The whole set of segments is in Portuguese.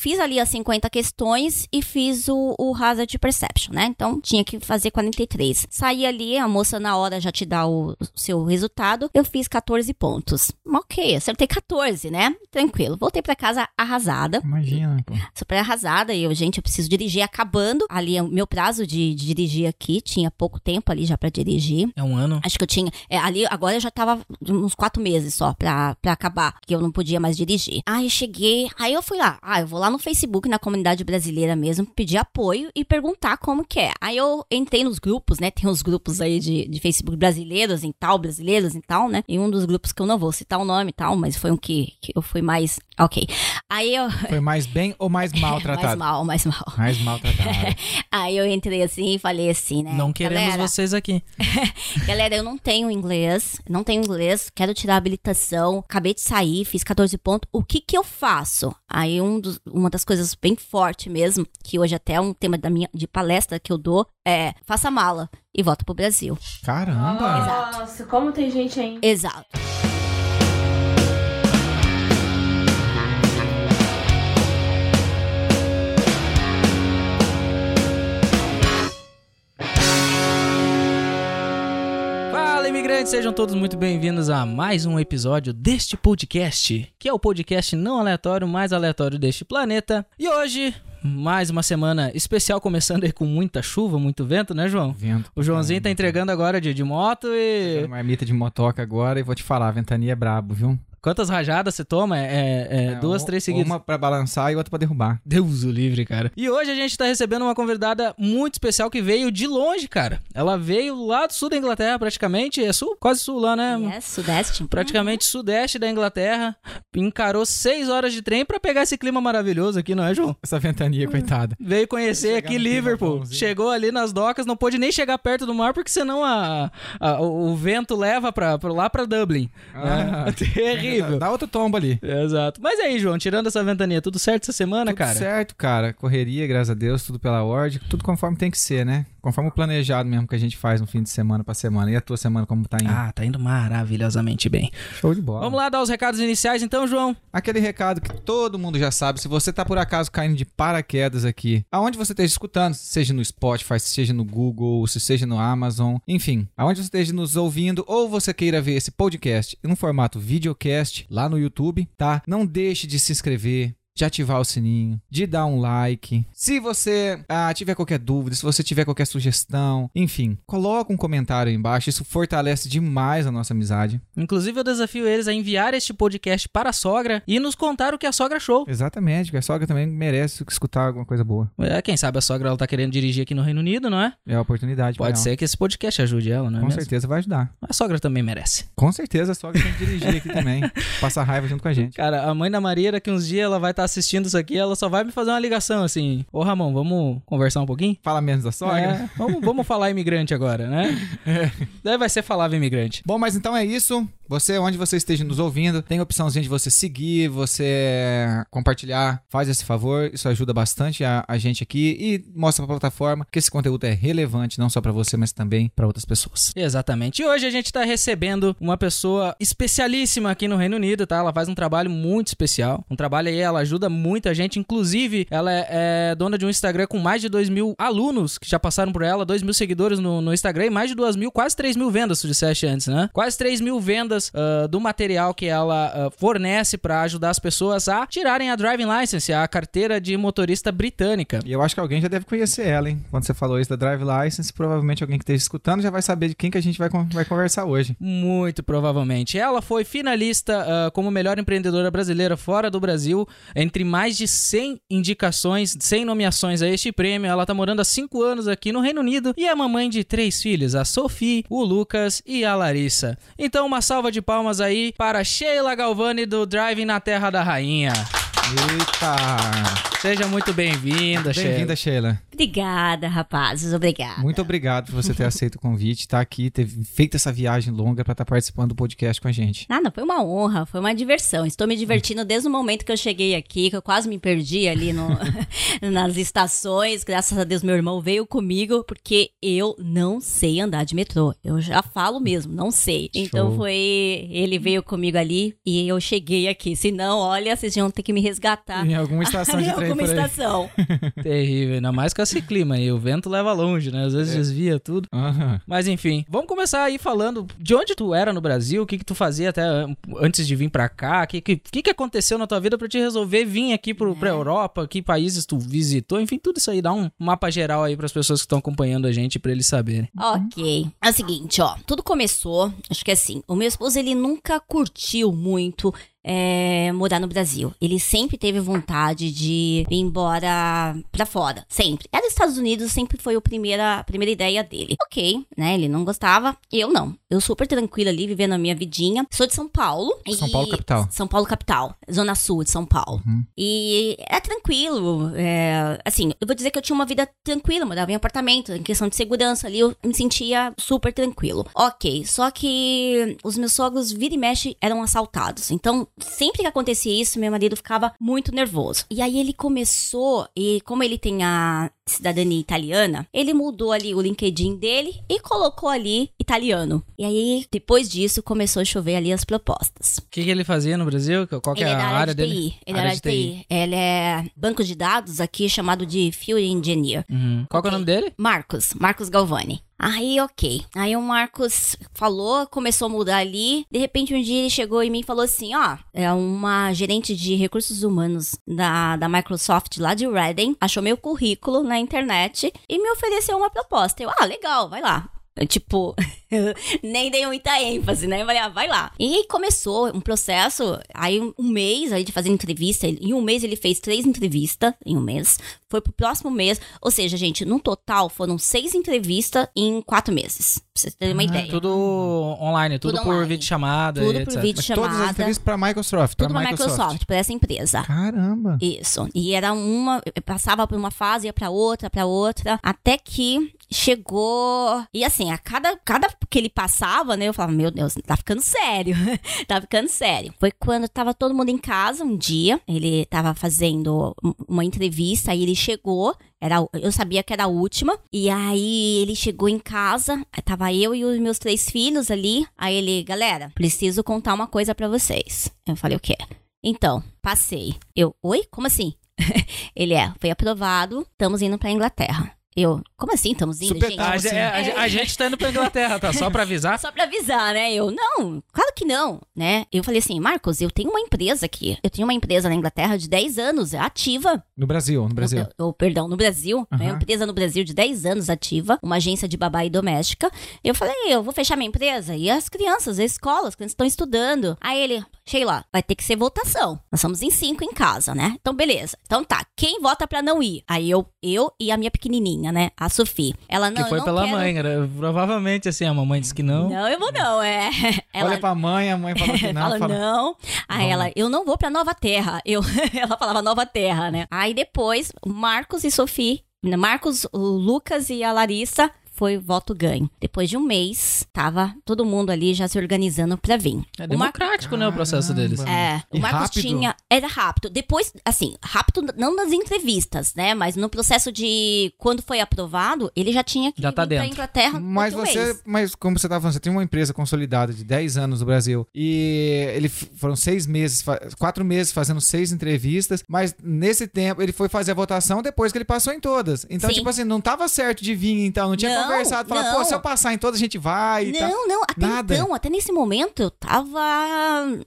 fiz ali as 50 questões e fiz o, o Hazard Perception, né? Então tinha que fazer 43. Saí ali, a moça na hora já te dá o, o seu resultado. Eu fiz 14 pontos. Ok, acertei 14, né? Tranquilo. Voltei pra casa arrasada. Imagina, pô. Super arrasada. E eu, gente, eu preciso dirigir acabando. Ali, é o meu prazo de, de dirigir aqui, tinha pouco tempo ali já pra dirigir. É um ano. Acho que eu tinha. É, ali, agora eu já tava uns quatro meses só pra, pra acabar, que eu não podia mais dirigir. Aí eu cheguei, aí eu fui lá. Ah, eu vou lá no Facebook, na comunidade brasileira mesmo, pedir apoio e perguntar como que é. Aí eu entrei nos grupos, né? Tem uns grupos aí de, de Facebook brasileiros em tal, brasileiros em tal, né? E um dos grupos que eu não vou citar o nome e tal, mas foi um que, que eu fui mais. Ok. Aí eu. Foi mais bem ou mais mal mais mal, mais mal. Mais maltratado. Aí eu entrei assim e falei assim, né? Não queremos galera, vocês aqui. Galera, eu não tenho inglês, não tenho inglês, quero tirar a habilitação, acabei de sair, fiz 14 pontos. O que que eu faço? Aí um dos- uma das coisas bem forte mesmo, que hoje até é um tema da minha de palestra que eu dou, é faça mala e volta pro Brasil. Caramba! Nossa, como tem gente ainda. Exato. Imigrantes! Sejam todos muito bem-vindos a mais um episódio deste podcast, que é o podcast não aleatório, mais aleatório deste planeta. E hoje, mais uma semana especial, começando aí com muita chuva, muito vento, né, João? Vento. O Joãozinho tá entregando agora de, de moto e. Marmita de motoca agora e vou te falar, a ventania é brabo, viu? Quantas rajadas você toma? É, é, É, duas, um- três seguidas. Uma pra balançar e outra pra derrubar. Deus o livre, cara. E hoje a gente tá recebendo uma convidada muito especial que veio de longe, cara. Ela veio lá do sul da Inglaterra, praticamente. É sul? Quase sul lá, né? Yes, Sudeste. Praticamente sudeste da Inglaterra. Encarou seis horas de trem pra pegar esse clima maravilhoso aqui, não é, João? Essa ventania, coitada. Veio conhecer aqui Liverpool. Chegou ali nas docas, não pôde nem chegar perto do mar, porque senão a, a- o o vento leva pra, pra lá pra Dublin. Ah. É terrível. Dá outro tombo ali. Exato. Mas aí, João, tirando essa ventania, tudo certo essa semana, tudo cara? certo, cara. Correria, graças a Deus, tudo pela ordem, tudo conforme tem que ser, né? Conforme o planejado mesmo que a gente faz no fim de semana pra semana. E a tua semana como tá indo? Ah, tá indo maravilhosamente bem. Show de bola. Vamos lá dar os recados iniciais então, João. Aquele recado que todo mundo já sabe, se você tá por acaso caindo de paraquedas aqui, aonde você esteja escutando, seja no Spotify, seja no Google, se seja no Amazon, enfim, aonde você esteja nos ouvindo ou você queira ver esse podcast no formato videocast lá no YouTube, tá? Não deixe de se inscrever. De ativar o sininho, de dar um like. Se você ah, tiver qualquer dúvida, se você tiver qualquer sugestão, enfim, coloca um comentário aí embaixo. Isso fortalece demais a nossa amizade. Inclusive, eu desafio eles a enviar este podcast para a sogra e nos contar o que a sogra achou. Exatamente, porque a sogra também merece escutar alguma coisa boa. É, quem sabe a sogra ela tá querendo dirigir aqui no Reino Unido, não é? É a oportunidade. Pode ser que esse podcast ajude ela, não é Com mesmo? certeza vai ajudar. A sogra também merece. Com certeza a sogra tem que dirigir aqui também. Passar raiva junto com a gente. Cara, a mãe da Maria, daqui uns dias, ela vai estar assistindo isso aqui, ela só vai me fazer uma ligação assim. Ô, Ramon, vamos conversar um pouquinho? Fala menos da sogra. É, vamos, vamos falar imigrante agora, né? Daí vai ser falável imigrante. Bom, mas então é isso. Você, onde você esteja nos ouvindo, tem a opçãozinha de você seguir, você compartilhar. Faz esse favor, isso ajuda bastante a, a gente aqui e mostra pra plataforma que esse conteúdo é relevante, não só pra você, mas também pra outras pessoas. Exatamente. E hoje a gente tá recebendo uma pessoa especialíssima aqui no Reino Unido, tá? Ela faz um trabalho muito especial. Um trabalho aí, ela ajuda muita gente. Inclusive, ela é, é dona de um Instagram com mais de 2 mil alunos que já passaram por ela, 2 mil seguidores no, no Instagram e mais de 2 mil, quase 3 mil vendas, tu disseste antes, né? Quase 3 mil vendas ah, do material que ela ah, fornece pra ajudar as pessoas a tirarem a driving license, a carteira de motorista britânica. E eu acho que alguém já deve conhecer ela, hein? Quando você falou isso da Drive License, provavelmente alguém que esteja escutando já vai saber de quem que a gente vai, vai conversar hoje. Muito provavelmente. Ela foi finalista ah, como melhor empreendedora brasileira fora do Brasil, entre mais de 100 indicações, 100 nomeações a este prêmio. Ela tá morando há 5 anos aqui no Reino Unido e é mamãe de três filhos, a Sophie, o Lucas e a Larissa. Então, uma salva de palmas aí para Sheila Galvani do Driving na Terra da Rainha. Eita! Seja muito bem-vinda, Sheila. Bem-vinda, Sheila. Obrigada, rapazes. Obrigada. Muito obrigado por você ter aceito o convite, estar aqui, ter feito essa viagem longa pra estar participando do podcast com a gente. Nada, foi uma honra, foi uma diversão. Estou me divertindo desde o momento que eu cheguei aqui, que eu quase me perdi ali no, nas estações. Graças a Deus, meu irmão veio comigo, porque eu não sei andar de metrô. Eu já falo mesmo, não sei. Então Show. foi. Ele veio comigo ali e eu cheguei aqui. Se não, olha, vocês iam ter que me resgatar. Em alguma estação de Em trem alguma por aí. estação. Terrível, ainda mais com esse clima aí. O vento leva longe, né? Às vezes desvia tudo. Mas enfim, vamos começar aí falando de onde tu era no Brasil, o que que tu fazia até an- antes de vir pra cá, o que, que, que que aconteceu na tua vida pra te resolver vir aqui pro, pra Europa, que países tu visitou, enfim, tudo isso aí, dá um mapa geral aí pras pessoas que estão acompanhando a gente pra eles saberem. Ok. É o seguinte, ó. Tudo começou, acho que assim, o meu esposo, ele nunca curtiu muito é, morar no Brasil. Ele sempre teve vontade de ir embora pra fora. Sempre. Era os Estados Unidos, sempre foi a primeira, a primeira ideia dele. Ok, né? Ele não gostava. Eu não. Eu super tranquila ali, vivendo a minha vidinha. Sou de São Paulo. São e- Paulo, capital. São Paulo, capital. Zona Sul de São Paulo. Uhum. E é tranquilo. é, assim, eu vou dizer que eu tinha uma vida tranquila, morava em apartamento, em questão de segurança ali, eu me sentia super tranquilo. Ok, só que os meus sogros, vira e mexe, eram assaltados. Então, sempre que acontecia isso, meu marido ficava muito nervoso. E aí ele começou, e como ele tem a cidadania italiana, ele mudou ali o LinkedIn dele e colocou ali italiano. E aí, depois disso, começou a chover ali as propostas. O que, que ele fazia no Brasil? Qual que Ele é é da a área, de dele? TI. Ele é Área área de TI. Ele é banco de dados aqui chamado de Field Engineer. Uhum. Qual que é o nome dele? Marcos, Marcos Galvani. Aí, ok. Aí o Marcos falou, começou a mudar ali. De repente, um dia ele chegou em mim e falou assim: Ó, é uma gerente de recursos humanos da, da Microsoft lá de Reading, achou meu currículo na internet e me ofereceu uma proposta. Eu, ah, legal, vai lá. Eu, tipo, nem dei muita ênfase, né? Eu falei, ah, vai lá. E começou um processo, aí um, mês aí de fazer entrevista. Em um mês ele fez três entrevistas, em um mês. Foi pro próximo mês. Ou seja, gente, no total foram seis entrevistas em quatro meses. Pra vocês terem uma ideia. Ah, Tudo online, tudo, Tudo por online. vídeo chamada Tudo e por etc. vídeo Mas todas as chamada. entrevistas pra Microsoft. Tudo pra Microsoft, pra essa empresa. Caramba. Isso. E era uma. eu Passava por uma fase, ia pra outra, pra outra. Até que chegou. E assim, a cada, cada que ele passava, né? Eu falava, meu Deus, tá ficando sério. tá ficando sério. Foi quando tava todo mundo em casa um dia. Ele tava fazendo um- uma entrevista, aí ele chegou. Era, eu sabia que era a última. E aí ele chegou em casa, tava eu e os meus três filhos ali. Aí ele, galera, preciso contar uma coisa pra vocês. Eu falei, o quê? Então, passei. Eu, oi? Como assim? Ele é, foi aprovado, estamos indo pra Inglaterra. Eu, como assim estamos indo, Super gente? tarde. A, ge- a ge- a gente tá indo pra Inglaterra, tá? Só pra avisar. Só pra avisar, né? Eu, não, claro que não, né? Eu falei assim, Marcos, eu tenho uma empresa aqui. Eu tenho uma empresa na Inglaterra de 10 anos, é ativa. No Brasil, no Brasil. Ou, perdão, no Brasil. né? Uma empresa no Brasil de 10 anos ativa, uma agência de babá e doméstica. Eu falei, eu vou fechar minha empresa. E as crianças, a escola, as crianças estão estudando. Aí ele, Sheila, vai ter que ser votação. Nós somos em cinco em casa, né? Então, beleza. Então tá, quem vota pra não ir? Aí eu, eu e a minha pequenininha, né? A Sofia. Ela não, que foi não pela quero... mãe, era, provavelmente assim, a mamãe disse que não. Não, eu vou não, é. Ela, Olha pra mãe, a mãe falou que não. fala, fala- não. Aí Vamos. ela, eu não vou pra Nova Terra. Eu, ela falava Nova Terra, né? Aí depois, Marcos e Sofia, Marcos, o Lucas e a Larissa foi voto ganho. Depois de um mês, tava todo mundo ali já se organizando pra vir. É O Mar- democrático, né, o processo deles. É, E o Marcos rápido? tinha. Era rápido. Depois, assim, rápido não nas entrevistas, né? Mas no processo de. Quando foi aprovado, ele já tinha que Já tá dentro. Inglaterra. Mas você, mês. mas como você tava falando, você tem uma empresa consolidada de 10 anos no Brasil e ele foram seis meses, quatro meses fazendo seis entrevistas, mas nesse tempo ele foi fazer a votação depois que ele passou em todas. Então, Sim. tipo assim, não tava certo de vir, então, não tinha Não, conversado, falar, não. pô, se eu passar em todas a gente vai e tal. Não, não, até Nada. então, até nesse momento, eu tava.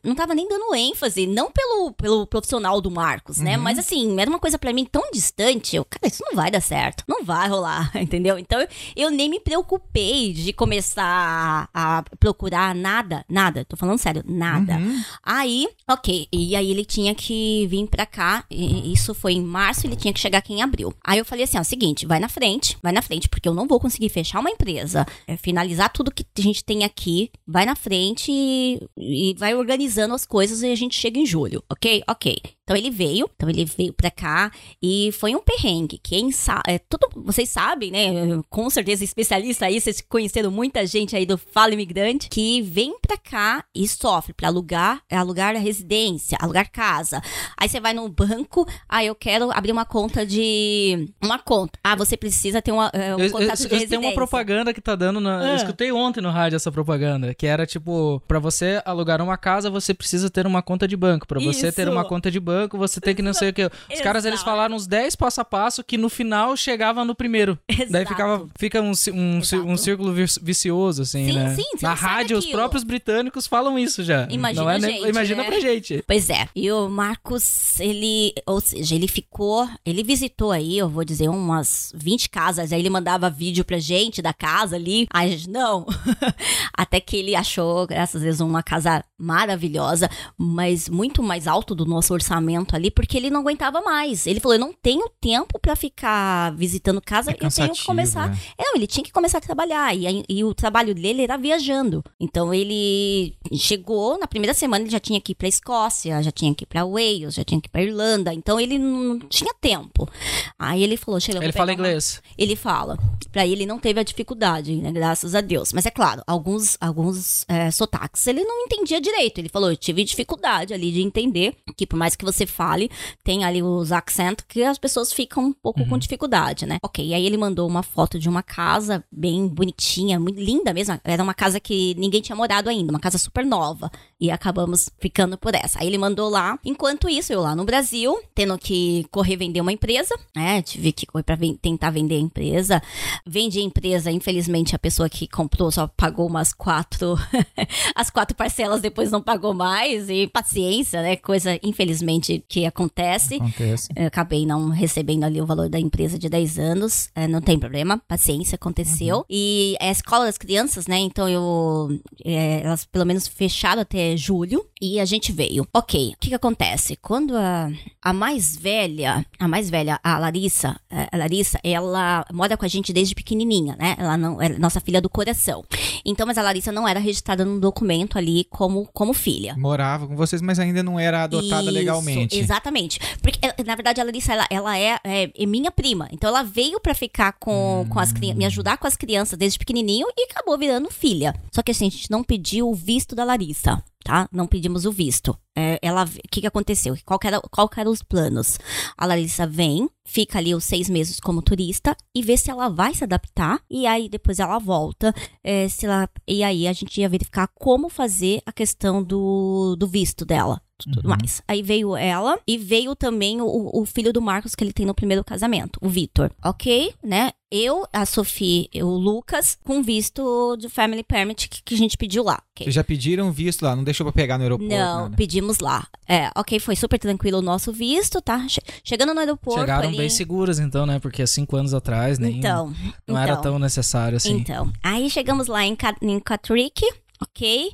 Não tava nem dando ênfase. Não pelo, pelo profissional do Marcos, né? Uhum. Mas assim, era uma coisa pra mim tão distante. Eu, cara, isso não vai dar certo. Não vai rolar, entendeu? Então eu, eu nem me preocupei de começar a, a procurar nada, nada. Tô falando sério, nada. Uhum. Aí, ok. E aí ele tinha que vir pra cá. isso foi em março, ele tinha que chegar aqui em abril. Aí eu falei assim: ó, seguinte, vai na frente, vai na frente, porque eu não vou conseguir fechar uma empresa, é, finalizar tudo que a gente tem aqui, vai na frente e, e vai organizando as coisas e a gente chega em julho, ok? Ok. Então ele veio, então ele veio pra cá e foi um perrengue. Quem sabe, é, tudo, vocês sabem, né? Com certeza especialista aí, vocês conheceram muita gente aí do Fala Imigrante que vem pra cá e sofre pra alugar, alugar a residência, alugar casa. Aí você vai no banco, ah, eu quero abrir uma conta de uma conta. Ah, você precisa ter uma, é, um Eu, eu, contato de eu tenho residência. uma propaganda que tá dando na. Eu escutei ontem no rádio essa propaganda. Que era tipo, pra você alugar uma casa, você precisa ter uma conta de banco. Pra você ter uma conta de banco, banco, você tem que não sei o que. Os caras, eles Exato. falaram uns 10 passo a passo que no final chegava no primeiro. Daí Exato. ficava, fica um, um, um Exato. círculo vi- vicioso, assim, Sim, né? sim, você Na rádio, os próprios britânicos falam isso já. Imagina não é gente, Imagina né? pra gente. Pois é. E o Marcos, ele, ou seja, ele ficou, ele visitou aí, eu vou dizer, umas 20 casas. Aí ele mandava vídeo pra gente da casa ali. Aí a gente, não. Até que ele achou, graças a Deus, uma casa maravilhosa, mas muito mais alto do nosso orçamento ali, porque ele não aguentava mais. Ele falou: eu não tenho tempo pra ficar visitando casa, É eu tenho que começar. né? É, não, ele tinha que começar a trabalhar. E, e o trabalho dele era viajando. Então ele chegou, na primeira semana ele já tinha que ir pra Escócia, já tinha que ir pra Wales, já tinha que ir pra Irlanda. Então ele não tinha tempo. Aí ele falou: Ele fala uma- inglês. ele fala. Pra ele não teve a dificuldade, né? Graças a Deus. Mas é claro, alguns, alguns é, sotaques ele não entendia direito. Ele falou: eu tive dificuldade ali de entender que, por mais que você fale, tem ali os accent que as pessoas ficam um pouco com dificuldade, né? Ok, e aí ele mandou uma foto de uma casa bem bonitinha, muito linda mesmo. Era uma casa que ninguém tinha morado ainda, uma casa super nova. E acabamos ficando por essa. Aí ele mandou lá. Enquanto isso, eu lá no Brasil, tendo que correr vender uma empresa, né? Tive que correr pra ven- tentar vender a empresa. Vendi a empresa, infelizmente, a pessoa que comprou só pagou umas quatro. as quatro parcelas depois não pagou mais. E paciência, né? Coisa, infelizmente, que acontece. Acontece. Eu acabei não recebendo ali o valor da empresa de 10 anos. É, não tem problema, paciência, aconteceu. E é a escola das crianças, né? Então eu. é, elas pelo menos fecharam até julho. E a gente veio. Ok, o que que acontece? Quando a, a mais velha, a mais velha, a Larissa, é, a Larissa, ela mora com a gente desde pequenininha, né? Ela não é nossa filha do coração. Então, mas a Larissa não era registrada no documento ali como, como filha. Morava com vocês, mas ainda não era adotada Isso, legalmente. Exatamente. Porque, ela- na verdade, a Larissa, ela, ela é, é- é minha prima. Então, ela veio pra ficar com, com as crianças, me ajudar com as crianças desde pequenininho e acabou virando filha. Só que, assim, a gente não pediu o visto da Larissa. Tá? Não pedimos o visto. É, ela, o que, que aconteceu? Qual que, era, qual que eram os planos? A Larissa vem, fica ali os seis meses como turista e vê se ela vai se adaptar. E aí depois ela volta. é, se ela, e aí a gente ia verificar como fazer a questão do, do visto dela. Tudo Uhum. mais. Aí veio ela e veio também o, o filho do Marcos que ele tem no primeiro casamento, o Vitor. Ok, né? Eu, a Sofia e o Lucas com visto de family permit que, que a gente pediu lá. ok? Vocês já pediram visto lá, não deixou pra pegar no aeroporto? Não, nada. pedimos lá. É, ok, foi super tranquilo o nosso visto, tá? Che- Chegando no aeroporto Chegaram ali... bem seguras, então, né? Porque há cinco anos atrás nem Então, não era então. tão necessário assim. Então, aí chegamos lá em, em Catrick, ok?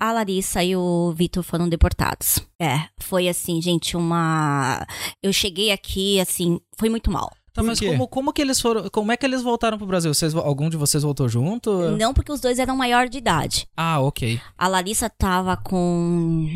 A Larissa e o Vitor foram deportados. É, foi assim, gente, uma. Eu cheguei aqui, assim, foi muito mal. Tá, mas como, como que eles foram. Como é que eles voltaram pro Brasil? Vocês, algum de vocês voltou junto? Não porque os dois eram maior de idade. Ah, ok. A Larissa tava com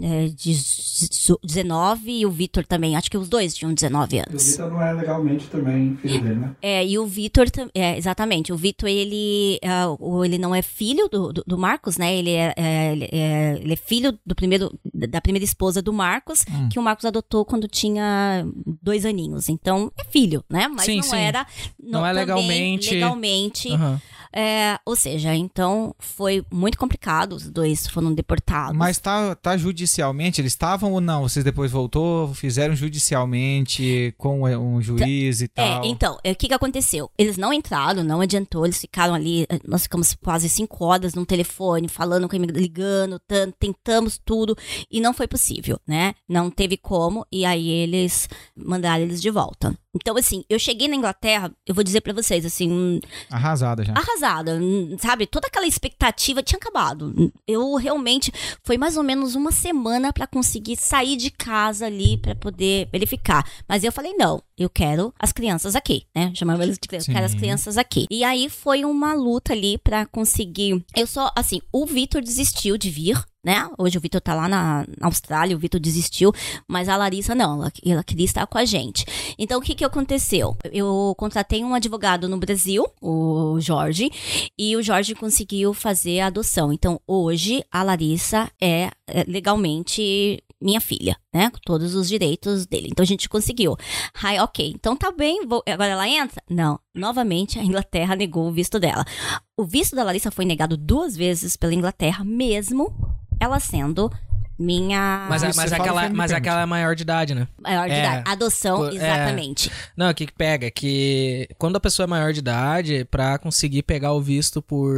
é, dezo- 19 e o Vitor também. Acho que os dois tinham 19 O anos. Vitor não é legalmente também filho dele, né? É, e o Vitor, é, exatamente, o Vitor, ele, o- ele não é filho do, do, do Marcos, né, ele é, é, ele é- ele é filho do primeiro, da primeira esposa do Marcos, Hum. que o Marcos adotou quando tinha dois aninhos, então é filho, né, mas Sim, não sim. era... Não é também legalmente- Legalmente, Aham. é, ou seja, então foi muito complicado, os dois foram deportados. Mas tá, tá judicialmente, eles estavam ou não? Vocês depois voltou, fizeram judicialmente com é, um juiz e tal? É, então, é, o que que aconteceu? Eles não entraram, não adiantou, eles ficaram ali, nós ficamos quase cinco horas no telefone, falando com ele, ligando, tentamos tudo, e não foi possível, né? Não teve como, e aí eles mandaram eles de volta. Então, assim, eu cheguei na Inglaterra, eu vou dizer pra vocês, assim, Arrasada já. arrasada, sabe? Toda aquela expectativa tinha acabado. Eu realmente foi mais ou menos uma semana pra conseguir sair de casa ali pra poder verificar. Mas eu falei não, eu quero as crianças aqui, né? Chamava eles de crianças, eu quero as crianças aqui. E aí foi uma luta ali pra conseguir. Eu só assim, o Vitor desistiu de vir. Né? Hoje o Vitor tá lá na, na Austrália, o Vitor desistiu, mas a Larissa não, ela, ela queria estar com a gente. Então, o que que aconteceu? Eu contratei um advogado no Brasil, o Jorge, e o Jorge conseguiu fazer a adoção. Então, hoje, a Larissa é, é legalmente minha filha, né? Com todos os direitos dele. Então, a gente conseguiu. Ai, ok, então tá bem, vou- agora ela entra? Não. Novamente, a Inglaterra negou o visto dela. O visto da Larissa foi negado duas vezes pela Inglaterra, mesmo ela sendo Minha Mas, é- mas, fala aquela, mas permite. aquela é maior de idade, né? maior de É. idade. Adoção, Por- é. exatamente. Não, o que que pega é que quando a pessoa é maior de idade, pra conseguir pegar o visto por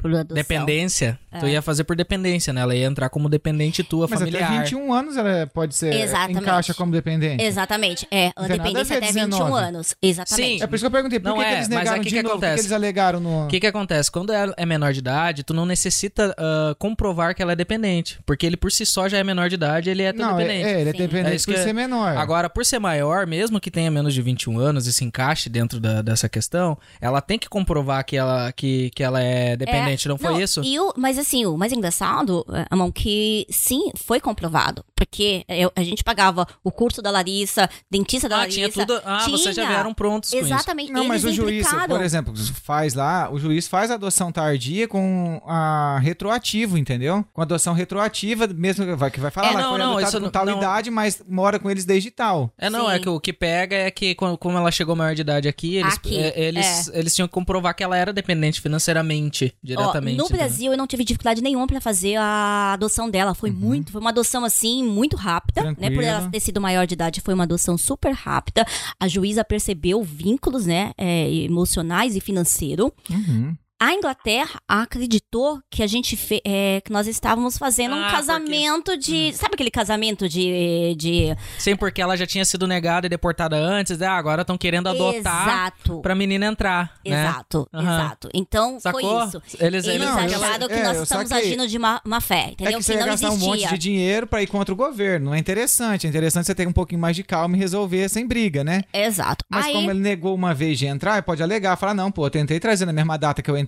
Por dependência, É. tu ia fazer por dependência, né? Ela ia entrar como dependente tua, Mas familiar. até 21 anos ela pode ser. Exatamente. Encaixa como dependente. Exatamente. É, a dependência até 21 19. anos. Exatamente. Sim. É por isso que eu perguntei, por Não que, que é, eles mas negaram aí que de que novo? Por que acontece? eles alegaram no... O que que acontece? Quando é é menor de idade, tu não necessita ah, comprovar que ela é dependente. Porque ele por si só já é menor de idade, ele é Não, é, dependente. é, ele é dependente É isso por que- ser menor. Agora, por ser maior, mesmo que tenha menos de 21 anos e se encaixe dentro da- dessa questão, ela tem que comprovar que ela, que, que ela é dependente, não foi isso? E o, mas assim, o mais engraçado, é, Amon, que sim, foi comprovado. Porque eu- a gente pagava o curso da Larissa, dentista da Ah, Larissa. tinha tudo. Ah, vocês já tinha. vieram prontos com isso. Exatamente. Não, mas o juiz, por exemplo, faz lá, o juiz faz a adoção tardia com a retroativo, entendeu? Com a adoção retroativa, mesmo que vai, que vai falar É, lá, não, foi não, adotado isso com não- tal não. idade, mas mora com eles desde tal. É, não, Sim. é que o que pega é que quando- como ela chegou maior de idade aqui, eles, Aqui, é, eles, eles tinham que comprovar que ela era dependente financeiramente, Ó, diretamente. no entendeu? Brasil, eu não tive dificuldade nenhuma pra fazer a adoção dela. Foi muito, foi uma adoção assim, muito rápida, né? Por ela ter sido maior de idade, foi uma adoção super rápida. A juíza percebeu vínculos, né, é, emocionais e financeiro. Uhum. A Inglaterra acreditou que a gente fe- é, que nós estávamos fazendo Ah, um porque- casamento de, sabe aquele casamento de, de Sim, porque ela já tinha sido negada e deportada antes, né? agora estão querendo adotar exato, pra menina entrar, né? exato, Aham. exato. Então Sacou? foi isso. Eles, Eles eles, Não, eu acharam que é, nós estamos saquei. agindo de má, má fé, entendeu? É que você ia não gastar um existia. monte de dinheiro pra ir contra o governo. Não é interessante. É interessante você ter um pouquinho mais de calma e resolver sem briga, né? Exato. Mas Aí, como ele negou uma vez de entrar, pode alegar, falar, não, pô, eu tentei trazer na mesma data que eu entrei.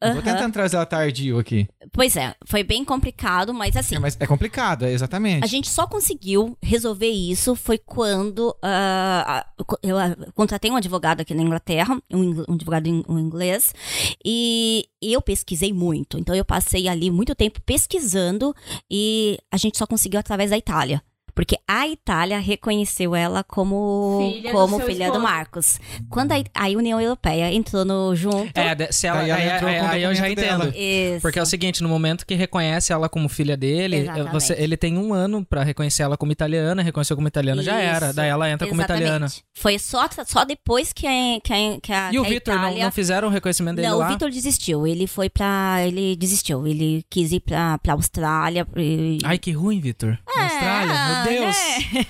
Eu tô Aham. tentando trazer ela tardio aqui. Pois é, foi bem complicado, mas assim, É, mas é complicado, é exatamente. a gente só conseguiu resolver isso foi quando ah, eu ah, contratei um advogado aqui na Inglaterra, um, um advogado em um inglês, e eu pesquisei muito. Então eu passei ali muito tempo pesquisando e a gente só conseguiu através da Itália. Porque a Itália reconheceu ela como Filha do como seu filha do. Marcos. Quando a, a União Europeia entrou no junto. É, se ela, Aí aí, ela entrou aí- com o aí eu já entendo. Isso. Porque é o seguinte, no momento que reconhece ela como filha dele, você, ele tem um ano pra reconhecer ela como italiana, reconheceu como italiana, já era. Isso, Daí ela entra como Exatamente. italiana. Foi só, só depois que a, que a, que a, E o Vitor, não, Itália... não fizeram o reconhecimento dele Não, lá? o Vitor desistiu. Ele foi pra. Ele desistiu. Ele quis ir pra, pra Austrália. e- Ai, que ruim, Vitor. É, Austrália, meu Deus.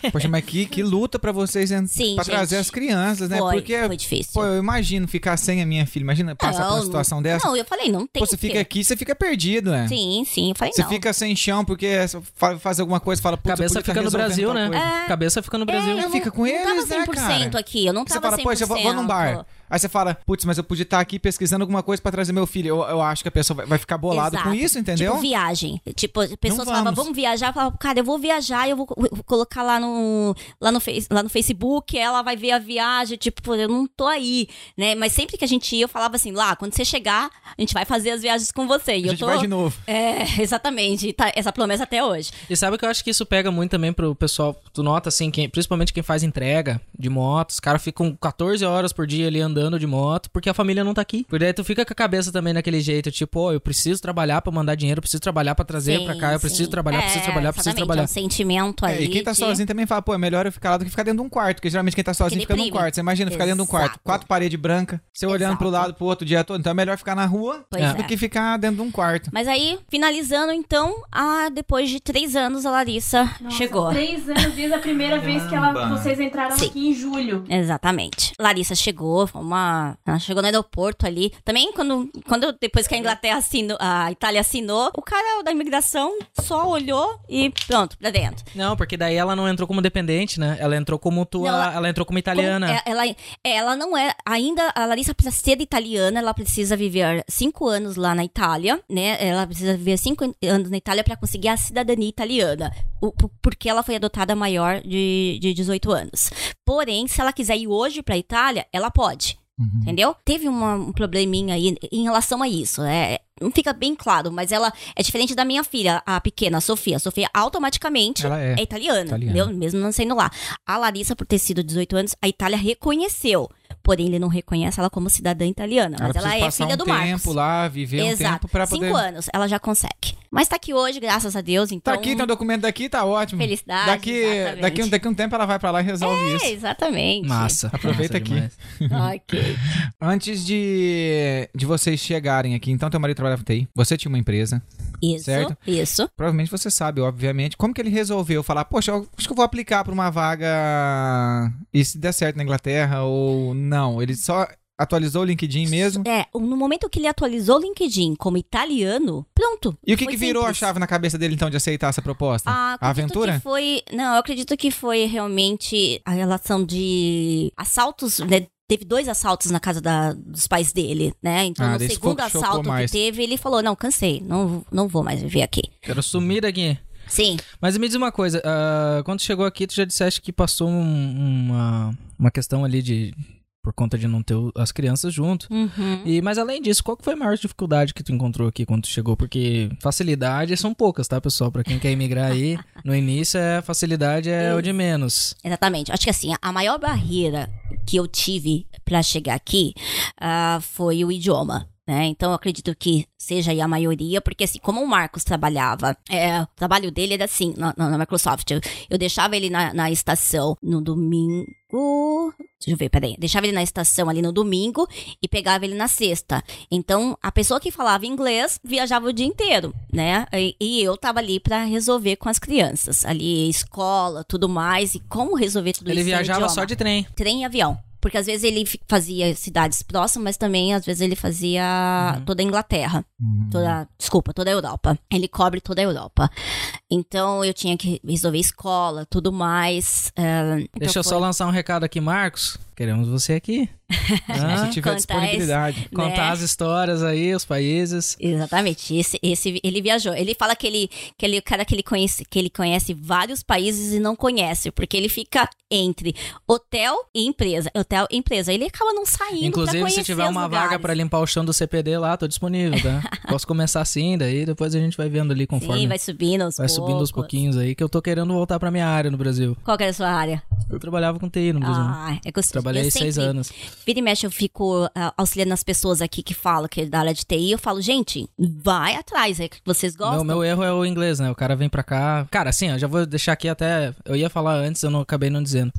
né? Poxa, mas que, que luta pra vocês Sim, pra gente. trazer as crianças, né? Foi, Porque, foi difícil. pô, eu imagino ficar sem a minha filha. Imagina passar por uma Não, situação dessa. Não, eu falei, não tem Pô, você fica aqui, você fica perdido, né? Sim, sim. Eu falei, Você não. fica sem chão porque você fa- faz alguma coisa, fala, putz, eu Cabeça fica no Brasil, né? coisa. Cabeça fica no Brasil. É, eu não, Fica com não eles, né, tava 100% cara? aqui. Eu não Você tava fala, 100%. poxa, eu vou, vou num bar. Aí você fala, putz, mas eu podia estar aqui pesquisando alguma coisa pra trazer meu filho. Eu, eu acho que a pessoa vai, ficar bolado Exato. com isso, entendeu? Tipo, viagem. Tipo, as pessoas falavam, vamos. viajar. Eu falava, cara, eu vou viajar, eu vou, eu vou colocar lá no, lá, no face, lá no Facebook, ela vai ver a viagem. Tipo, eu não tô aí, né? Mas sempre que a gente ia, eu falava assim, lá, quando você chegar, a gente vai fazer as viagens com você. E a eu gente tô... vai de novo. É, exatamente. E tá essa promessa até hoje. E sabe que eu acho que isso pega muito também pro pessoal. Tu nota assim, quem, principalmente quem faz entrega de moto, os caras ficam 14 horas por dia ali andando de moto, porque a família não tá aqui. Porque daí tu fica com a cabeça também naquele jeito, tipo, ó, eu preciso trabalhar pra mandar dinheiro, eu preciso trabalhar pra trazer pra cá, eu preciso sim. trabalhar, É, preciso trabalhar, preciso trabalhar. É um sentimento É, ali. e quem tá de- sozinho também fala, pô, é melhor eu ficar lá do que ficar dentro de um quarto. Porque geralmente quem tá sozinho fica num quarto. Você imagina ficar dentro de um quarto, Exato. quatro paredes brancas, você olhando pro Exato. lado, pro outro o dia todo. Então é melhor ficar na rua Pois do é. que ficar dentro de um quarto. Mas aí, finalizando, então, a, depois de três anos, a Larissa Nossa, chegou. Três anos desde a primeira vez que ela, vocês entraram Sim. aqui em julho. Exatamente. Larissa chegou, foi uma. Ela chegou no aeroporto ali. Também, quando, quando depois que a Inglaterra assinou, a Itália assinou, o cara da imigração só olhou e pronto, pra dentro. Não, porque daí ela não entrou como dependente, né? Ela entrou como tua. Não, ela... ela- entrou como italiana. Como- é- ela, é, ela não é. Ainda a Larissa precisa ser italiana, ela precisa viver cinco anos lá na Itália, né? Ela precisa viver cinco anos na Itália pra conseguir a cidadania italiana. O- por- porque ela foi adotada maior de, de 18 anos. Porém, se ela quiser ir hoje pra Itália, ela pode. Uhum. Entendeu? Teve uma- um probleminha aí em relação a isso. É, não fica bem claro, mas ela é diferente da minha filha, a pequena, a Sofia. A Sofia automaticamente Ela é. é italiana, Italiana. entendeu? Mesmo não sendo lá. A Larissa, por ter sido 18 anos, a Itália reconheceu. Porém, ele não reconhece ela como cidadã italiana. Mas ela, precisa é filha um do tempo Marcos. lá, viver um Exato. tempo pra poder... Cinco anos, ela já consegue. Mas tá aqui hoje, graças a Deus, Tá então... aqui, tem um documento daqui, tá ótimo. Felicidade, Daqui, exatamente. daqui, um- daqui um tempo ela vai pra lá e resolve isso. É, exatamente. Massa. Aproveita Massa aqui. ok. Antes de, de vocês chegarem aqui, então teu marido trabalhava em TI, você tinha uma empresa, Isso, Certo. isso. provavelmente você sabe, obviamente, como que ele resolveu falar, poxa, eu acho que eu vou aplicar pra uma vaga e se der certo na Inglaterra ou não, ele só atualizou o LinkedIn mesmo? É, no momento que ele atualizou o LinkedIn como italiano, pronto. E o que, que virou simples. a chave na cabeça dele, então, de aceitar essa proposta? Ah, a aventura? Que foi, não, eu acredito que foi realmente a relação de assaltos, né? Teve dois assaltos na casa da- dos pais dele, né? Então, Ah, no segundo que assalto que mais. teve, ele falou: Não, cansei, não, não vou mais viver aqui. Quero sumir daqui. Sim, Mas me diz uma coisa, ah, quando chegou aqui, tu já disseste que passou um- uma, uma questão ali de. Por conta de não ter as crianças junto. Uhum. E, mas além disso, qual que foi a maior dificuldade que tu encontrou aqui quando tu chegou? Porque facilidades são poucas, tá, pessoal? Pra quem quer emigrar aí, no início é facilidade é o de menos. Exatamente. Acho que assim, a maior barreira que eu tive pra chegar aqui ah, foi o idioma. Né? Então eu acredito que seja aí a maioria, porque assim, como o Marcos trabalhava, é, o trabalho dele era assim, na, na- Microsoft. Eu, eu deixava ele na, na estação no domingo. Deixa eu ver, peraí. Deixava ele na estação ali no domingo e pegava ele na sexta. Então, a pessoa que falava inglês viajava o dia inteiro, né? E, e eu tava ali pra resolver com as crianças. Ali, escola, tudo mais. E como resolver tudo Ele isso? sem viajava só de trem. trem e avião. Porque às vezes ele fazia cidades próximas, mas também às vezes ele fazia toda a Inglaterra. Uhum. Toda, desculpa, toda a Europa. Ele cobre toda a Europa. Então eu tinha que resolver escola, tudo mais. eh, então Deixa eu só lançar um recado aqui, Marcos. Queremos você aqui. Se Ah, tiver Contar disponibilidade. contar né? as histórias aí, os países. Exatamente. Esse, esse, ele viajou. Ele fala que ele, que ele, o cara que ele conhece, que ele conhece vários países e não conhece, porque ele fica entre hotel e empresa, hotel e empresa. Ele acaba não saindo Inclusive, se tiver uma lugares. vaga pra limpar o chão do CPD lá, tô disponível, tá? Posso começar assim, daí depois a gente vai vendo ali conforme Sim, vai subindo aos vai subindo aos poucos. pouquinhos aí, que eu tô querendo voltar pra minha área no Brasil. Qual que era a sua área? Eu trabalhava com TI no Brasil. Ah, é gostoso. Trabalhei Eu seis sempre- anos. Vira e mexe, eu fico ah, auxiliando as pessoas aqui que falam que é da área de TI. Eu falo, gente, vai atrás, é que vocês gostam. Meu, meu erro é o inglês, né? O cara vem pra cá. Cara, assim, eu já vou deixar aqui até. Eu ia falar antes, eu não acabei não dizendo.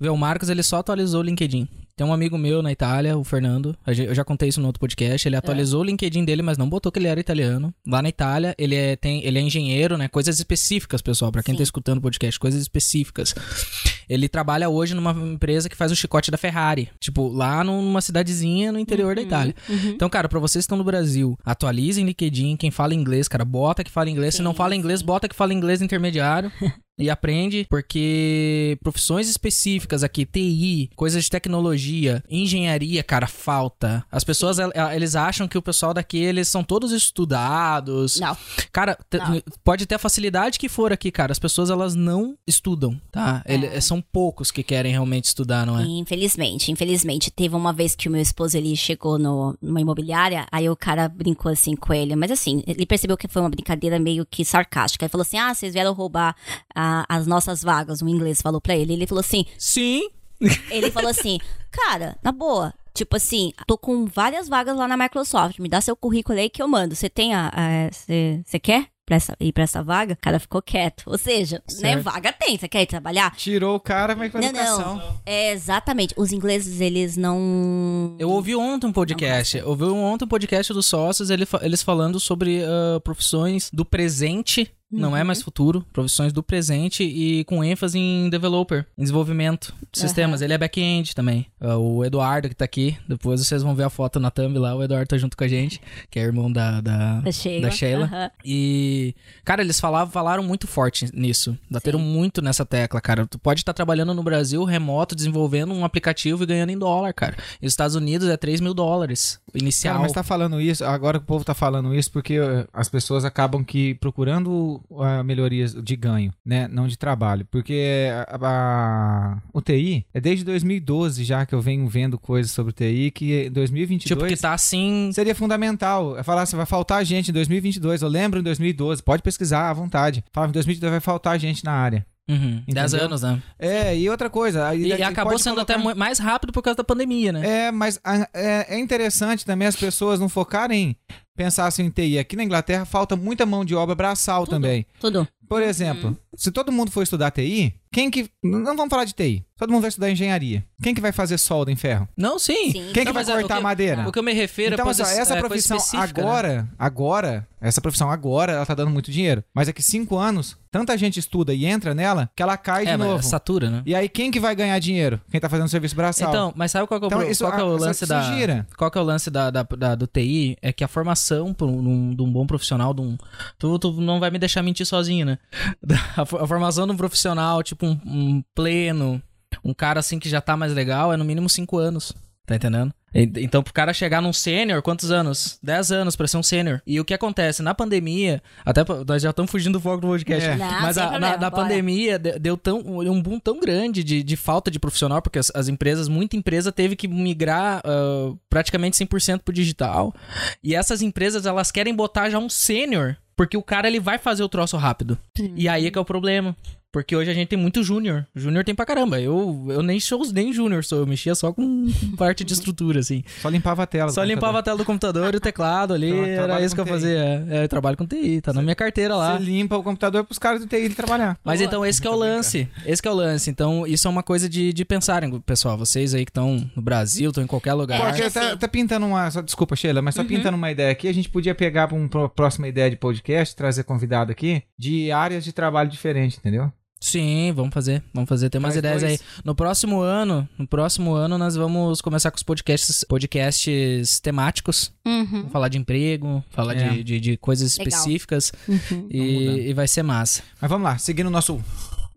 Vê, o Marcos, ele só atualizou o LinkedIn. Tem um amigo meu na Itália, o Fernando. Eu já contei isso no outro podcast. Ele atualizou o LinkedIn dele, mas não botou que ele era italiano. Lá na Itália, ele é, tem, ele é engenheiro, né? Coisas específicas, pessoal. Pra quem Sim. tá escutando o podcast, coisas específicas. Ele trabalha hoje numa empresa que faz o chicote da Ferrari. Tipo, lá numa cidadezinha no interior da Itália. Uhum. Então, cara, pra vocês que estão no Brasil, atualizem LinkedIn. Quem fala inglês, cara, bota que fala inglês. Se Sim, não fala inglês, bota que fala inglês intermediário. E aprende, porque profissões específicas aqui, TI, coisas de tecnologia, engenharia, cara, falta. As pessoas, el- eles acham que o pessoal daqui, eles são todos estudados. Não. Cara, Não. pode ter a facilidade que for aqui, cara. As pessoas, elas não estudam, tá? É. são poucos que querem realmente estudar, não é? Infelizmente, infelizmente. Teve uma vez que o meu esposo ele chegou no, numa imobiliária, aí o cara brincou assim com ele. Mas assim, ele percebeu que foi uma brincadeira meio que sarcástica. Ele falou assim: Ah, vocês vieram roubar as nossas vagas. O inglês falou pra ele. Ele falou assim: Sim. Ele falou assim, cara, na boa. Tipo assim, tô com várias vagas lá na Microsoft. Me dá seu currículo aí que eu mando. Você tem a. Você quer pra essa, ir pra essa vaga? O cara ficou quieto. Ou seja, né, Certo. vaga tem. Você quer ir trabalhar? Tirou o cara, mas com Não, educação. não. É, exatamente. Os ingleses, eles não. Eu ouvi ontem um podcast. Eu ouvi ontem um podcast dos sócios, ele eles falando sobre ah, profissões do presente, não é mais futuro, profissões do presente e com ênfase em developer, em desenvolvimento de sistemas. Ele é back-end também. Ah, o Eduardo que tá aqui, depois vocês vão ver a foto na thumb lá, o Eduardo tá junto com a gente, que é irmão da, da, Da Sheila. da Sheila. Aham. E, cara, eles falavam, falaram muito forte nisso. Bateram muito nessa tecla, cara. Tu pode estar trabalhando no Brasil, remoto, desenvolvendo um aplicativo e ganhando em dólar, cara. E os Estados Unidos é 3 mil dólares inicial. Cara, mas tá falando isso, agora que o povo tá falando isso porque eh, as pessoas acabam que procurando ah, melhorias de ganho, né? Não de trabalho. Porque a, a- o TI é desde 2012 já que eu venho vendo coisas sobre o TI que em 2022 Tipo, que tá assim. seria fundamental. É falar assim, vai faltar gente em 2022. Eu lembro em 2012, pode pesquisar à vontade. Falava em 2022 vai faltar gente na área. Uhum, 10 Entendeu? anos, né? É, e outra coisa. E, daqui acabou sendo até colocar- mu- mais rápido por causa da pandemia, né? É, mas é, é interessante também as pessoas não focarem pensassem em TI. Aqui na Inglaterra falta muita mão de obra braçal também. Tudo. Por exemplo, se todo mundo for estudar TI, quem que. Não vamos falar de TI. Todo mundo vai estudar engenharia. Quem que vai fazer solda em ferro? Não, sim. Sim. Quem Não, que vai é, o cortar que- madeira? O que eu me refiro Então, é, essa é coisa profissão específica, né? agora, agora, essa profissão agora, ela tá dando muito dinheiro. Mas daqui cinco anos, tanta gente estuda e entra nela que ela cai de É, novo. mas satura, né? E aí, quem que vai ganhar dinheiro? Quem tá fazendo serviço braçal. Então, mas sabe qual que é o, Então, pro- isso- qual que é o lance da. gira. Qual que é o lance da, da- da- do TI? É que a formação por um- de um bom profissional, de um. Tu, tu não vai me deixar mentir sozinho, né? A, a formação de um profissional, tipo um, um pleno, um cara assim que já tá mais legal, é no mínimo cinco anos. Tá entendendo? Então, pro cara chegar num sênior, quantos anos? 10 anos pra ser um sênior. E o que acontece? Na pandemia, até nós já estamos fugindo do foco do podcast. É. Não, Mas a- na, problema, na bora. pandemia de- deu tão, um boom tão grande de, de falta de profissional, porque as, as empresas, muita empresa teve que migrar ah, praticamente 100% pro digital. E essas empresas, elas querem botar já um sênior, porque o cara ele vai fazer o troço rápido. E aí é que é o problema. Porque hoje a gente tem muito júnior. Júnior tem pra caramba. Eu, eu nem sou nem júnior, sou. Eu mexia só com parte de estrutura, assim. Só limpava a tela. Só limpava computador. a tela do computador e o teclado ali. Então, era isso que eu TI. fazia. É, eu trabalho com TI, tá na minha carteira lá. Você limpa o computador pros caras do TI trabalhar. Mas então esse que é o lance. Esse que é o lance. Então isso é uma coisa de, de pensarem, pessoal. Vocês aí que estão no Brasil, estão em qualquer lugar. Porque tá, tá pintando uma. Só, desculpa, Sheila, mas só Uhum. pintando uma ideia aqui. A gente podia pegar pra uma próxima ideia de podcast, trazer convidado aqui, de áreas de trabalho diferentes, entendeu? Sim, vamos fazer. Vamos fazer. Tem umas Faz ideias dois. aí. No próximo ano, no próximo ano nós vamos começar com os podcasts, podcasts temáticos. Uhum. Vamos falar de emprego, falar É. de, de, de coisas Legal. específicas. Uhum. E, e vai ser massa. Mas vamos lá, seguindo o nosso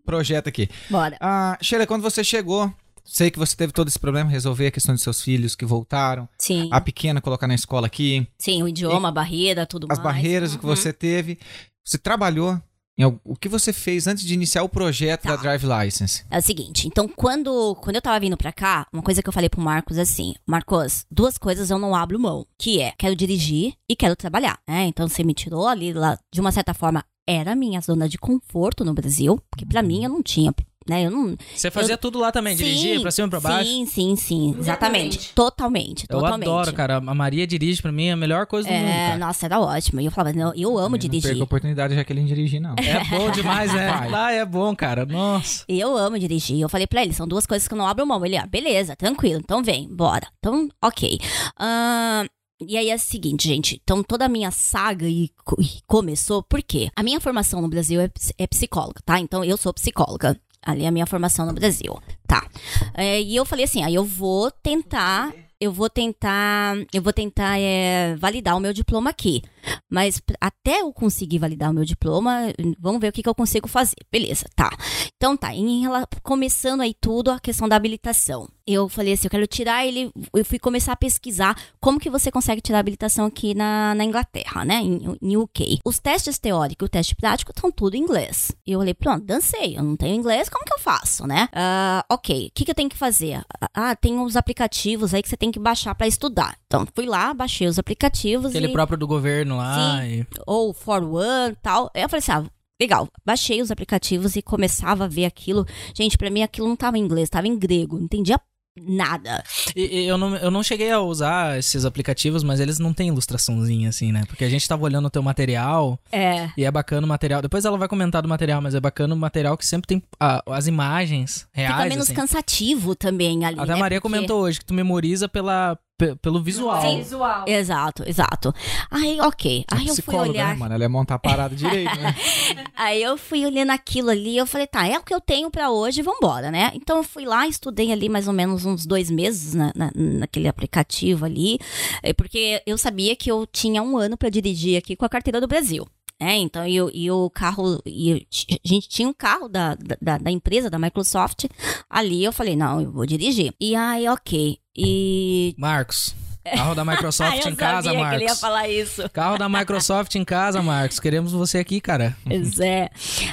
projeto aqui. Bora. Ah, Sheila, quando você chegou, sei que você teve todo esse problema, resolver a questão dos seus filhos que voltaram, Sim. a pequena colocar na escola aqui, Sim, o idioma, a barreira, tudo as mais. barreiras que Uhum. você teve. Você trabalhou o que você fez antes de iniciar o projeto Tá. da Drive License? É o seguinte, então quando, quando eu tava vindo pra cá, uma coisa que eu falei pro Marcos é assim, Marcos, duas coisas eu não abro mão, que é, quero dirigir e quero trabalhar, né? Então você me tirou ali, lá, de uma certa forma, era a minha zona de conforto no Brasil, porque pra mim eu não tinha, né? Eu não... Você fazia tudo lá também, dirigia Sim, pra cima e pra baixo? Sim, sim, sim, exatamente. Totalmente, Eu totalmente. adoro, cara. A Maria dirige pra mim é a melhor coisa do mundo, É, cara. nossa, era ótimo. E eu falava, não, eu amo Eu Não dirigir. perca a oportunidade já que ele dirigir, não. É bom demais, né? Lá é bom, cara. Nossa. Eu amo dirigir. Eu falei pra ele, são duas coisas que eu não abro mão. Ele, ah, beleza, tranquilo, então vem, bora. Então, ok. Ahn, e aí é o seguinte, gente. Então, toda a minha saga e, co- e começou por quê? A minha formação no Brasil é, é psicóloga, tá? Então, eu sou psicóloga. Ali a minha formação no Brasil. Tá. É, e eu falei assim, aí eu vou tentar. Eu vou tentar. Eu vou tentar é, validar o meu diploma aqui. Mas até eu conseguir validar o meu diploma, vamos ver o que, que eu consigo fazer. Beleza, tá. Então tá, em começando aí tudo a questão da habilitação. Eu falei assim, eu quero tirar ele, eu fui começar a pesquisar como que você consegue tirar a habilitação aqui na, na Inglaterra, né, em, em UK. Os testes teóricos e o teste prático estão tudo em inglês. E eu falei, pronto, dancei, eu não tenho inglês, como que eu faço, né? Ah, ok, o que, que eu tenho que fazer? Ah, tem uns aplicativos aí que você tem que baixar pra estudar. Então, fui lá, baixei os aplicativos Aquele e próprio do governo lá. E... ou For One tal. Eu falei assim, ah, legal. Baixei os aplicativos e começava a ver aquilo. Gente, pra mim aquilo não tava em inglês, tava em grego. Não entendia nada. E- eu, não, eu não cheguei a usar esses aplicativos, mas eles não têm ilustraçãozinha assim, né? Porque a gente tava olhando o teu material É. e é bacana o material. Depois ela vai comentar do material, mas é bacana o material que sempre tem ah, as imagens reais. Fica menos assim. cansativo também ali. Até a né? Maria Porque- comentou hoje que tu memoriza pela, pe- pelo visual. Sim, visual. Exato, exato. Aí, ok. Aí eu fui Psicóloga, olhar. né, mano? Ela ia montar a parada direito, né? Aí eu fui olhando aquilo ali, eu falei, tá, é o que eu tenho pra hoje, vambora, né? Então eu fui lá, estudei ali mais ou menos uns dois meses na, na- naquele aplicativo ali, eh, porque eu sabia que eu tinha um ano pra dirigir aqui com a carteira do Brasil. É, então, e, o- e o carro, e a gente tinha um carro da, da, da empresa, da Microsoft, ali eu falei, não, eu vou dirigir. E aí, ok, e... Marcos, carro da Microsoft em casa, sabia que ele ia Marcos. falar isso. Carro da Microsoft em casa, Marcos. Queremos você aqui, cara. Pois é.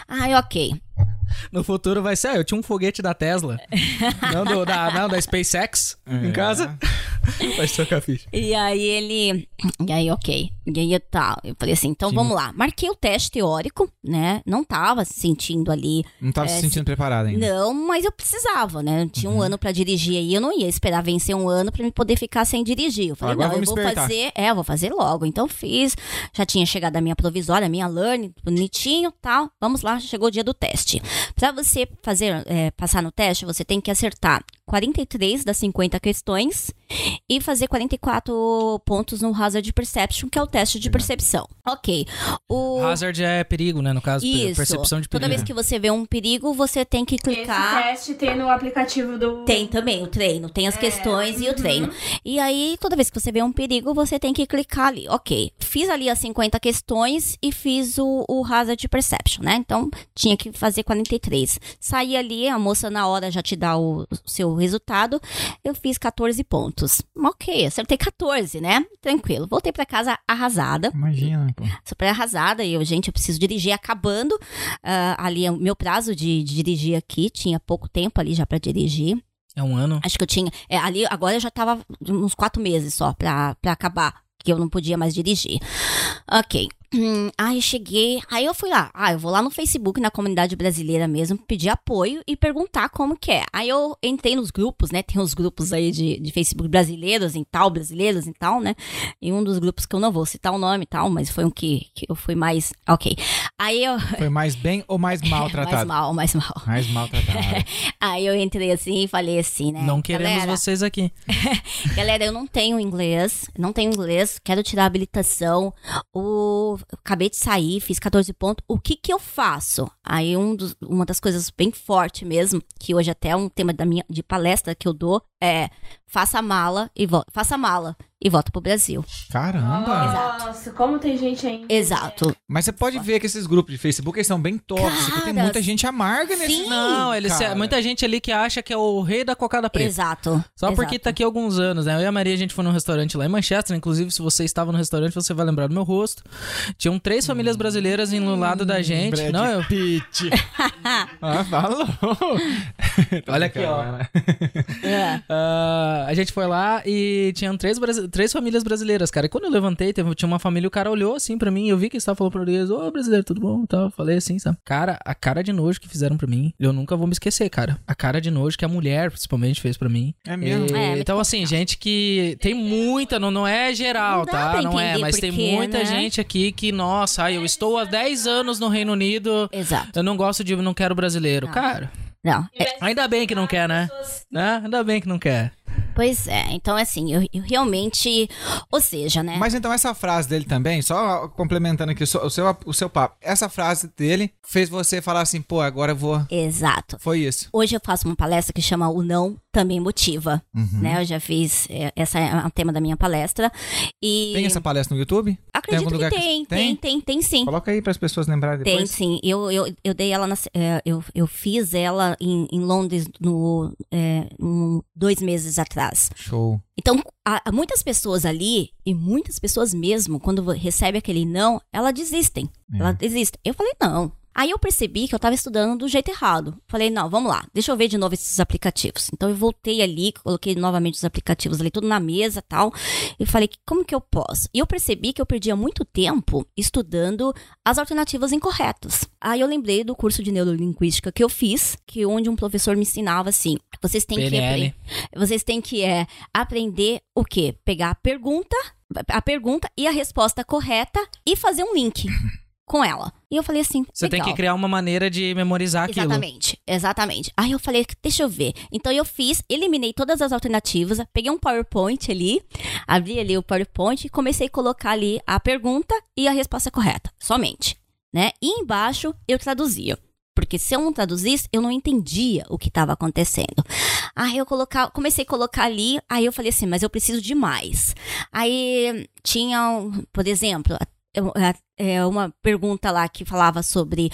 Ai, ok. No futuro vai ser, ah, eu tinha um foguete da Tesla. não, do- da, não, da SpaceX em casa. Pode tocar a ficha. E aí ele. E aí, ok. E aí tá. Eu falei assim, então Sim. vamos lá. Marquei o teste teórico, né? Não tava se sentindo ali. Não tava É, se sentindo preparada ainda. Não, mas eu precisava, né? Eu tinha Uhum. um ano pra dirigir aí, eu não ia esperar vencer um ano pra me poder ficar sem dirigir. Eu falei, Agora não, eu vou espertar. fazer, é, eu vou fazer logo. Então fiz, já tinha chegado a minha provisória, a minha learning, bonitinho, tal. Vamos lá, chegou o dia do teste. Pra você fazer, é, passar no teste, você tem que acertar 43 das 50 questões e fazer 44 pontos no Hazard Perception, que é o teste de percepção. Ok. O... Hazard é perigo, né? No caso, Isso. percepção de perigo. Toda vez que você vê um perigo, você tem que clicar. Esse teste tem no aplicativo do. Tem também o treino, tem as É, questões e o uhum. treino. E aí, toda vez que você vê um perigo, você tem que clicar ali. Ok, fiz ali as 50 questões e fiz o, o Hazard Perception, né? Então, tinha que fazer 43. Saí ali, a moça na hora já te dá o, o seu resultado. Eu fiz 14 pontos. Ok, acertei 14, né? Tranquilo. Voltei pra casa arrasada Imagina, pô. super arrasada e eu, gente, eu preciso dirigir acabando. ah, ali é o meu prazo de, de dirigir aqui, tinha pouco tempo ali já pra dirigir. É um ano. Acho que eu tinha. É, ali agora eu já tava uns quatro meses só pra, pra acabar. Que eu não podia mais dirigir. Ok. Hum, aí cheguei. Aí eu fui lá. Ah, eu vou lá no Facebook, na comunidade brasileira mesmo, pedir apoio e perguntar como que é. Aí eu entrei nos grupos, né? Tem uns grupos aí de, de Facebook brasileiros em tal, brasileiros em tal, né? E um dos grupos que eu não vou citar o nome e tal, mas foi um que, que eu fui mais. Ok. Aí eu. Foi mais bem ou mais mal mais tratado? mal, mais mal. Mais maltratado. Aí eu entrei assim e falei assim, né? Não queremos galera, vocês aqui. Galera, eu não tenho inglês, não tenho inglês, quero tirar a habilitação. O acabei de sair, fiz 14 pontos. O que que eu faço? Aí um dos- uma das coisas bem forte mesmo, que hoje até é um tema da minha de palestra que eu dou, é faça mala e volta, faça mala e volta pro Brasil. Caramba! Nossa, como tem gente ainda. Exato. Mas você pode ver que esses grupos de Facebook eles são bem tóxicos. Tem Cara, muita gente amarga nesse. sim. Não, eles, cara. muita gente ali que acha que é o rei da cocada preta. Exato. Só porque exato. tá aqui há alguns anos, né? Eu e a Maria, a gente foi num restaurante lá em Manchester. Inclusive, se você estava no restaurante, você vai lembrar do meu rosto. Tinham três famílias brasileiras indo no lado da gente. Brad Não, eu... Pitt. ah, falou. Olha aqui, ó. É. Ah, a gente foi lá e tinham três, três famílias brasileiras, cara. E quando eu levantei, teve, tinha uma família, o cara olhou assim pra mim, eu vi que eles estavam falando português, ô brasileiro, tudo bom? Tal. Eu Falei assim, sabe? Cara, a cara de nojo que fizeram pra mim, eu nunca vou me esquecer, cara. A cara de nojo que a mulher, principalmente, fez pra mim. É mesmo? E- É, então, assim, gente que tem muita, não, não é geral, Não tá? Não é, mas tem por quê, muita né? gente aqui que, nossa, eu estou há 10 anos no Reino Unido, Exato. eu não gosto de, não quero brasileiro. Não. Cara, Não. é- ainda bem que não quer, né? né? Ainda bem que não quer. Pois é. Então, assim, eu, eu realmente. Ou seja, né? Mas então essa frase dele também, só complementando aqui o seu, o seu, o seu papo, essa frase dele fez você falar assim, pô, agora eu vou. Exato. Foi isso. Hoje eu faço uma palestra que chama O Não Também Motiva. Uhum. Né? Eu já fiz. é, Essa é o tema da minha palestra. E. Tem essa palestra no YouTube? Acredito algum que lugar que- tem, tem? tem, tem, tem sim. Coloca aí para as pessoas lembrarem Tem depois. sim. Eu, eu, eu dei ela na. é, eu, eu fiz ela em, em Londres no, é, um- dois meses atrás. Show. Então, há- muitas pessoas ali, e muitas pessoas mesmo, quando recebe aquele não, elas desistem. É. Elas desistem. Eu falei, não. Aí eu percebi que eu tava estudando do jeito errado. Falei, não, vamos lá, deixa eu ver de novo esses aplicativos. Então eu voltei ali, coloquei novamente os aplicativos ali, tudo na mesa tal. E falei, como que eu posso? E eu percebi que eu perdia muito tempo estudando as alternativas incorretas. Aí eu lembrei do curso de neurolinguística que eu fiz, que onde um professor me ensinava assim: vocês têm que PNL. apre- vocês têm que é, aprender o quê? Pegar a pergunta, a pergunta e a resposta correta e fazer um link com ela. E eu falei assim, Você tem legal. que criar uma maneira de memorizar aquilo. Exatamente, exatamente. Aí eu falei, deixa eu ver. Então eu fiz, eliminei todas as alternativas, peguei um PowerPoint ali, abri ali o PowerPoint e comecei a colocar ali a pergunta e a resposta correta, somente, né? E embaixo eu traduzia. Porque se eu não traduzisse, eu não entendia o que estava acontecendo. Aí eu colocar, comecei a colocar ali, aí eu falei assim, mas eu preciso de mais. Aí tinha, por exemplo, é, uma pergunta lá que falava sobre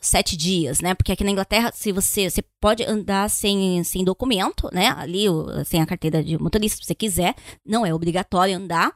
sete dias, né? Porque aqui na Inglaterra, se você, você pode andar sem, sem documento, né? Ali, sem a carteira de motorista, se você quiser, não é obrigatório andar.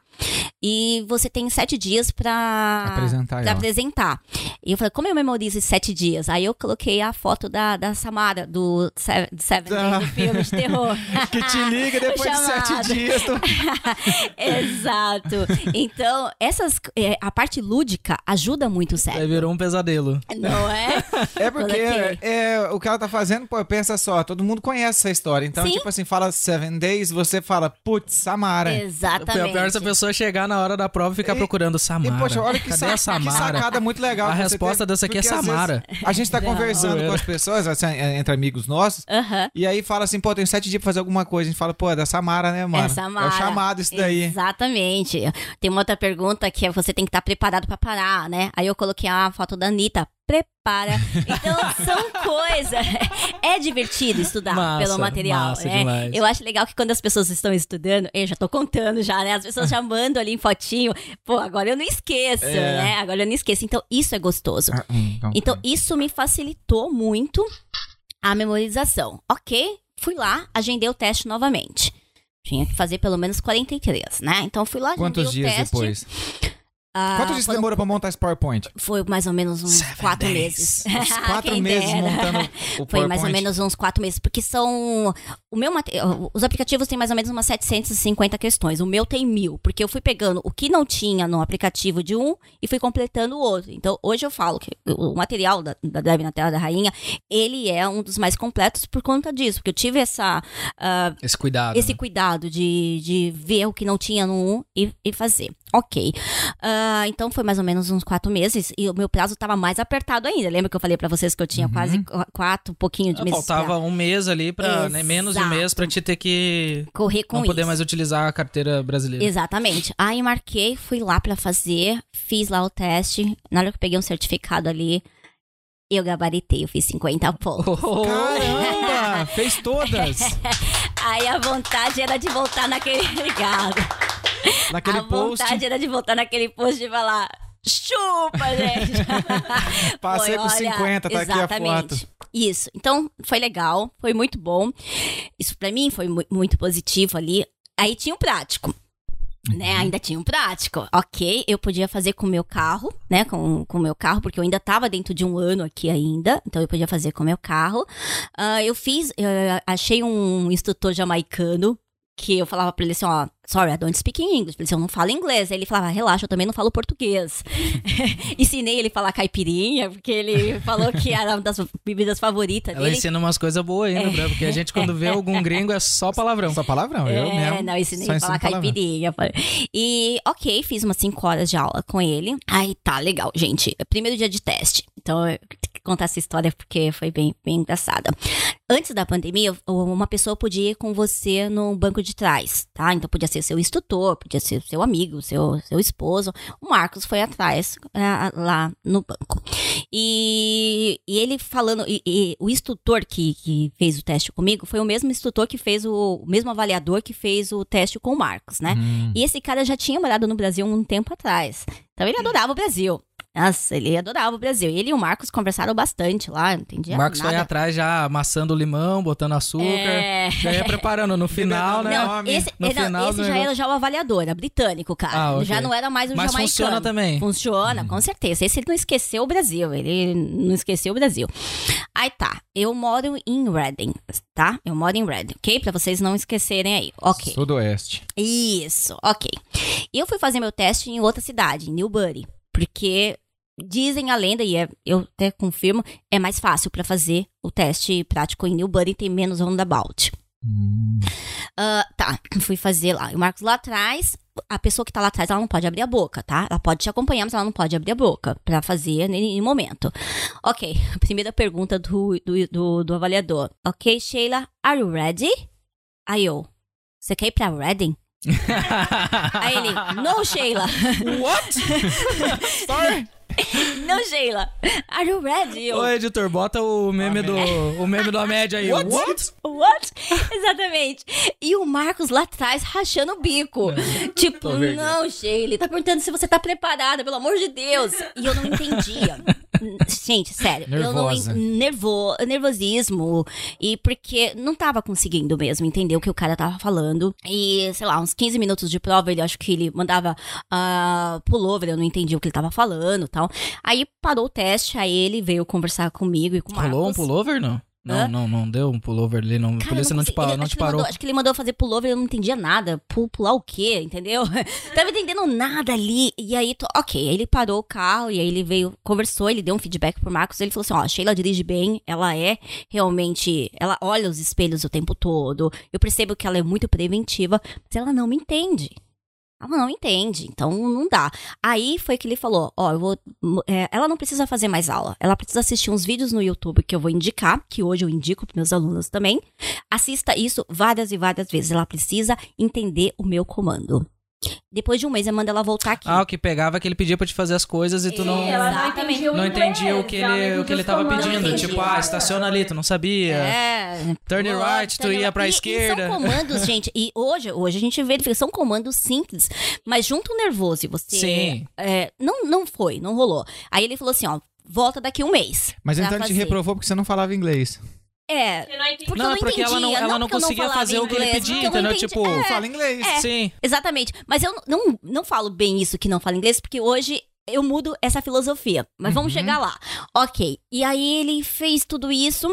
E você tem sete dias pra Apresentar pra apresentar. E eu falei, como eu memorizo esses sete dias? Aí eu coloquei a foto da, da Samara, do Seven, Seven Ah. Days, do filme de terror. Que te liga depois de sete dias. tu- Exato. Então, essas, é, a parte lúdica ajuda muito o Aí cérebro. virou um pesadelo. Não é? É porque Coloquei. é, o que ela tá fazendo, pô, pensa só, todo mundo conhece essa história. Então, Sim. tipo assim, fala Seven Days, você fala, putz, Samara. O Exatamente. pior é essa pessoa chegar na hora da prova e ficar E- procurando E, Samara. poxa, olha que, Cadê sa- a que Samara? sacada muito legal. A resposta teve, dessa aqui é Samara. vezes a gente tá Não. conversando com as pessoas, assim, é, entre amigos nossos, Aham. e aí fala assim, pô, tenho sete dias pra fazer alguma coisa. A gente fala, pô, é da Samara, né, mano? É Samara. É o chamado isso daí. Exatamente. Tem uma outra pergunta que é você tem que estar preparado pra parar, né? Aí eu coloquei a foto da Anitta. Prepara. Então, são coisas. É divertido estudar Massa, pelo material, massa né? demais. Eu acho legal que quando as pessoas estão estudando, eu já tô contando já, né? As pessoas já mandam ali em fotinho. Pô, agora eu não esqueço, É. né? Agora eu não esqueço. Então, isso é gostoso. Ah, hum, então, Então, isso me facilitou muito a memorização. Ok, fui lá, agendei o teste novamente. Tinha que fazer pelo menos 43, né? Então, fui lá, agendei Quantos o dias teste. depois? Ah, Quantos dias foram- demorou pra montar esse PowerPoint? Foi mais ou menos uns Seven quatro days. meses. Uns quatro Quem meses dera. montando o Foi PowerPoint. mais ou menos uns quatro meses, porque são. O meu mate- Os aplicativos têm mais ou menos umas 750 questões. O meu tem mil, porque eu fui pegando o que não tinha no aplicativo de um e fui completando o outro. Então, hoje eu falo que o material da, da na Tela da Rainha, ele é um dos mais completos por conta disso, porque eu tive essa. ah, Esse cuidado. esse né? cuidado de, de ver o que não tinha no 1 e, e fazer. Ok. Ah, então foi mais ou menos uns quatro meses e o meu prazo tava mais apertado ainda. Lembra que eu falei pra vocês que eu tinha quase qu- quatro, um pouquinho de Ah, meses Faltava um mês ali pra. Né, menos de um mês pra te ter que. pra correr com não poder isso. mais utilizar a carteira brasileira. Exatamente. Aí marquei, fui lá pra fazer, fiz lá o teste. Na hora que eu peguei um certificado ali, eu gabaritei, eu fiz 50 pontos. Caramba! fez todas! Aí a vontade era de voltar naquele. Obrigado. Naquele a post. vontade era de voltar naquele post e falar. Chupa, gente! Passei com olha, 50, tá aqui a exatamente. foto. Isso. Então, foi legal, foi muito bom. Isso pra mim foi mu- muito positivo ali. Aí tinha o prático. Né, Uhum. ainda tinha um prático. Ok, eu podia fazer com o meu carro, né? Com o meu carro, porque eu ainda tava dentro de um ano aqui ainda. Então eu podia fazer com o meu carro. Ah, eu fiz, eu achei um instrutor jamaicano que eu falava pra ele assim, ó, sorry, I don't speak English. Ele disse, eu não falo inglês. Aí ele falava, relaxa, eu também não falo português. Ensinei ele a falar caipirinha, porque ele falou que era uma das bebidas favoritas Ela dele. ensina umas coisas boas ainda, né? Porque a gente, quando vê algum gringo, é só palavrão. Só palavrão, eu É, mesmo. não, eu ensinei só a falar caipirinha. E, ok, fiz umas 5 horas de aula com ele. Aí tá, legal, gente. Primeiro dia de teste. Então, eu tenho que contar essa história porque foi bem, bem engraçada. Antes da pandemia, uma pessoa podia ir com você no banco de trás, tá? Então, podia ser seu instrutor, podia ser seu amigo, seu, seu esposo. O Marcos foi atrás, é, lá no banco. E, e ele falando, e, e o instrutor que, que fez o teste comigo foi o mesmo instrutor que fez o, o mesmo avaliador que fez o teste com o Marcos, né? Hum. E esse cara já tinha morado no Brasil um tempo atrás. Então ele adorava o Brasil. Nossa, ele adorava o Brasil. Ele e o Marcos conversaram bastante lá, não entendia O Marcos foi nada. atrás já amassando o limão, botando açúcar. É. Já ia preparando no final, né? Não, esse, No não, final esse já negócio. era já o avaliador, era britânico, cara. Ah, ok. Já não era mais o Mas jamaicano. funciona também. Funciona, com certeza. Esse ele não esqueceu o Brasil, ele não esqueceu o Brasil. Aí tá, eu moro em Reading, tá? Eu moro em Reading, ok? Pra vocês não esquecerem aí, ok. Sudoeste. Isso, ok. E eu fui fazer meu teste em outra cidade, em Newbury, porque dizem a lenda, e é- eu até confirmo, é mais fácil pra fazer o teste prático em Newbury, tem menos roundabout. Hum. Ah, tá, fui fazer lá. O Marcos lá atrás, a pessoa que tá lá atrás, ela não pode abrir a boca, tá? Ela pode te acompanhar, mas ela não pode abrir a boca pra fazer em momento. Ok, primeira pergunta do, do, do, do avaliador. Ok, Sheila, are you ready? Aí eu, você quer ir pra Reading? Aí ele, no, Sheila. What? Sorry. No, Sheila. Are you ready? Eu, Ô, editor, bota o meme do, o meme da média aí. What? What? What? Exatamente. E o Marcos lá atrás rachando o bico. tipo, Tô vendo. não, Sheila, ele tá perguntando se você tá preparada, pelo amor de Deus. E eu não entendia. Gente, sério. Eu não, Nervosa. en- nervo, nervosismo. E porque não tava conseguindo mesmo entender o que o cara tava falando. E, sei lá, uns 15 minutos de prova, ele acho que ele mandava ah, pullover, eu não entendi o que ele tava falando e tal. Aí parou o teste, aí ele veio conversar comigo e com o Marcos. Rolou um pullover, não? Não, Hã? não, não deu um pullover ali, não. a Cara, polícia eu não, te, consegui- parou, ele- não acho te que ele parou. mandou- acho que ele mandou fazer pullover, eu não entendia nada. Pu- Pular o quê, entendeu? Tava entendendo nada ali. E aí, tô- ok, aí ele parou o carro e aí ele veio, conversou, ele deu um feedback pro Marcos. Ele falou assim: ó, a Sheila dirige bem, ela é realmente. Ela olha os espelhos o tempo todo. Eu percebo que ela é muito preventiva, mas ela não me entende. Ela não entende, então não dá. Aí foi que ele falou: Ó, eu vou. é, ela não precisa fazer mais aula. Ela precisa assistir uns vídeos no YouTube que eu vou indicar, que hoje eu indico para meus alunos também. Assista isso várias e várias vezes. Ela precisa entender o meu comando. Depois de um mês, eu mando ela voltar aqui. Ah, o que pegava é que ele pedia pra te fazer as coisas e tu não, não entendia o não entendia o que ele, o que ele tava pedindo. Tipo, ah, estaciona ali, tu não sabia. É. Turn Pô, right, tu ia pra e- esquerda. E são comandos, gente. E hoje, hoje a gente vê, são comandos simples, mas junto o nervoso e você. Sim. é, não, não foi, não rolou. Aí ele falou assim: ó, volta daqui um mês. Mas então ele te reprovou porque você não falava inglês. É. Eu não entendi. Porque Não, eu é porque ela não- ela não porque eu conseguia fazer o que ele inglês, pedia, porque eu não entendeu? entendi. Tipo, É, Fala inglês. Sim. Exatamente. Mas eu não, não falo bem isso que não fala inglês, porque hoje eu mudo essa filosofia. Mas vamos Uhum. chegar lá. Ok. E aí ele fez tudo isso.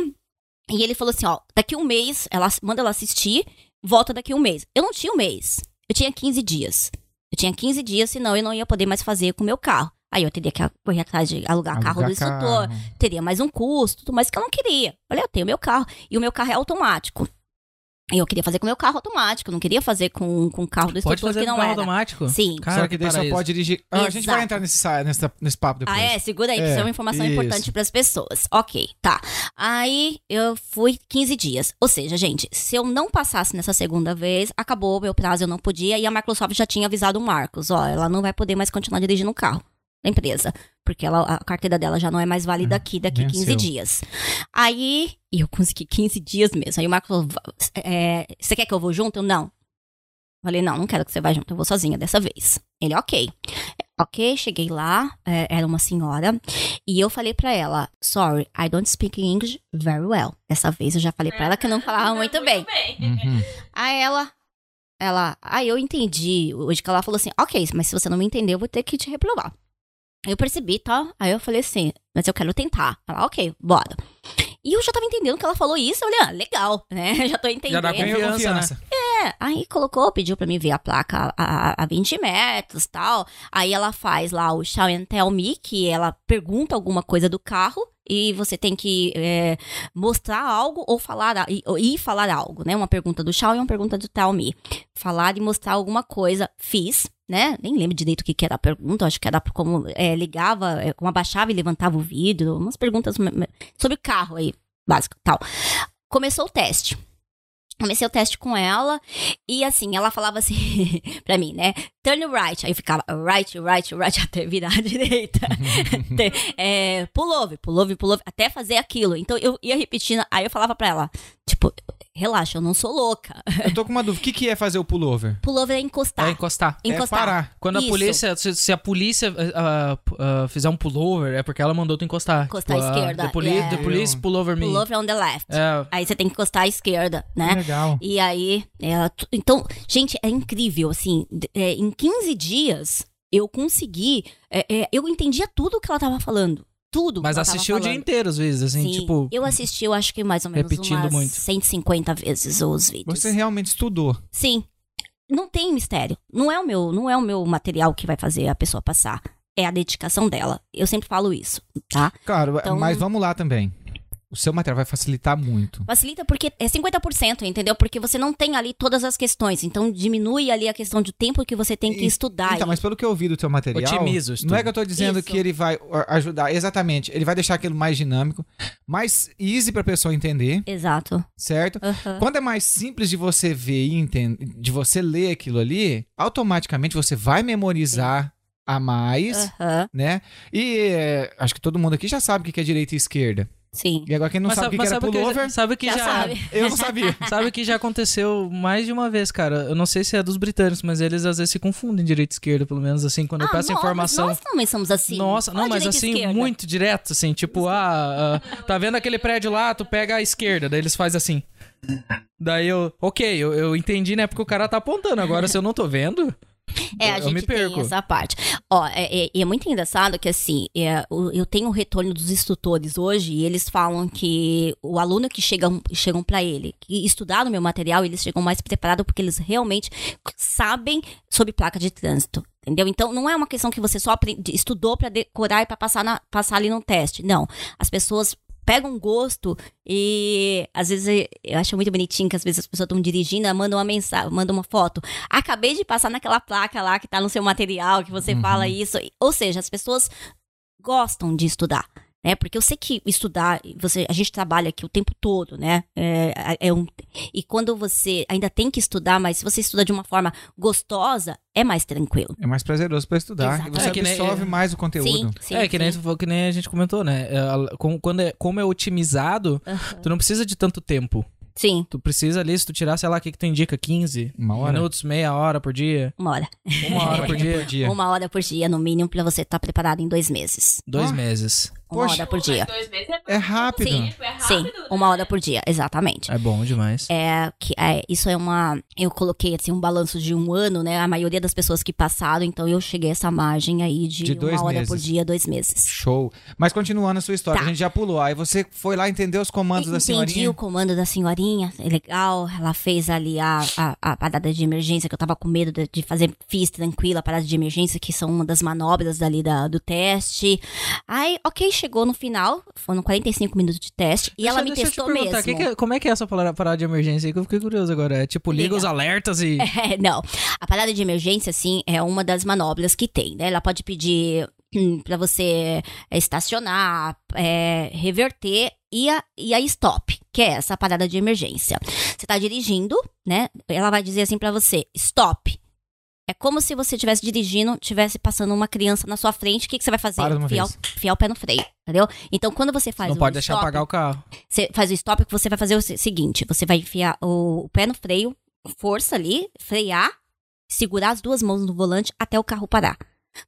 E ele falou assim: ó, daqui um mês, ela manda ela assistir, volta daqui um mês. Eu não tinha um mês. Eu tinha 15 dias. Eu tinha 15 dias, senão eu não ia poder mais fazer com o meu carro. Aí eu teria que correr atrás de alugar carro do Alugar instrutor, carro. teria mais um custo, tudo mais que eu não queria. Olha, eu tenho meu carro. E o meu carro é automático. E eu queria fazer com o meu carro automático, não queria fazer com, com o carro do Pode instrutor fazer que com não carro era. automático? Sim. Cara, Só que daí só pode dirigir. Ah, a gente vai entrar nesse, nessa- nesse papo depois. Ah, é? Segura aí, que É, isso é uma informação isso. importante pras pessoas. Ok, tá. Aí eu fui 15 dias. Ou seja, gente, se eu não passasse nessa segunda vez, acabou o meu prazo, eu não podia. E a Microsoft já tinha avisado o Marcos: ó, ela não vai poder mais continuar dirigindo o carro da empresa. Porque ela, a carteira dela já não é mais válida aqui daqui Venceu. 15 dias. Aí, e eu consegui 15 dias mesmo. Aí o Marcos falou: "Va- é, você quer que eu vou junto? Eu não. Falei, não, não quero que você vá junto, eu vou sozinha dessa vez. Ele, ok. Ok, cheguei lá, é, era uma senhora, e eu falei pra ela, sorry, I don't speak English very well. Dessa vez eu já falei pra ela que eu não falava muito bem. Uhum. Aí ela, ela, aí eu entendi hoje que ela falou assim, ok, mas se você não me entender, eu vou ter que te reprovar. Eu percebi, tá? Aí eu falei assim, mas eu quero tentar. Ela, ok, bora. E eu já tava entendendo que ela falou isso, eu olhei, ah, legal, né? Já tô entendendo. Já dá Confiança, confiança. É, aí colocou, pediu pra mim ver a placa a, a, a 20 metros tal. Aí ela faz lá o Show and Tell Me, que ela pergunta alguma coisa do carro e você tem que é, mostrar algo ou falar e, e falar algo, né? Uma pergunta do Show e uma pergunta do Tell Me. Falar e mostrar alguma coisa. Fiz, né? Nem lembro direito o que, que era a pergunta, acho que era como é, ligava, é, como abaixava e levantava o vidro, umas perguntas sobre o carro aí, básico, tal. Começou o teste. Comecei o teste com ela e assim, ela falava assim pra mim, né? Turn right. Aí eu ficava right, right, right até virar à direita. É, pullover, pullover, pullover, até fazer aquilo. Então eu ia repetindo, aí eu falava pra ela, tipo, relaxa, eu não sou louca. Eu tô com uma dúvida. O que, que é fazer o pullover? Pullover é encostar. É encostar. Encostar. É parar. Quando a Isso. polícia, se, se a polícia ah, ah, fizer um pullover, é porque ela mandou tu encostar. Encostar à ah, esquerda, The, poli é. the police pullover me. Pullover on the left. É, Aí você tem que encostar à esquerda, né? Legal. E aí, ela. t- Então, gente, é incrível, assim. é, em 15 dias, eu consegui. é, é, eu entendia tudo que ela tava falando. Tudo. mas assistiu o dia inteiro, às vezes, assim, Sim, tipo... eu assisti, eu acho que mais ou menos repetindo umas muito. 150 vezes os vídeos. Você realmente estudou. Sim. Não tem mistério. Não é o meu, não é o meu material que vai fazer a pessoa passar. É a dedicação dela. Eu sempre falo isso, tá? Claro, Então- mas vamos lá também. O seu material vai facilitar muito. Facilita porque é 50%, entendeu? Porque você não tem ali todas as questões. Então diminui ali a questão de tempo que você tem que E- estudar. Então, mas pelo que eu vi do teu material, Otimiza o estudo. não é que eu tô dizendo Isso. que ele vai ajudar, exatamente, ele vai deixar aquilo mais dinâmico, mais easy pra pessoa entender, Exato. certo? Aham. Quando é mais simples de você ver e entender, de você ler aquilo ali, automaticamente você vai memorizar a mais, Aham. né? E é, acho que todo mundo aqui já sabe o que que é direita e esquerda. Sim. E agora quem não Mas sabe o que, era sabe pullover, que, sabe que Já já, sabe. eu não sabia. Sabe que já aconteceu mais de uma vez, cara. Eu não sei se é dos britânicos, mas eles às vezes se confundem direita e esquerda, pelo menos assim, quando eu Ah, peço nós- informação. Nós também somos assim. Nossa, não, mas assim, esquerda. muito direto, assim, tipo, ah, ah, tá vendo aquele prédio lá, tu pega a esquerda, daí eles fazem assim. Daí eu, ok, eu, eu entendi, né, porque o cara tá apontando, agora se eu não tô vendo, É, a eu gente me perco. tem essa parte. Ó, é, é- e é muito engraçado que, assim, é, eu tenho o retorno dos instrutores hoje e eles falam que o aluno que chegam, chegam para ele, que estudaram o meu material, eles chegam mais preparados porque eles realmente sabem sobre placa de trânsito. Entendeu? Então, não é uma questão que você só aprende- estudou para decorar e para passar, na- passar ali no teste. Não. As pessoas pegam gosto e às vezes eu- acho muito bonitinho que às vezes as pessoas estão dirigindo, mandam uma mensagem, mandam uma foto. Acabei de passar naquela placa lá que tá no seu material, que você fala isso. Ou seja, as pessoas gostam de estudar. Né? Porque eu sei que estudar, você, a gente trabalha aqui o tempo todo, né? É, é um, e quando você ainda tem que estudar, mas se você estuda de uma forma gostosa, é mais tranquilo. É mais prazeroso pra estudar. E Exatamente. você É que nem- absorve mais o conteúdo. Sim, sim. é que nem, que nem a gente comentou, né, é, quando é, como é otimizado, Aham. tu não precisa de tanto tempo, Sim, tu precisa ali, se tu tirar, sei lá, o que que tu indica, 15 Uma hora. minutos, meia hora por dia, uma hora. uma hora por dia, por dia. Uma hora por dia, no mínimo, pra você estar preparado em dois meses. dois Ah. meses. Uma Poxa. hora por dia. Dois meses É rápido. Sim, é rápido, sim, né? uma hora por dia, exatamente. É bom demais. É, que, é, isso é uma. Eu coloquei assim um balanço de um ano, né? A maioria das pessoas que passaram, então eu cheguei a essa margem aí de, De dois uma hora meses. por dia, dois meses. Show. Mas continuando a sua história, Tá. a gente já pulou. Aí você foi lá entender os comandos da Entendi senhorinha. o comando da senhorinha, é legal. Ela fez ali a, a, a parada de emergência, que eu tava com medo de, de fazer. Fiz tranquila a parada de emergência, que são uma das manobras ali da, do teste. Aí, ok, chegou no final, foram 45 minutos de teste, e ela me Deixa eu te testou mesmo. que que como é que é essa parada de emergência aí? Que eu fiquei curioso agora. É tipo, liga Liga. os alertas e. É, não. A parada de emergência, assim, é uma das manobras que tem, né? Ela pode pedir hum, pra você é, estacionar, é, reverter e a, e a stop, que é essa parada de emergência. Você tá dirigindo, né? Ela vai dizer assim pra você, stop. É como se você estivesse dirigindo, estivesse passando uma criança na sua frente, o que, que você vai fazer? Enfiar, vez. o- pé no freio, entendeu? Então, quando você faz não o pode deixar stop, apagar o carro. você faz o stop, que você vai fazer o se- seguinte: você vai enfiar o, o pé no freio, força ali, frear, segurar as duas mãos no volante até o carro parar.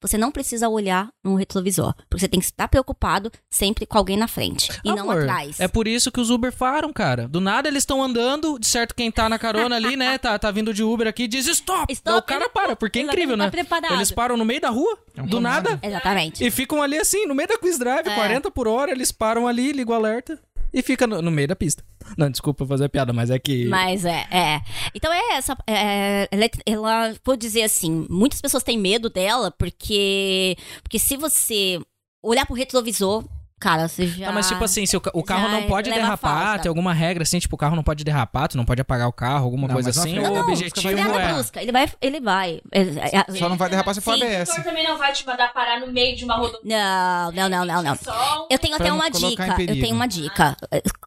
Você não precisa olhar no retrovisor, porque você tem que estar preocupado sempre com alguém na frente e não Amor, atrás. É por isso que os Uber faram, cara. Do nada eles estão andando, de certo quem tá na carona ali, né? Tá, tá vindo de Uber aqui, diz stop. Stop, o cara ele- para, porque é incrível, tá né? preparado. Eles param no meio da rua, É um do nada, Exatamente. e ficam ali assim, no meio da quiz drive, É. 40 por hora, eles param ali, ligam o alerta e fica no, no meio da pista. Não, desculpa fazer piada, mas é que. Mas é, é. Então é essa. é, ela, ela, vou dizer assim, muitas pessoas têm medo dela porque. Porque se você olhar pro retrovisor, cara, você já. Tá, mas tipo assim, se o, o carro não pode derrapar, falta. tem alguma regra assim, tipo, o carro não pode derrapar, tu não pode apagar o carro, alguma Não, coisa mas na assim, Não, o não, objetivo Ele é... brusca, ele vai. Ele vai. É, é, é, Só não vai derrapar se for. O ABS. doutor também não vai te mandar parar no meio de uma rodovia. Não, não, não, não, não. Só um- Eu tenho até não uma dica. Eu tenho uma dica.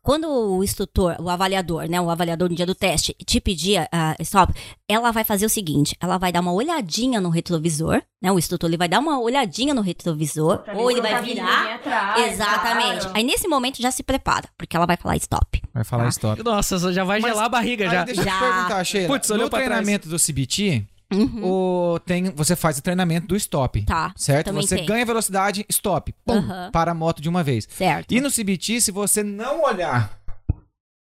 Quando o instrutor, o avaliador, né, o avaliador no dia do teste, te pedir a stop, ela vai fazer o seguinte: ela vai dar uma olhadinha no retrovisor, né? O instrutor ele vai dar uma olhadinha no retrovisor, Pra ou ele vai virar. atrás, Exatamente. claro. Aí nesse momento já se prepara, porque ela vai falar stop. Vai falar Tá. stop. Nossa, já vai Mas- gelar a barriga Aí já. deixa eu te Já. perguntar, Sheila. Putz, olhou no pra trás. treinamento do CBT, Uhum. o, tem, você faz o treinamento do stop. Tá. Certo? Você tem. ganha velocidade, stop. Pum, Aham. para a moto de uma vez. Certo. E no CBT, se você não olhar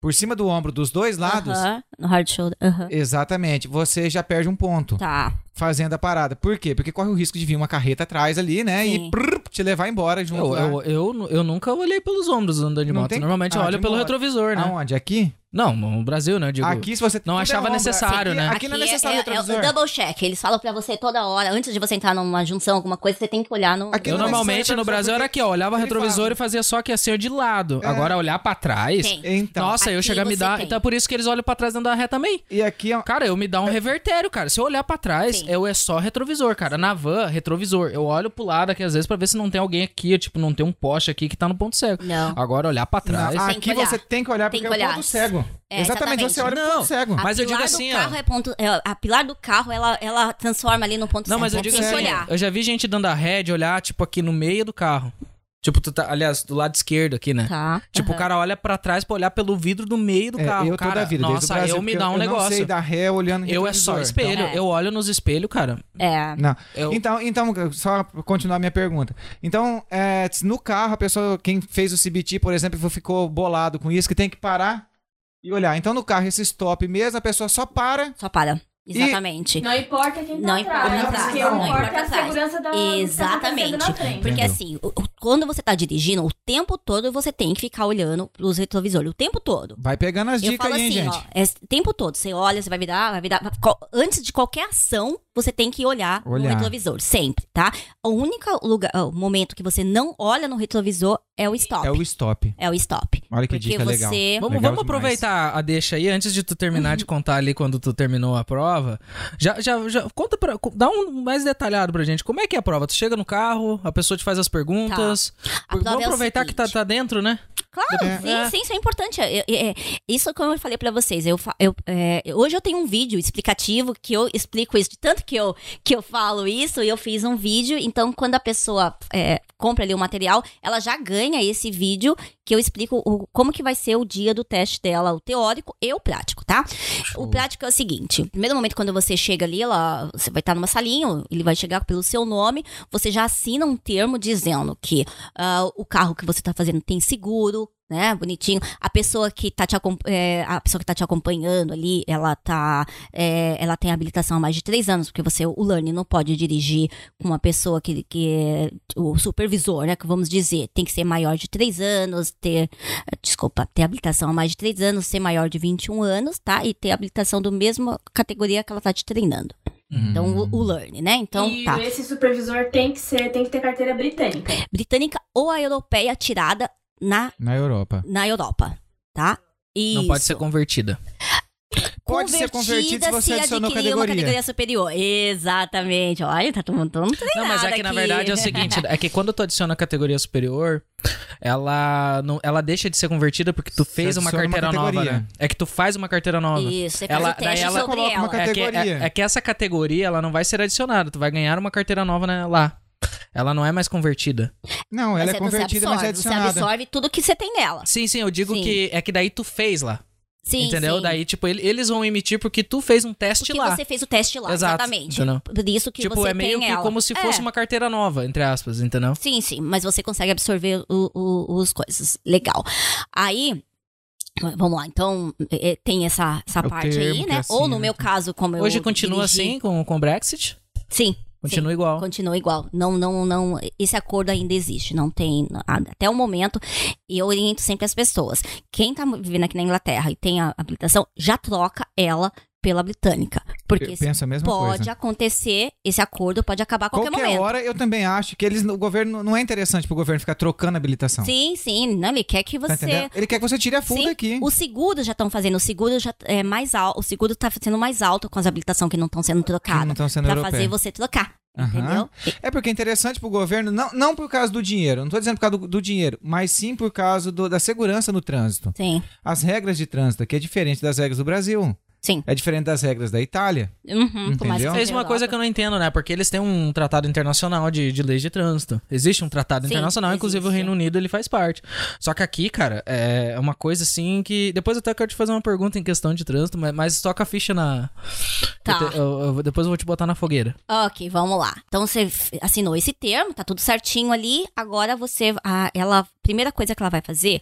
por cima do ombro dos dois lados, Aham, No hard shoulder. Aham. exatamente, você já perde um ponto Tá. fazendo a parada. Por quê? Porque corre o risco de vir uma carreta atrás ali, né? Sim. E prrr, te levar embora junto Eu, eu, eu, eu nunca olhei pelos ombros andando de Não moto. tem- Normalmente eu Ah, olho de pelo moto. retrovisor, né? Aonde? Aqui? Não, no Brasil, né? Eu digo, Aqui, se você não é achava necessário, aqui, né? Aqui não é necessário é, o retrovisor. é o double check. Eles falam pra você toda hora, antes de você entrar numa junção, alguma coisa, você tem que olhar no. Aqui Eu não é normalmente no Brasil era aqui, ó, olhava o retrovisor fala. e fazia só que assim, ó, de lado. É. Agora olhar pra trás. Tem. Então, Nossa, eu Aqui chegar a me dar. tem. Então é por isso que eles olham pra trás dentro da ré também. e aqui é... Cara, eu me dá um revertério, cara. Se eu olhar pra trás, Sim. eu é só retrovisor, cara. Na van, retrovisor. Eu olho pro lado aqui às vezes pra ver se não tem alguém aqui, tipo, não tem um poste aqui que tá no ponto cego. Não. Agora olhar pra trás. Não, aqui que olhar. você tem que olhar Tem porque que é o ponto cego. É, exatamente, você olha Não. ponto cego. Mas eu digo assim, ó. carro é ponto, é, a pilar do carro, ela, ela transforma ali no ponto Não, cego. mas eu digo assim, olhar. eu já vi gente dando a ré de olhar, tipo, aqui no meio do carro. Tipo, tu tá, aliás, do lado esquerdo aqui, né? Tá. Tipo, o aham. cara olha pra trás pra olhar pelo vidro do meio do É, carro. eu cara, toda a vida, desde o nossa, Brasil, eu me dá um eu negócio. não sei dar ré olhando Eu é só espelho. É. Eu olho nos espelhos, cara. É. Não. Eu... Então, então, só pra continuar a minha pergunta. Então, é, no carro, a pessoa, quem fez o CBT, por exemplo, ficou bolado com isso, que tem que parar e olhar. Então, no carro, esse stop mesmo, a pessoa só para. Só para. Exatamente. Não importa quem tá Não atrás. importa porque atrás, o não importa importa é a atrás. segurança da tá Exatamente. Porque Entendeu? assim, o- quando você tá dirigindo, o tempo todo você tem que ficar olhando pros retrovisores. O tempo todo. Vai pegando as Eu dicas aí, assim, hein, ó, gente. é o tempo todo. Você olha, você vai virar, vai virar. Antes de qualquer ação, você tem que olhar, Olhar. no retrovisor, sempre, tá? O único lugar, o momento que você não olha no retrovisor é o stop. É o stop. É o stop. Olha que Porque dica legal. você. Vamos, Legal vamos aproveitar a deixa aí, antes de tu terminar de contar ali quando tu terminou a prova. Já, já, já conta pra. Dá um mais detalhado pra gente. Como é que é a prova? Tu chega no carro, a pessoa te faz as perguntas. A Vamos é aproveitar que tá, tá dentro, né? Claro, É. sim, sim, isso é importante. É, é, é, isso como eu falei pra vocês. Eu, eu, é, hoje eu tenho um vídeo explicativo que eu explico isso. De tanto que eu, que eu falo isso, eu fiz um vídeo. Então, quando a pessoa é, compra ali o material, ela já ganha esse vídeo que eu explico o- como que vai ser o dia do teste dela, o teórico e o prático, tá? O prático é o seguinte: no primeiro momento, quando você chega ali, ela, você vai estar numa salinha, ele vai chegar pelo seu nome, você já assina um termo dizendo que ah, o carro que você tá fazendo tem seguro, né? Bonitinho. A pessoa que tá te, é, a pessoa que tá te acompanhando ali, ela tá. é, ela tem habilitação há mais de três anos, porque você, o learning, não pode dirigir com uma pessoa que, que é o supervisor, né? Que vamos dizer, tem que ser maior de três anos, ter. Desculpa, ter habilitação há mais de três anos, ser maior de 21 anos, tá? E ter habilitação do mesmo categoria que ela tá te treinando. Então, o, o learning, né? Então, e tá. esse supervisor tem que ser, tem que ter carteira britânica. Britânica ou a europeia tirada na, Na Europa. na Europa, tá? Não pode Isso. ser convertida. Pode ser convertido se você adicionou adquirir uma categoria. categoria superior. Exatamente. Olha, tá todo mundo todo mundo Não, mas é que na verdade é o seguinte, é que quando tu adiciona a categoria superior, ela não, ela deixa de ser convertida porque tu fez uma adiciona uma carteira nova, categoria. né? É que tu faz uma carteira nova. Isso, você Ela- faz o teste daí ela sobre coloca uma ela. É que, categoria. é, é que essa categoria ela não vai ser adicionada, tu vai ganhar uma carteira nova né, lá. Ela não é mais convertida. Não, ela Mas é convertida, você mas é absorve, Você adicionada. absorve tudo que você tem nela. Sim, sim, eu digo Sim. que é que daí tu fez lá. Sim, entendeu? sim. Daí, tipo, ele- eles vão emitir porque tu fez um teste Porque lá. você fez o teste lá, Exato, exatamente. entendeu? Por isso que tipo, você é meio que ela. como se fosse É. uma carteira nova, entre aspas, entendeu? Sim, sim, mas você consegue absorver o- o- os coisas. Legal. Aí, vamos lá, então é, tem essa, essa É o parte aí, né? assina, Ou no né? meu caso, como eu Hoje continua dirigi- assim com, com o Brexit? Sim. Continua igual. Continua igual. Não, não, não. Esse acordo ainda existe. Não tem. Até o momento, e eu oriento sempre as pessoas. Quem tá vivendo aqui na Inglaterra e tem a habilitação, já troca ela pela britânica. Porque pode coisa. acontecer, esse acordo pode acabar a qualquer, Qualquer momento. hora, eu também acho que eles, o governo não é interessante pro governo ficar trocando habilitação. Sim, sim. Não, ele quer que Tá você. entendendo? Ele quer que você tire a Sim, aqui. Os seguros já estão fazendo, o seguro já é mais alto, o seguro tá sendo mais alto com as habilitações que não estão sendo trocadas. estão sendo Pra europeias. fazer você trocar. Aham. Entendeu? É porque é interessante pro governo, não, não por causa do dinheiro, não tô dizendo por causa do, do dinheiro, mas sim por causa do- da segurança no trânsito. Sim, As regras de trânsito aqui é diferente das regras do Brasil. Sim. É diferente das regras da Itália. Uhum, por mais que? Fez uma coisa que eu não entendo, né? Porque eles têm um tratado internacional de, de leis de trânsito. Existe um tratado Sim, internacional, inclusive o existe. Reino Unido ele faz parte. Só que aqui, cara, é uma coisa assim que. Depois eu até quero te fazer uma pergunta em questão de trânsito, mas, mas toca a ficha na. Tá. Eu te- eu- eu- depois eu vou te botar na fogueira. Ok, vamos lá. Então você assinou esse termo, tá tudo certinho ali. Agora você, a, ela, a primeira coisa que ela vai fazer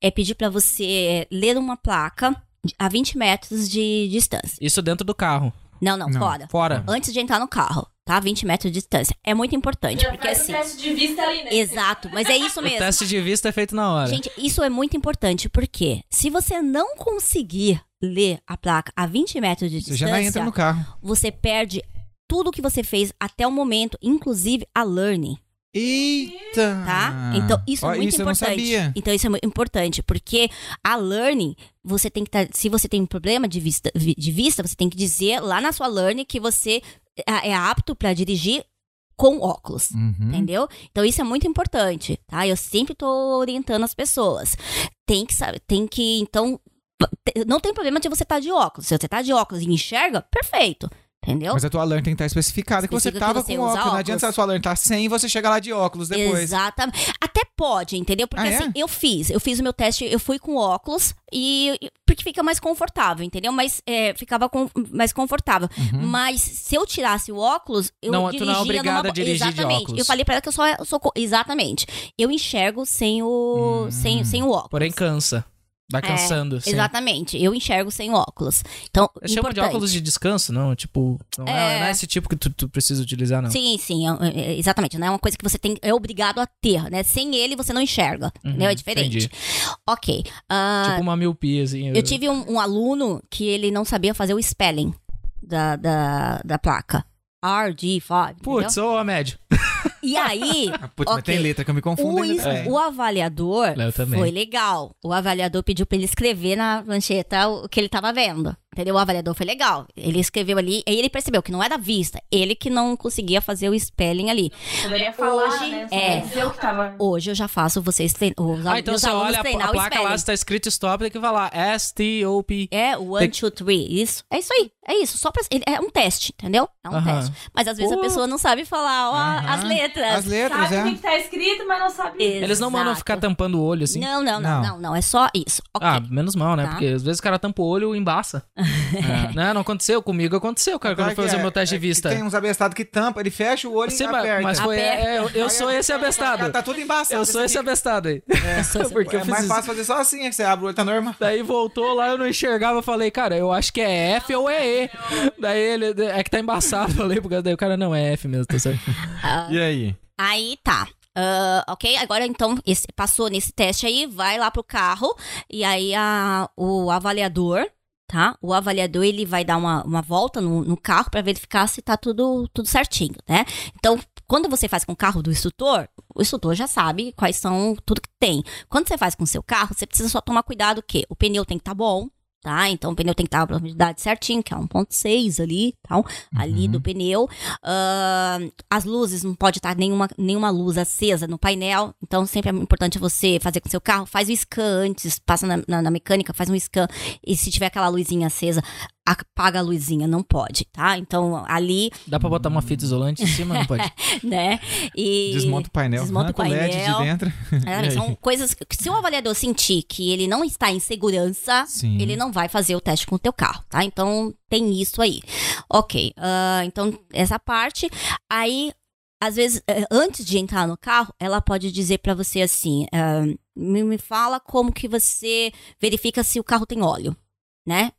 é pedir pra você ler uma placa a 20 metros de distância. Isso dentro do carro. Não, não, Não. fora. Fora. Antes de entrar no carro, tá? 20 metros de distância. É muito importante, Já porque faz assim. o teste de vista ali, né? Exato, mas é isso O mesmo. teste de vista é feito na hora. Gente, isso é muito importante, porque se você não conseguir ler a placa a 20 metros de Você distância, já não entra no carro. você perde tudo que você fez até o momento, inclusive a learning, Eita! tá? Então, isso Ó, é muito isso importante. Então, isso é muito importante, porque a learning, você tem que estar. se você tem um problema de vista, vi- de vista, você tem que dizer lá na sua learning que você é é apto para dirigir com óculos. Uhum. Entendeu? Então isso é muito importante, tá? Eu sempre tô orientando as pessoas. Tem que saber, tem que, então, não tem problema de você estar de óculos. Se você tá de óculos e enxerga, perfeito. Entendeu? Mas a tua alarme tem que estar especificada que você Especifica que tava você com usa óculos. Não adianta óculos. a sua alarme estar sem e você chegar lá de óculos depois. Exatamente. Até pode, entendeu? Porque Ah, é? assim, eu fiz, eu fiz o meu teste, eu fui com óculos e porque fica mais confortável, entendeu? Mas é, ficava com- mais confortável. Mas se eu tirasse o óculos, eu Não, tu dirigia não é obrigada numa a dirigir de Exatamente. óculos. Eu falei pra ela que eu só sou exatamente. Eu enxergo sem o sem, sem o óculos. Porém, cansa. Vai É, cansando. sim. Exatamente. Eu enxergo sem óculos. Então, Eu chamo de óculos de descanso, não? Tipo, não é, É. não é esse tipo que tu, tu precisa utilizar, não. Sim, sim, é- é- exatamente. Não é uma coisa que você tem, é obrigado a ter, né? Sem ele você não enxerga, Uhum, entendeu? É diferente. entendi. Ok. ah, Tipo uma miopia, assim. eu tive um, um aluno que ele não sabia fazer o spelling da, da, da placa. RG5. entendeu? Putz, ô médio. E aí, Ah, Putz, mas Ok. tem letra que eu me confundo o, também. o avaliador Eu também. foi legal. O avaliador pediu pra ele escrever na lancheta o que ele tava vendo. Entendeu? O avaliador foi legal. Ele escreveu ali, aí ele percebeu que não era vista. Ele que não conseguia fazer o spelling ali. Poderia falar, Hoje, né? É. dizer o que tava... Hoje eu já faço vocês treinar. Ah, então você olha a, a o placa lá, spelling. se tá escrito stop, tem que falar S-T-O-P. É, o one, two, three. Isso. É isso aí. É isso. Só pra. É um teste, entendeu? É um Aham. teste. Mas às vezes Pô. a pessoa não sabe falar ó, Aham. as letras. As letras, Sabe o é. que que tá escrito, mas não sabe... Eles não mandam Exato. ficar tampando o olho, assim. Não, não, Não. não, não, não. É só isso. Ok. Ah, menos mal, né? Tá. Porque às vezes o cara tampa o olho e embaça. Né? Não aconteceu comigo, aconteceu, cara, quando eu fui fazer o é, meu teste é de vista. Tem uns abestados que tampa, ele fecha o olho Sim, e mas, aperta. mas foi. É, eu, eu sou esse abestado. Tá tudo embaçado. Eu sou esse aqui. abestado aí. sou esse Porque eu É mais isso. fácil fazer só assim, é que você abre o olho, tá normal. Daí voltou lá, eu não enxergava, eu falei, cara, eu acho que é F ou é E. Daí ele, é que tá embaçado, falei, porque daí o cara não é F mesmo, tá certo? Ah, E aí? Aí tá. Ah, ok, agora então esse- passou nesse teste aí, vai lá pro carro e aí a, o avaliador, tá? O avaliador ele vai dar uma, uma volta no, no carro pra verificar se tá tudo, tudo certinho, né? Então, quando você faz com o carro do instrutor, o instrutor já sabe quais são tudo que tem. Quando você faz com o seu carro, você precisa só tomar cuidado que o pneu tem que estar bom, tá? Então o pneu tem que estar a profundidade certinho, que é 1.6 ali? Ali Uhum. do pneu. Ah, as luzes não pode estar nenhuma, nenhuma luz acesa no painel. Então sempre é importante você fazer com seu carro, faz o scan antes, passa na, na- na mecânica, faz um scan. E se tiver aquela luzinha acesa, apaga a luzinha, não pode, tá? Então ali, Dá pra botar uma fita isolante em cima? Não pode. né? E Desmonta o painel, desmonta o o LED painel. de dentro. Aí? São coisas que, se o avaliador sentir que ele não está em segurança, Sim. ele não vai fazer o teste com o teu carro, tá? Então tem isso aí. Ok, ah, então essa parte. Aí, às vezes, eh, antes de entrar no carro, ela pode dizer pra você assim: me, me fala como que você verifica se o carro tem óleo, né?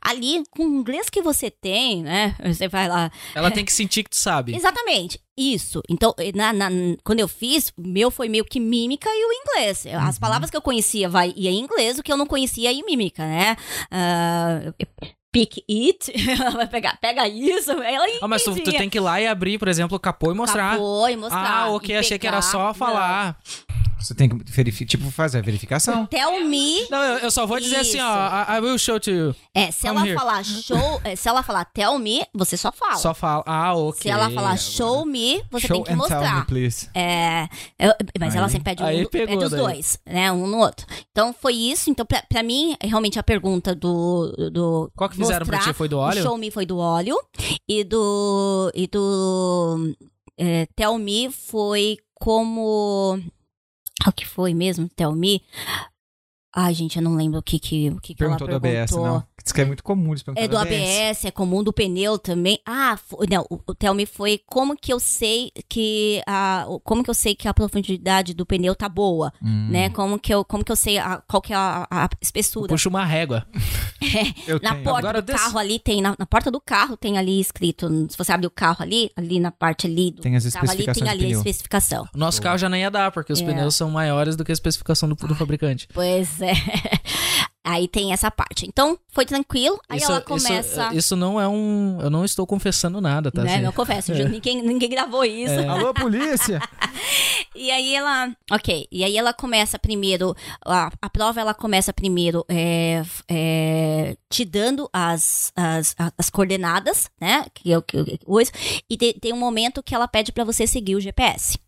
Ali, com o inglês que você tem, né? Você vai lá, Ela tem que sentir que tu sabe. Exatamente, isso. Então, eh, na- na- quando eu fiz, meu foi meio que mímica e o inglês. As Uhum. palavras que eu conhecia vai, ia em inglês, o que eu não conhecia ia em mímica, né? Ah, pick it, ela vai pegar, pega isso, ela Ah, mas tu, tu tem que ir lá e abrir, por exemplo, o capô e mostrar. Capô e mostrar. Ah, ok, achei que era só falar. Você tem que verificar, tipo, fazer a verificação. Tell me. Não, eu, eu só vou dizer assim, Isso. ó, I, I will show to you. É, se Come ela here. falar show, eh, se ela falar tell me, você só fala. Só fala. Ah, ok. se ela falar show me, você Show tem que and tell me, mostrar. please. É, eu- mas ela Aí- sempre pede, um, pegou pede os daí. dois, né? Um no outro. Então foi isso. Então, pra, pra mim, realmente a pergunta do. do Qual que fizeram pra mostrar, ti? Foi do óleo? show me foi do óleo. E do. E do. É, tell me foi como. O que foi mesmo? Tell. Ai, gente, eu não lembro o que, que, o que, que ela Perguntou do perguntou. ABS, não. Diz que é muito comum eles perguntarem É do ABS, é comum do pneu também. Ah, fo- não, o, Tell Me foi como que eu sei que a como que eu sei que a profundidade do pneu tá boa, Hum, né? Como que eu como que eu sei a- qual que é a, a espessura? Puxa uma régua. Eu Na tenho. porta Agora do desse- carro ali tem na, na porta do carro tem ali escrito, se você abrir o carro ali, ali na parte ali do Tem as carro ali tem especificações ali do a pneu. especificação. O nosso carro já nem ia dar, porque os É. pneus são maiores do que a especificação do, do fabricante. Pois é. Aí tem essa parte. Então, foi tranquilo. Aí ela começa. Isso, isso não é um. Eu não estou confessando nada, tá? né? Assim, Eu confesso, É. ninguém, ninguém gravou isso. Alô, polícia! E aí ela, ok, e aí ela começa primeiro, a, a prova ela começa primeiro é, é, te dando as, as, as coordenadas, né, que eu, que eu uso, e te- tem um momento que ela pede pra você seguir o GPS.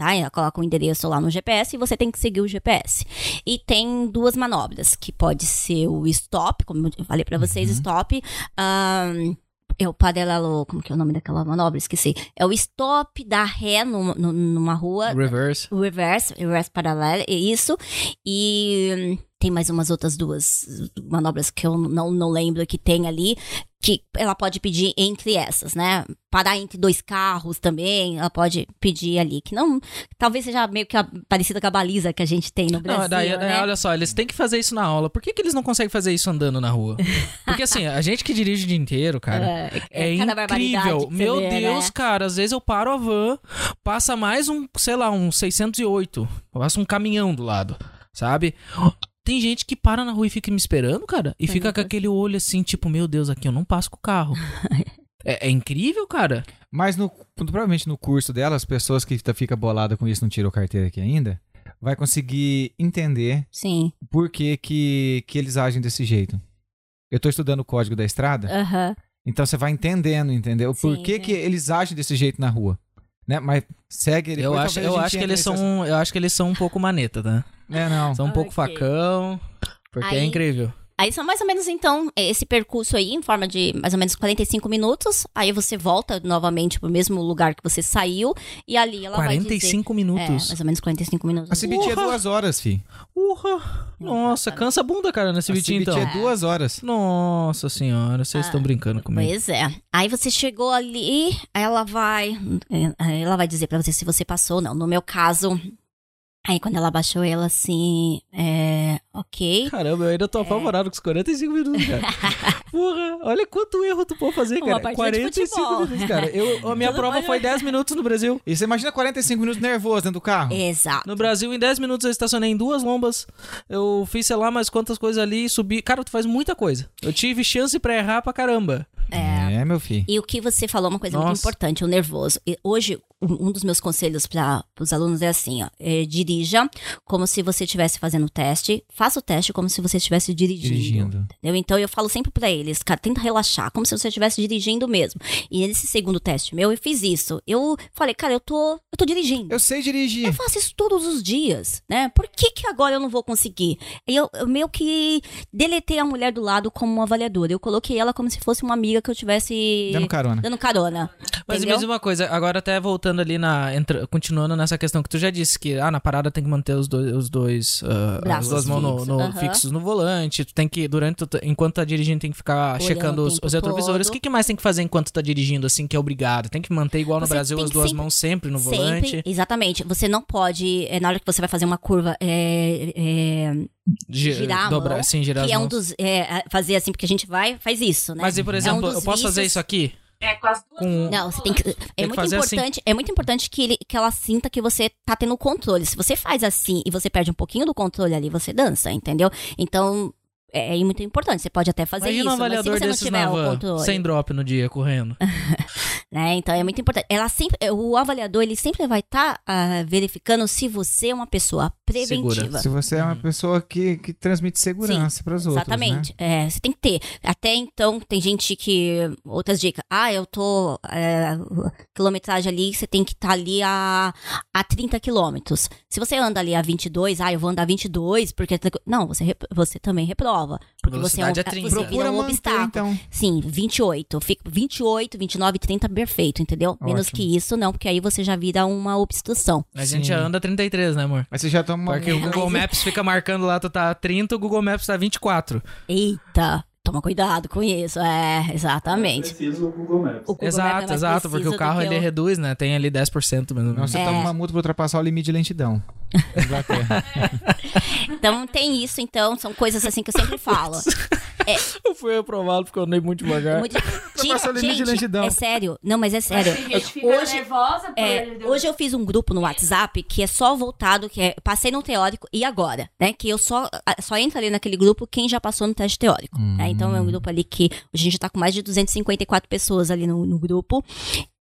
Tá? Ela coloca o endereço lá no GPS e você tem que seguir o GPS. E tem duas manobras, que pode ser o stop, como eu falei pra vocês, Uhum. stop, ahn, é o paralelo, como que é o nome daquela manobra? Esqueci. É o stop da ré numa, num- numa rua, Reverse. reverse, reverse paralelo, é isso. E tem mais umas outras duas manobras que eu não, não lembro que tem ali, que ela pode pedir entre essas, né? Parar entre dois carros também, ela pode pedir ali, que não, talvez seja meio que a, parecida com a baliza que a gente tem no Brasil, Não, daí, né? olha só, eles têm que fazer isso na aula. Por que, que eles não conseguem fazer isso andando na rua? Porque assim, a gente que dirige o dia inteiro, cara, É, é, barbaridade incrível. Meu vê, Deus, né? cara, às vezes eu paro a van, passa mais um, sei lá, um 608, passa um caminhão do lado, sabe? Tem gente que para na rua e fica me esperando, cara, e fica com aquele olho assim, tipo, meu Deus, aqui eu não passo com o carro. É, é incrível, cara. Mas no, provavelmente no curso dela, as pessoas que tá- fica bolada com isso, não tirou carteira aqui ainda, vai conseguir entender Sim, por que, que, que eles agem desse jeito. Eu tô estudando o código da estrada, aham. então você vai entendendo, entendeu? Por Sim, que, sim. que eles agem desse jeito na rua. Né? Mas segue ele. Eu acho, eu acho que eles são, eu acho que eles são um pouco maneta, tá? assunto. É, não. São um pouco facão, porque é Aí- incrível. Aí são mais ou menos, então, esse percurso aí, em forma de mais ou menos 45 minutos. Aí você volta novamente pro mesmo lugar que você saiu. E ali ela vai dizer... 45 É, minutos. mais ou menos 45 minutos. A CBT é duas horas, fi. Urra! Nossa, cansa a bunda, cara, nesse A bitinho CBT então. é duas horas. Nossa senhora, vocês estão brincando comigo. Pois é. Aí você chegou ali, ela vai... aí Ela vai dizer pra você se você passou ou não. No meu caso... Aí quando ela baixou ela assim... É... Ok. Caramba, eu ainda tô apavorado com os 45 minutos, cara. Porra, olha quanto erro tu pode fazer, Uma cara. de 45 futebol. minutos, cara. Eu, a minha Tudo prova pode- foi 10 minutos no Brasil. E você imagina 45 minutos nervoso dentro do carro? Exato. No Brasil, em 10 minutos eu estacionei em duas lombas. Eu fiz, sei lá, mais quantas coisas ali, subi. Cara, tu faz muita coisa. Eu tive chance pra errar pra caramba. É, meu filho. E o que você falou é uma coisa muito Nossa. importante, o nervoso. E hoje, um um dos meus conselhos para os alunos é assim, ó, é, dirija como se você estivesse fazendo o teste, faça o teste como se você estivesse dirigindo. Dirigindo. Entendeu? Então eu falo sempre para eles, cara, tenta relaxar, como se você estivesse dirigindo mesmo. E nesse segundo teste meu, eu fiz isso. Eu falei, cara, eu tô, eu tô dirigindo. Eu sei dirigir. Eu faço isso todos os dias, né? Por que, que agora eu não vou conseguir? E Eu, eu meio que deletei a mulher do lado como uma avaliadora. Eu coloquei ela como se fosse uma amiga que eu tivesse Dando carona. dando carona. Mas entendeu? mesmo uma coisa, agora até voltando ali na. entra- continuando nessa questão que tu já disse, que ah, na parada tem que manter os dois, os dois Braços as duas mãos no, fixos, no- aham. fixos no volante. Tu tem que, durante, enquanto tá dirigindo, tem que ficar Olhando checando os, os retrovisores. O que, que mais tem que fazer enquanto tá dirigindo, assim, que é obrigado? Tem que manter igual no Você Brasil as duas sempre- mãos sempre no Sempre, volante. exatamente. Você não pode, é, na hora que você vai fazer uma curva, é, é, Gi- girar a dobra- mão, sim, girar que as é um dos. é, fazer assim, porque a gente vai, faz isso, né? Mas e, por É um exemplo, eu posso fazer vícios- isso aqui? É com as duas Com-. Não, você tem que. É que muito fazer assim. importante, é muito importante que, ele, que ela sinta que você tá tendo controle. Se você faz assim e você perde um pouquinho do controle ali, você dança, entendeu? Então, é, é muito importante. Você pode até fazer Imagina isso, um mas se avaliador você não desses tiver na o sem drop no dia, correndo. né? Então é muito importante. Ela sempre, o avaliador ele sempre vai estar verificando se você é uma pessoa preventiva. Se você é uma pessoa que, que transmite segurança para os outros. Exatamente. Né? É, você tem que ter. Até então, tem gente que. Outras dicas. Ah, eu tô. É, quilometragem ali, você tem que estar ali a, a 30 quilômetros. Se você anda ali a 22, ah, eu vou andar 22, porque. Não, você, você também reprova. Porque você é um, Velocidade é 30. você vira Procura um manter, obstáculo. então. Sim, 28. Fica 28, 29, 30, perfeito, entendeu? Menos Ótimo. que isso, não, porque aí você já vira uma obstrução. A gente Sim. já anda 33, né, amor? Mas você já toma. Porque o Google Maps fica marcando lá, tu tá 30, o Google Maps tá 24. Eita, toma cuidado com isso. É, exatamente. Preciso o Google Maps. O Google Maps é exato, exato, porque o carro do ele o- reduz, né? Tem ali 10% mesmo. Não, você É. toma uma multa para ultrapassar o limite de lentidão. Inglaterra. Então tem isso, então, são coisas assim que eu sempre falo. Eu fui aprovado porque eu andei muito devagar. Muito- de gente, lentidão. é sério. Não, mas é sério. Hoje, nervosa é, hoje eu fiz um grupo no WhatsApp que é só voltado, que é passei no teórico e agora, né? Que eu só, só entra ali naquele grupo quem já passou no teste teórico. né? Então é um grupo ali que a gente tá com mais de 254 pessoas ali no, no grupo.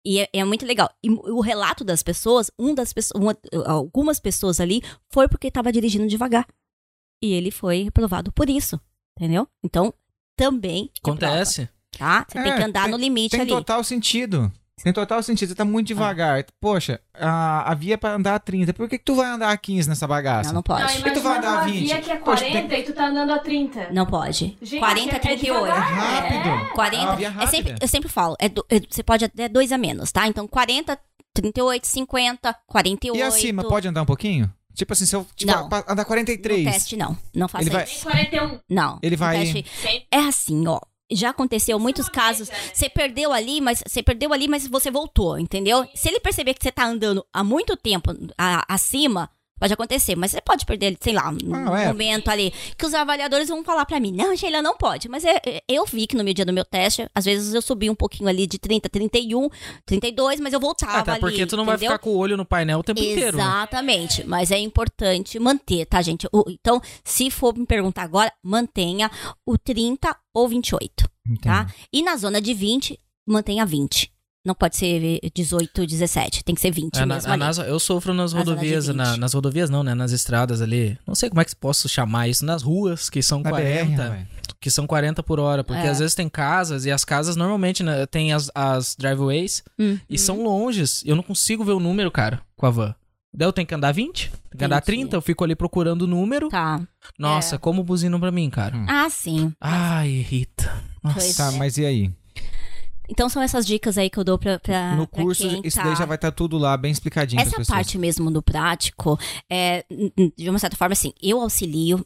E é, é muito legal. E o relato das pessoas, um das pessoas, uma- algumas pessoas ali, foi porque tava dirigindo devagar. E ele foi reprovado por isso. Entendeu? Então, também. reprova, Acontece. Tá? Você tem É, que andar tem- no limite Tem ali. total sentido. Tem total sentido. Você tá muito devagar. Poxa, a, a via é pra andar a 30. Por que, que tu vai andar a 15 nessa bagaça? Não, não pode. Não, Não, E tu vai andar uma 20? via que é Poxa, 40 e tu tá andando a 30. pode. Gente, 40, é 38. devagar. Rápido. 40. É uma via é sempre, rápida. eu sempre falo, é do- é- você pode até dois a menos, tá? Então 40, 38, 50, 48. E acima, pode andar um pouquinho? Tipo assim, se eu tiver Não. pra andar No 43. teste, não. Não faça Ele vai- isso. Tem 41. Não. Ele no vai- teste-. É assim, ó. Já aconteceu muitos casos. Você perdeu ali, mas você perdeu ali, mas você voltou, entendeu? Se ele perceber que você tá andando há muito tempo a- acima, pode acontecer, mas você pode perder, sei lá, um Ah, é. momento ali que os avaliadores vão falar pra mim: "Não, Sheila, não pode". Mas é- é- eu vi que no meu dia do meu teste, às vezes eu subi um pouquinho ali de 30, 31, 32, mas eu voltava Até porque ali, tu não vai entendeu? ficar com o olho no painel o tempo inteiro. né? Exatamente, mas é importante manter, tá, gente? Então, se for me perguntar agora, mantenha o 30 ou 28, tá? E na zona de 20, mantenha 20. Não pode ser 18, 17, tem que ser 20 É, mesmo a ali. NASA- eu sofro nas rodovias, na- 20. nas rodovias não, né? Nas estradas ali. Não sei como é que posso chamar isso. Nas ruas, que são Na 40. BR, rapaz. que são 40 por hora. Porque É. às vezes tem casas e as casas normalmente né, tem as, as driveways Hum, e hum. são longes. Eu não consigo ver o número, cara, com a van. Daí eu tenho que andar 20, tem que andar Entendi. 30, eu fico ali procurando o número. Tá. Nossa, como buzinam pra mim, cara. Hum. Ah, sim. Ai, irrita. Nossa. Pois Tá, é. mas e aí? Então são essas dicas aí que eu dou pra, pra no pra curso, quem isso tá... daí já vai estar tudo lá bem explicadinho Essa parte mesmo do prático, é, de uma certa forma, assim, eu auxilio.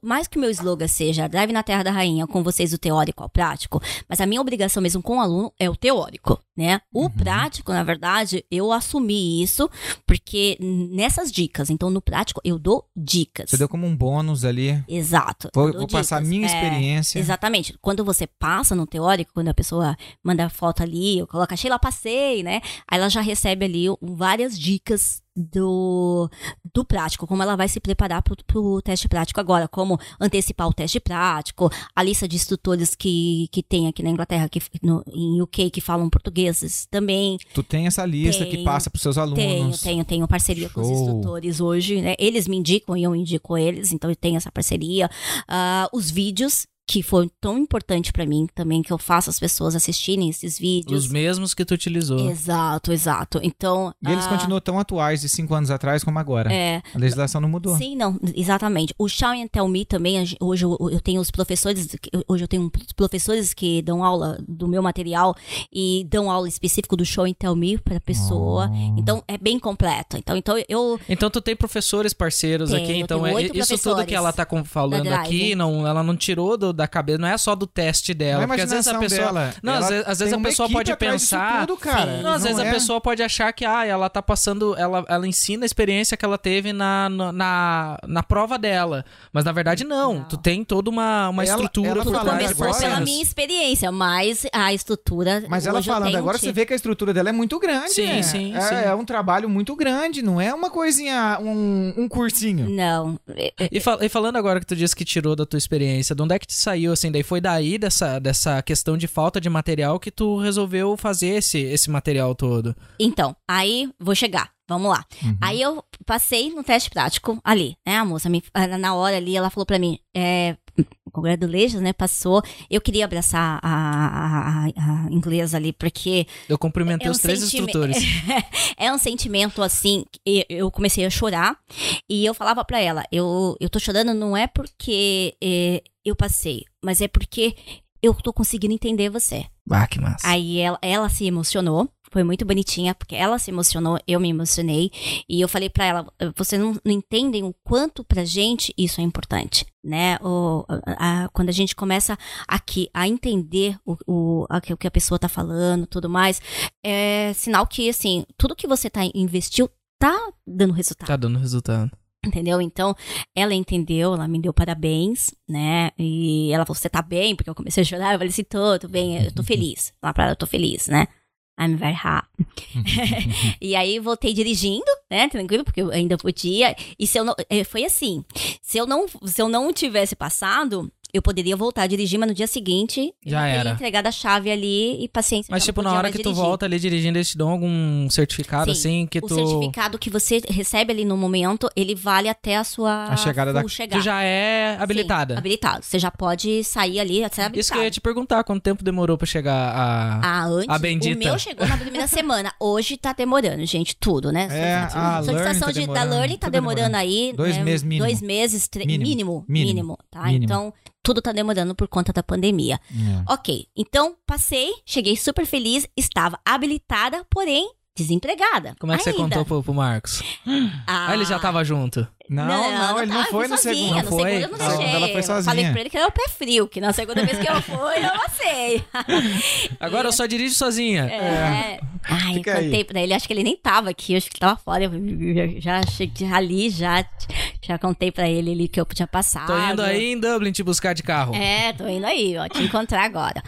Mais que o meu slogan seja Drive na Terra da Rainha, com vocês do teórico ao prático, mas a minha obrigação mesmo com o aluno é o teórico, né? O Uhum. prático, na verdade, eu assumi isso porque nessas dicas, então no prático eu dou dicas. Você deu como um bônus ali. Exato. Vou, vou passar a minha É, experiência. Exatamente. Quando você passa no teórico, quando a pessoa manda foto ali, eu coloco, Sheila, passei, né? Aí ela já recebe ali várias dicas do, do prático, como ela vai se preparar pro, pro teste prático agora, como antecipar o teste prático, a lista de instrutores que, que tem aqui na Inglaterra, que, no, em UK, que falam portugueses também. Tu tem essa lista que Tenho, passa pros seus alunos. Tenho, tenho, tenho parceria com os Show. instrutores hoje, né? Eles me indicam e eu indico eles, então eu tenho essa parceria. Ah, os vídeos, que foi tão importante pra mim também, que eu faço as pessoas assistirem esses vídeos. Os mesmos que tu utilizou. Exato, exato. Então. E eles ah, continuam tão atuais de cinco anos atrás como agora. É, A legislação não mudou. Sim, não, exatamente. O Show and Tell Me também, hoje eu, eu tenho os professores, hoje eu tenho professores que dão aula do meu material e dão aula específico do Show and Tell Me pra pessoa. Oh. Então é bem completo. Então, então eu Então tu tem professores parceiros Tenho, aqui, então tenho é isso tudo que ela tá falando aqui, não, ela não tirou do- da cabeça, não é só do teste dela, Não é porque às vezes a pessoa dela. Não, às vezes, às vezes a pessoa pode pensar, tudo, cara. Sim. Não, às vezes é. a pessoa pode achar que ah, ela tá passando, ela, ela ensina a experiência que ela teve na, na, na, na prova dela. Mas na verdade não, Não. tu tem toda uma, uma Ela- estrutura ela por trás começou pela agora- minha experiência, mas a estrutura. Mas ela falando agora, você vê que a estrutura dela é muito grande. Sim, né? sim, é, sim. é um trabalho muito grande, não é uma coisinha, um, um cursinho. Não. E, fal- e falando agora que tu disse que tirou da tua experiência, de onde é que te saiu, assim, daí foi daí dessa, dessa questão de falta de material que tu resolveu fazer esse, esse material todo? Então, aí vou chegar. Vamos lá. Uhum. Aí eu passei no teste prático ali, né? A moça, me, na hora ali, ela falou pra mim, é, congratulations, né? Passou. Eu queria abraçar a, a, a- inglesa ali, porque Eu cumprimentei É um os três instrutores. é um sentimento assim, eu comecei a chorar e eu falava pra ela, eu, eu tô chorando não é porque é, eu passei, mas é porque eu tô conseguindo entender você. Ah, que massa. Aí ela, ela se emocionou. Foi muito bonitinha, porque ela se emocionou, eu me emocionei. E eu falei pra ela: vocês não, não entendem o quanto pra gente isso é importante, né? O, a- a- quando a gente começa aqui a entender o, o, a- o que a pessoa tá falando tudo mais, é sinal que, assim, tudo que você tá investiu tá dando resultado Tá dando resultado. entendeu? Então, ela entendeu, ela me deu parabéns, né? E ela falou, você tá bem? Porque eu comecei a chorar, eu falei assim, tô, tô bem, eu tô feliz. Lá pra ela, eu tô feliz, né? I'm very e aí, voltei dirigindo, né? Tranquilo, porque eu ainda podia. E se eu não... eh, Foi assim, se eu não, se eu não tivesse passado... eu poderia voltar a dirigir, mas no dia seguinte eu Já teria era. entregado a chave ali e paciência. Mas, tipo, na hora que tu dirigir. volta ali dirigindo, eles te dão algum certificado, Sim, assim, que o tu... certificado que você recebe ali no momento, ele vale até a sua A chegada da- chegar. Tu já é habilitada. Sim, habilitado. Você já pode sair ali, ser habilitado. Isso que eu ia te perguntar, quanto tempo demorou pra chegar a... Ah, antes, A bendita. o meu chegou na primeira semana. Hoje tá demorando, gente, tudo, né? É, a Solicitação Learning tá de, da demorando, Learning tá tudo demorando, demorando. aí. Dois né, meses mínimo. Dois meses, mínimo, Mínimo. mínimo, tá? Mínimo. Então, tudo tá demorando por conta da pandemia. É. Ok, então passei, cheguei super feliz, estava habilitada, porém desempregada. Como é que você ainda. contou pro, pro Marcos? Ah, Ah, ele já tava junto. Não, não, ele não tava, foi eu no sozinha, segundo. No Foi? segundo eu não Na segunda deixei. ela foi sozinha. Falei pra ele que era o pé frio, que na segunda vez que eu fui, eu passei. Agora eu só dirijo sozinha. É. Ai, eu Fica aí. contei pra ele, acho que ele nem tava aqui, acho que ele tava fora. Eu já cheguei ali, já, já contei pra ele ali que eu tinha passado. Tô indo aí em Dublin te buscar de carro. É, tô indo aí, ó, te encontrar agora.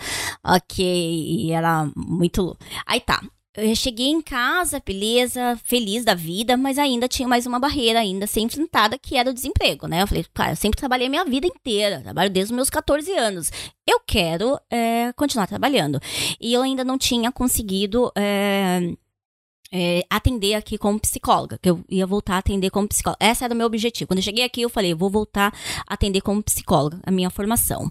Ok, e era muito. Aí tá. Eu cheguei em casa, beleza, feliz da vida, mas ainda tinha mais uma barreira ainda a ser enfrentada, que era o desemprego, né? Eu falei, cara, eu sempre trabalhei a minha vida inteira, trabalho desde os meus 14 anos. Eu quero é, continuar trabalhando. E eu ainda não tinha conseguido é, é, atender aqui como psicóloga, que eu ia voltar a atender como psicóloga. Esse era o meu objetivo. Quando eu cheguei aqui, eu falei, vou voltar a atender como psicóloga, a minha formação.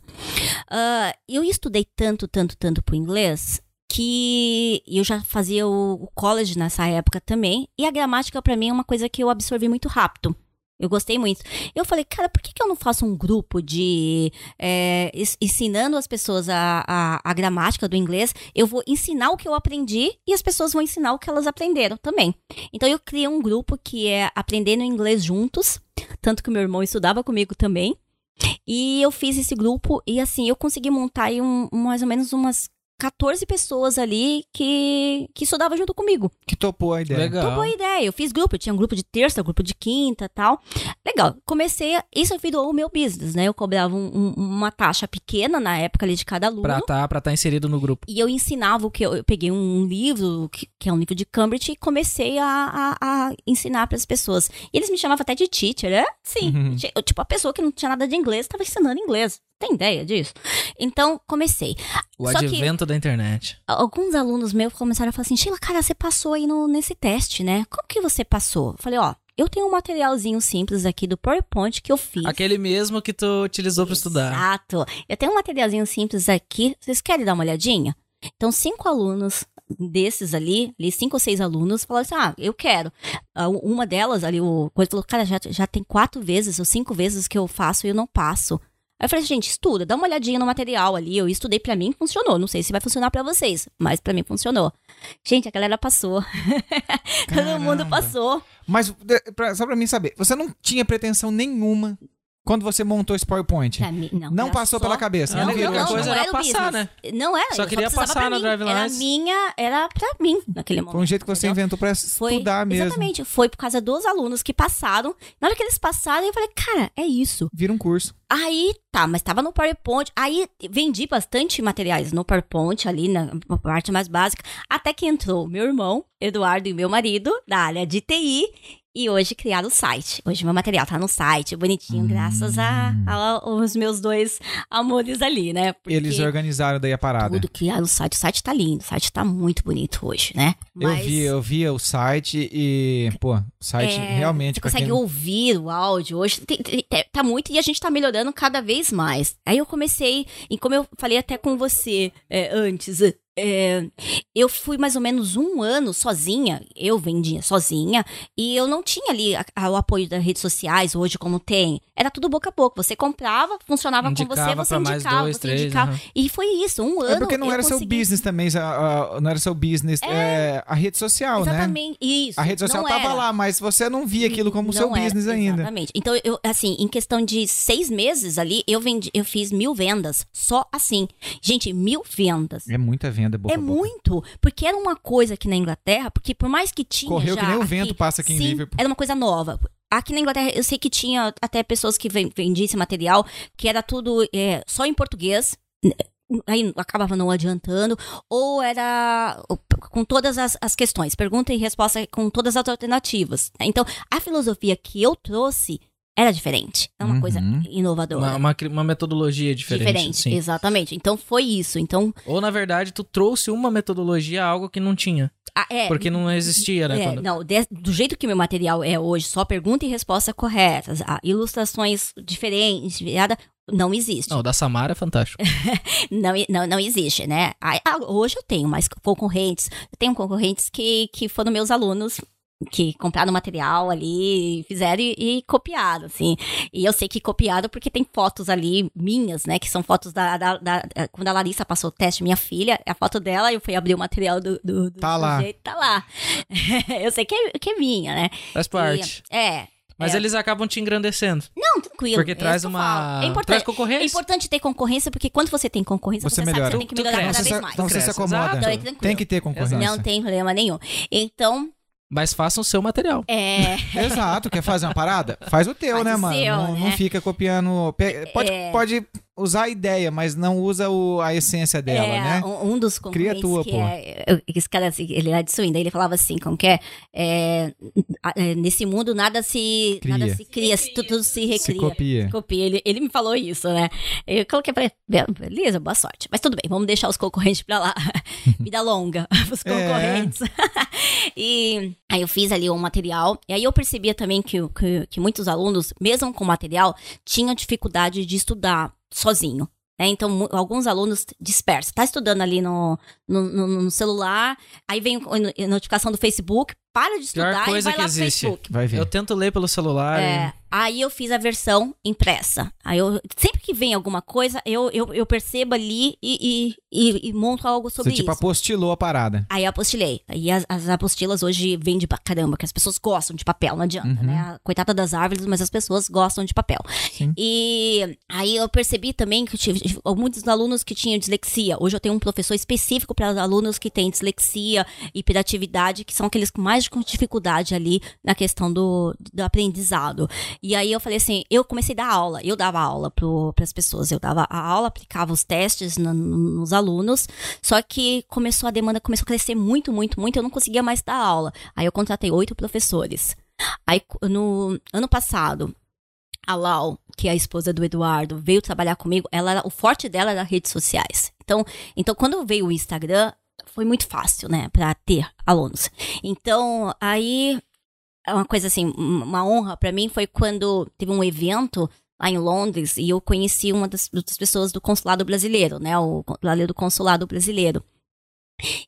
Ah, eu estudei tanto, tanto, tanto pro inglês que eu já fazia o, college nessa época também, e a gramática pra mim é uma coisa que eu absorvi muito rápido. Eu gostei muito. Eu falei, cara, por que, que eu não faço um grupo de é, ens- ensinando as pessoas a, a, a gramática do inglês? Eu vou ensinar o que eu aprendi e as pessoas vão ensinar o que elas aprenderam também. Então eu criei um grupo que é Aprendendo Inglês Juntos, tanto que meu irmão estudava comigo também. E eu fiz esse grupo e assim, eu consegui montar aí um- mais ou menos umas 14 pessoas ali que, que estudavam junto comigo. Que topou a ideia. Legal. Topou a ideia. Eu fiz grupo, eu tinha um grupo de terça, grupo de quinta tal. Legal. Comecei, a, isso virou o meu business, né? Eu cobrava um- um- uma taxa pequena na época ali de cada aluno. Pra tá, pra tá inserido no grupo. E eu ensinava o que eu, eu peguei um livro, que, que é um livro de Cambridge, e comecei a, a, a ensinar para as pessoas. E eles me chamavam até de teacher, né? Sim. Uhum. Ti- Tipo, a pessoa que não tinha nada de inglês estava ensinando inglês. Tem ideia disso? Então, comecei. O Só advento da internet. Alguns alunos meus começaram a falar assim: Sheila, cara, você passou aí no, nesse teste, né? Como que você passou? Falei: Ó, eu tenho um materialzinho simples aqui do PowerPoint que eu fiz. Aquele mesmo que tu utilizou pra estudar. Exato. Eu tenho um materialzinho simples aqui. Vocês querem dar uma olhadinha? Então, cinco alunos desses ali, ali cinco ou seis alunos, falaram assim: ah, eu quero. Ah, Uma delas ali, o coisa falou: cara, já, já tem quatro vezes ou cinco vezes que eu faço e eu não passo. Aí eu falei, gente, estuda, dá uma olhadinha no material ali. Eu estudei pra mim, funcionou. Não sei se vai funcionar pra vocês, mas pra mim funcionou. Gente, a galera passou. Todo mundo passou. Mas, pra- só pra mim saber, você não tinha pretensão nenhuma quando você montou esse PowerPoint? Pra mim, não. Não passou só- pela cabeça, não Não, não, não, coisa não era era passar, business. Não era, Só queria precisava passar pra na mim. Drive Era minha, era pra mim naquele momento. Foi um jeito que você entendeu? inventou pra Foi, estudar mesmo. Exatamente, foi por causa dos alunos que passaram. Na hora que eles passaram, eu falei, cara, é isso. Vira um curso. Aí, tá, mas tava no PowerPoint. Aí vendi bastante materiais no PowerPoint ali, na parte mais básica. Até que entrou meu irmão, Eduardo, e meu marido, da área de TI. E hoje criaram o site. Hoje meu material tá no site, bonitinho, graças a, aos meus dois amores ali, né? Porque Eles organizaram daí a parada. tudo criaram o site. O site tá lindo, o site tá muito bonito hoje, né? Eu Mas- vi, eu via o site e, pô, o site É, realmente Você consegue quem- ouvir o áudio hoje. tem- tem- tem- tá muito e a gente tá melhorando cada vez mais. Aí eu comecei, e como eu falei até com você é, antes, é, eu fui mais ou menos um ano sozinha. Eu vendia sozinha. E eu não tinha ali a- a- o apoio das redes sociais hoje, como tem. Era tudo boca a boca. Você comprava, funcionava com você, Indicava você indicava, dois, você três, indicava. aham. E foi isso, um ano. É porque não eu era seu consegui- business também, não era seu business, é, a rede social, né? Exatamente, isso. A rede social tava era. lá, mas você não via aquilo como Não seu era, business ainda. Exatamente. Então, eu, assim, em questão de seis meses ali, eu vendi, eu fiz mil vendas. Só assim. Gente, mil vendas. É muita venda, boca é muito. Porque era uma coisa aqui na Inglaterra, porque por mais que tinha. Correu já que nem o aqui- vento passa aqui em sim, Liverpool. Era uma coisa nova. Aqui na Inglaterra, eu sei que tinha até pessoas que ven- vendiam esse material, que era tudo é, só em português. Aí acabava não adiantando, ou era com todas as, as questões, pergunta e resposta com todas as alternativas. Então, a filosofia que eu trouxe era diferente. É uma coisa Uhum. inovadora. Uma, uma, uma metodologia diferente. diferente, sim. exatamente. Então foi isso. Então, Ou, na verdade, tu trouxe uma metodologia a algo que não tinha. ah, é, Porque não existia, né? É, quando- não, de- do jeito que meu material é hoje, só pergunta e resposta corretas, ilustrações diferentes, virada, não existe. Não, o da Samara é fantástico. Não, não, não existe, né? Ah, hoje eu tenho mais concorrentes. Eu tenho concorrentes que, que foram meus alunos que compraram material ali, fizeram e, e copiaram, assim. E eu sei que copiaram porque tem fotos ali minhas, né? Que são fotos da, da, da- quando a Larissa passou o teste, minha filha, a foto dela, eu fui abrir o material do, do, do Tá lá. sujeito, tá lá. eu sei que é, que é minha, né? Faz parte. E, é. Mas é. eles acabam te engrandecendo. Não, tranquilo. Porque é traz uma. É importante. Traz É concorrência. importante ter concorrência, porque quando você tem concorrência, Você você, sabe que você tem que Tu- tu melhorar cresce. cada Então vez mais. então você se Cresce, acomoda. Então, é tranquilo. Tem que ter concorrência. Não tem problema nenhum. Então, Mas façam o seu material. é. Exato, quer fazer uma parada? Faz o teu, Faz né, o mano? seu, não, né? não fica copiando. pe- Pode, É. pode usar a ideia, mas não usa o- a essência dela, é, né? um, um dos concorrentes tua, que pô. é, esse cara, assim, ele era de Suína, ele falava assim, como que é, é, é, nesse mundo nada se Cria. nada se cria, se tudo, tudo se recria. Se copia. Copia. Ele, ele me falou isso, né? Eu coloquei pra ele, "Be- beleza, boa sorte. Mas tudo bem, vamos deixar os concorrentes pra lá. Vida longa os É. concorrentes. e aí eu fiz ali um material, e aí eu percebia também que, que, que muitos alunos, mesmo com material, tinham dificuldade de estudar sozinho. né? Então, alguns alunos dispersos. Tá estudando ali no, no- no celular, aí vem a notificação do Facebook, para de Pior estudar e coisa vai que lá pro existe. Facebook. Vai ver. Eu tento ler pelo celular. É, aí eu fiz a versão impressa. Aí eu, sempre que vem alguma coisa, eu, eu, eu percebo ali e, e, e, e monto algo Você sobre tipo isso. apostilou a parada. Aí eu apostilei. E as, as apostilas hoje vendem pra caramba, que as pessoas gostam de papel, não adianta, Uhum. né? Coitada das árvores, mas as pessoas gostam de papel. Sim. E aí eu percebi também que eu tive muitos alunos que tinham dislexia. Hoje eu tenho um professor específico para alunos que têm dislexia, hiperatividade, que são aqueles com mais dificuldade ali na questão do, do aprendizado. E aí eu falei assim, eu comecei a dar aula, eu dava aula para as pessoas, eu dava a aula, aplicava os testes no- no- nos alunos, só que começou a demanda começou a crescer muito, muito, muito, eu não conseguia mais dar aula. Aí eu contratei oito professores. Aí no ano passado, a Lau, que é a esposa do Eduardo, veio trabalhar comigo, ela o forte dela era redes sociais. Então, então quando veio o Instagram, foi muito fácil, né, para ter alunos. Então, aí é uma coisa assim, uma honra para mim foi quando teve um evento lá em Londres e eu conheci uma das, das pessoas do consulado brasileiro, né, o do consulado brasileiro.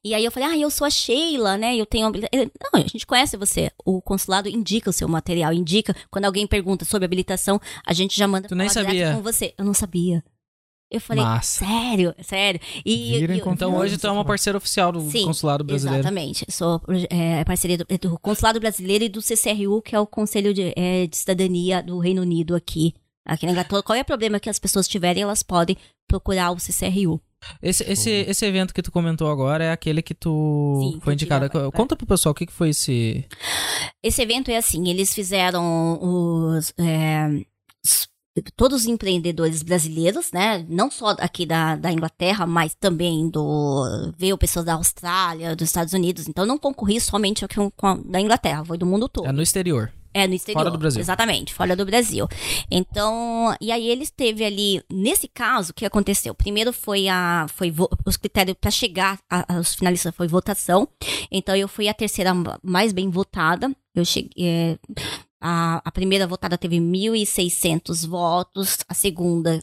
E aí eu falei, ah, eu sou a Sheila, né? Eu tenho Não, a gente conhece você. O consulado indica o seu material, indica. Quando alguém pergunta sobre habilitação, a gente já manda Tu nem sabia. com você. Eu não sabia. Eu falei, Massa. sério, sério. E, Vira e- Então hoje tu é uma parceira oficial do Sim, consulado brasileiro. Exatamente. Sou é, parceria do, do Consulado Brasileiro e do CCRU, que é o Conselho de, é, de Cidadania do Reino Unido aqui. Aqui na Inglaterra. Qual é o problema que as pessoas tiverem, elas podem procurar o CCRU. Esse, esse, esse evento que tu comentou agora é aquele que tu Sim, foi indicada. agora. Conta pro pessoal o que, que foi esse. Esse evento é assim, eles fizeram os... é, s- Todos os empreendedores brasileiros, né? Não só aqui da, da Inglaterra, mas também do. Veio pessoas da Austrália, dos Estados Unidos. Então não concorri somente aqui com a- da Inglaterra, foi do mundo todo. É no exterior. É, no exterior. Fora do Brasil. Exatamente, fora do Brasil. Então, e aí eles teve ali, nesse caso, o que aconteceu? Primeiro foi a, foi vo- os critérios para chegar aos finalistas foi votação. Então eu fui a terceira mais bem votada. Eu cheguei, é, a, a primeira votada teve 1.600 votos, a segunda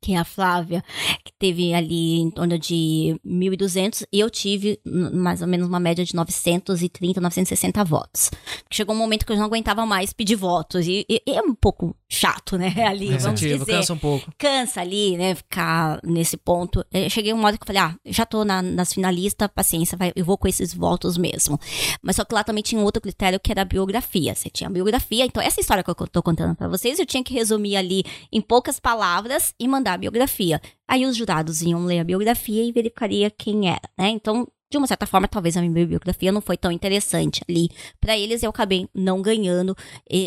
que é a Flávia, que teve ali em torno de 1.200, e eu tive mais ou menos uma média de 930, 960 votos. Chegou um momento que eu não aguentava mais pedir votos, e, e- é um pouco chato, né, ali, vamos Cansativo, dizer. cansa um pouco. Cansa ali, né, ficar nesse ponto. Eu cheguei um modo que eu falei, ah, já tô na- nas finalistas, paciência, vai, eu vou com esses votos mesmo. Mas só que lá também tinha um outro critério que era a biografia. Você tinha a biografia, então essa história que eu tô contando pra vocês, eu tinha que resumir ali em poucas palavras e mandar a biografia. Aí os jurados iam ler a biografia e verificaria quem era, né? Então, de uma certa forma, talvez a minha biografia não foi tão interessante ali para eles. Eu acabei não ganhando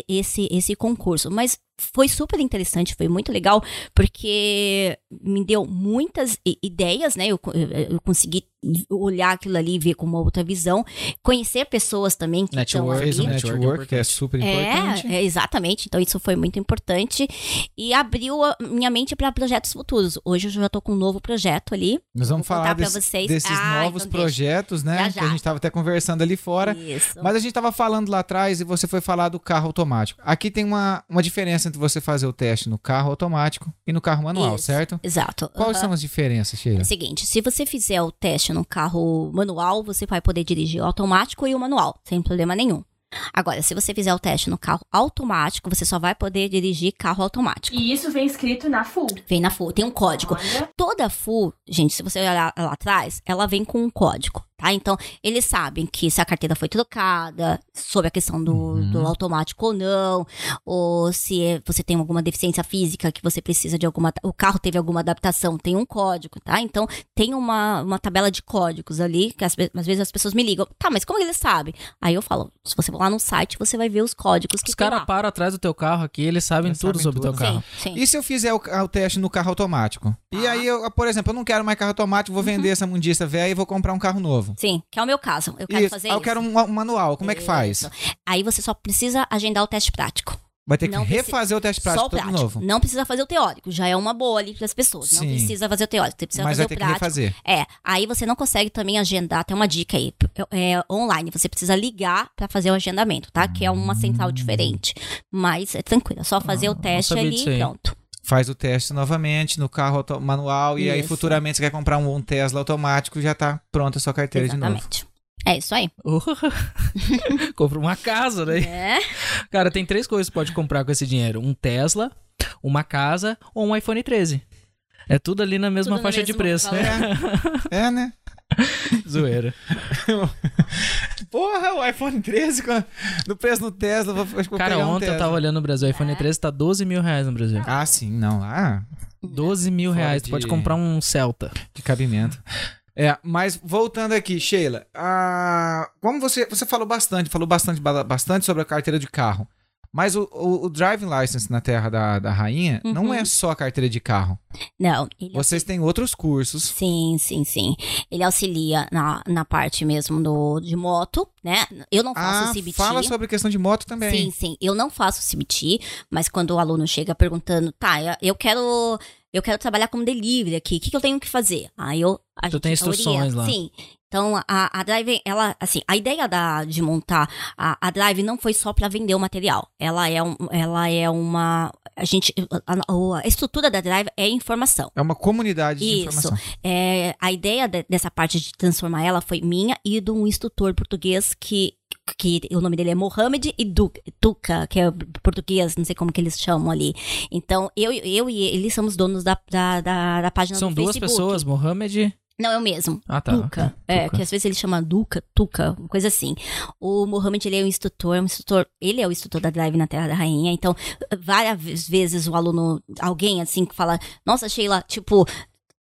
esse esse concurso, mas foi super interessante, foi muito legal, porque me deu muitas ideias, né? Eu, eu, consegui olhar aquilo ali, ver com uma outra visão, conhecer pessoas também que estão Network, Fez ali. Network network, que é super importante. É, é, exatamente. Então isso foi muito importante e abriu a minha mente para projetos futuros. Hoje eu já tô com um novo projeto ali. Nós vamos falar desse- vocês. desses Ah, novos então deixa. projetos, né? Já, Que já. a gente tava até conversando ali fora. Isso. Mas a gente tava falando lá atrás e você foi falar do carro automático. Aqui tem uma, uma diferença entre você fazer o teste no carro automático e no carro manual, Isso. certo? Exato. Quais Aham. são as diferenças, É Sheila? o seguinte, se você fizer o teste no carro manual, você vai poder dirigir o automático e o manual, sem problema nenhum. Agora, se você fizer o teste no carro automático, você só vai poder dirigir carro automático. E isso vem escrito na full. Vem na full, tem um código. Olha. Toda full, gente, se você olhar lá atrás, ela vem com um código, tá? Então, eles sabem que se a carteira foi trocada, sobre a questão do, Uhum. do automático ou não, ou se é- você tem alguma deficiência física que você precisa de alguma. O carro teve alguma adaptação, tem um código, tá? Então, tem uma, uma tabela de códigos ali, que às, às vezes as pessoas me ligam, tá, mas como eles sabem? Aí eu falo, se você for lá no site, você vai ver os códigos que Os caras param atrás do teu carro aqui, eles sabem Eles tudo sabem sobre o teu carro. Sim, sim. E se eu fizer o, o teste no carro automático? E Ah. aí, eu, por exemplo, eu não quero mais carro automático, vou vender essa mundiça velha e vou comprar um carro novo. Sim, que é o meu caso. Eu quero Isso. fazer Ah, eu isso. quero um, um manual, como é que faz? Isso. Aí você só precisa agendar o teste prático. Vai ter que Não precisa- refazer o teste só prático o todo prático. novo. Não precisa fazer o teórico. Já é uma boa ali para as pessoas. Não Sim. precisa fazer o teórico. Você precisa Mas fazer vai o ter que prático. refazer. É, aí você não consegue também agendar, tem uma dica aí, é, online, você precisa ligar para fazer o agendamento, tá? Que é uma central diferente, mas é tranquilo, é só fazer Ah, o teste não ali e aí. pronto. Faz o teste novamente no carro manual e aí Isso. futuramente você quer comprar um, um Tesla automático, já tá pronta a sua carteira de novo. Exatamente. É isso aí. Compra uma casa, né? É. Cara, tem três coisas que pode comprar com esse dinheiro: um Tesla, uma casa ou um iPhone 13. É tudo ali na mesma Tudo faixa de preço. valor. É, né? Zoeira. Porra, o iPhone 13 com a- no preço no Tesla, vou, acho que vou Cara, pegar um ontem eu tava olhando no Brasil, o iPhone É. 13 tá 12 mil reais no Brasil. Ah, sim, não. Ah, 12 mil Fora reais, tu de- pode comprar um Celta. de cabimento. É, mas voltando aqui, Sheila, ah, como você, você falou bastante, falou bastante, ba- bastante sobre a carteira de carro. Mas o, o, o driving license na terra da, da rainha não Uhum. é só a carteira de carro. Não, ele Vocês têm outros cursos. Sim, sim, sim. Ele auxilia na, na parte mesmo do, de moto, né? Eu não faço Ah, CBT. fala sobre questão de moto também. Sim, sim. Eu não faço CBT, mas quando o aluno chega perguntando, tá, eu quero. Eu quero trabalhar como delivery aqui. O que, que eu tenho que fazer? Aí eu. A Tu gente tem instruções orienta. lá. Sim. Então, a, a Drive, ela, assim, a ideia da, de montar a, a Drive não foi só para vender o material. Ela é, um, ela é uma. A gente. A, a- a estrutura da Drive é informação. É uma comunidade de Isso. informação. É, a ideia de- dessa parte de transformar ela foi minha e de um instrutor português que, que o nome dele é Mohamed e Duca, que é português, não sei como que eles chamam ali. Então, eu, eu e ele somos donos da, da, da, da página São do duas Facebook. pessoas, Mohamed. Não, é o mesmo. Ah, tá. Duca. É, Duca. que às vezes ele chama Duca, Tuca, uma coisa assim. O Mohamed, ele é um instrutor, um instrutor, ele é o instrutor da Drive na Terra da Rainha, então várias vezes o aluno, alguém assim que fala, nossa Sheila, tipo,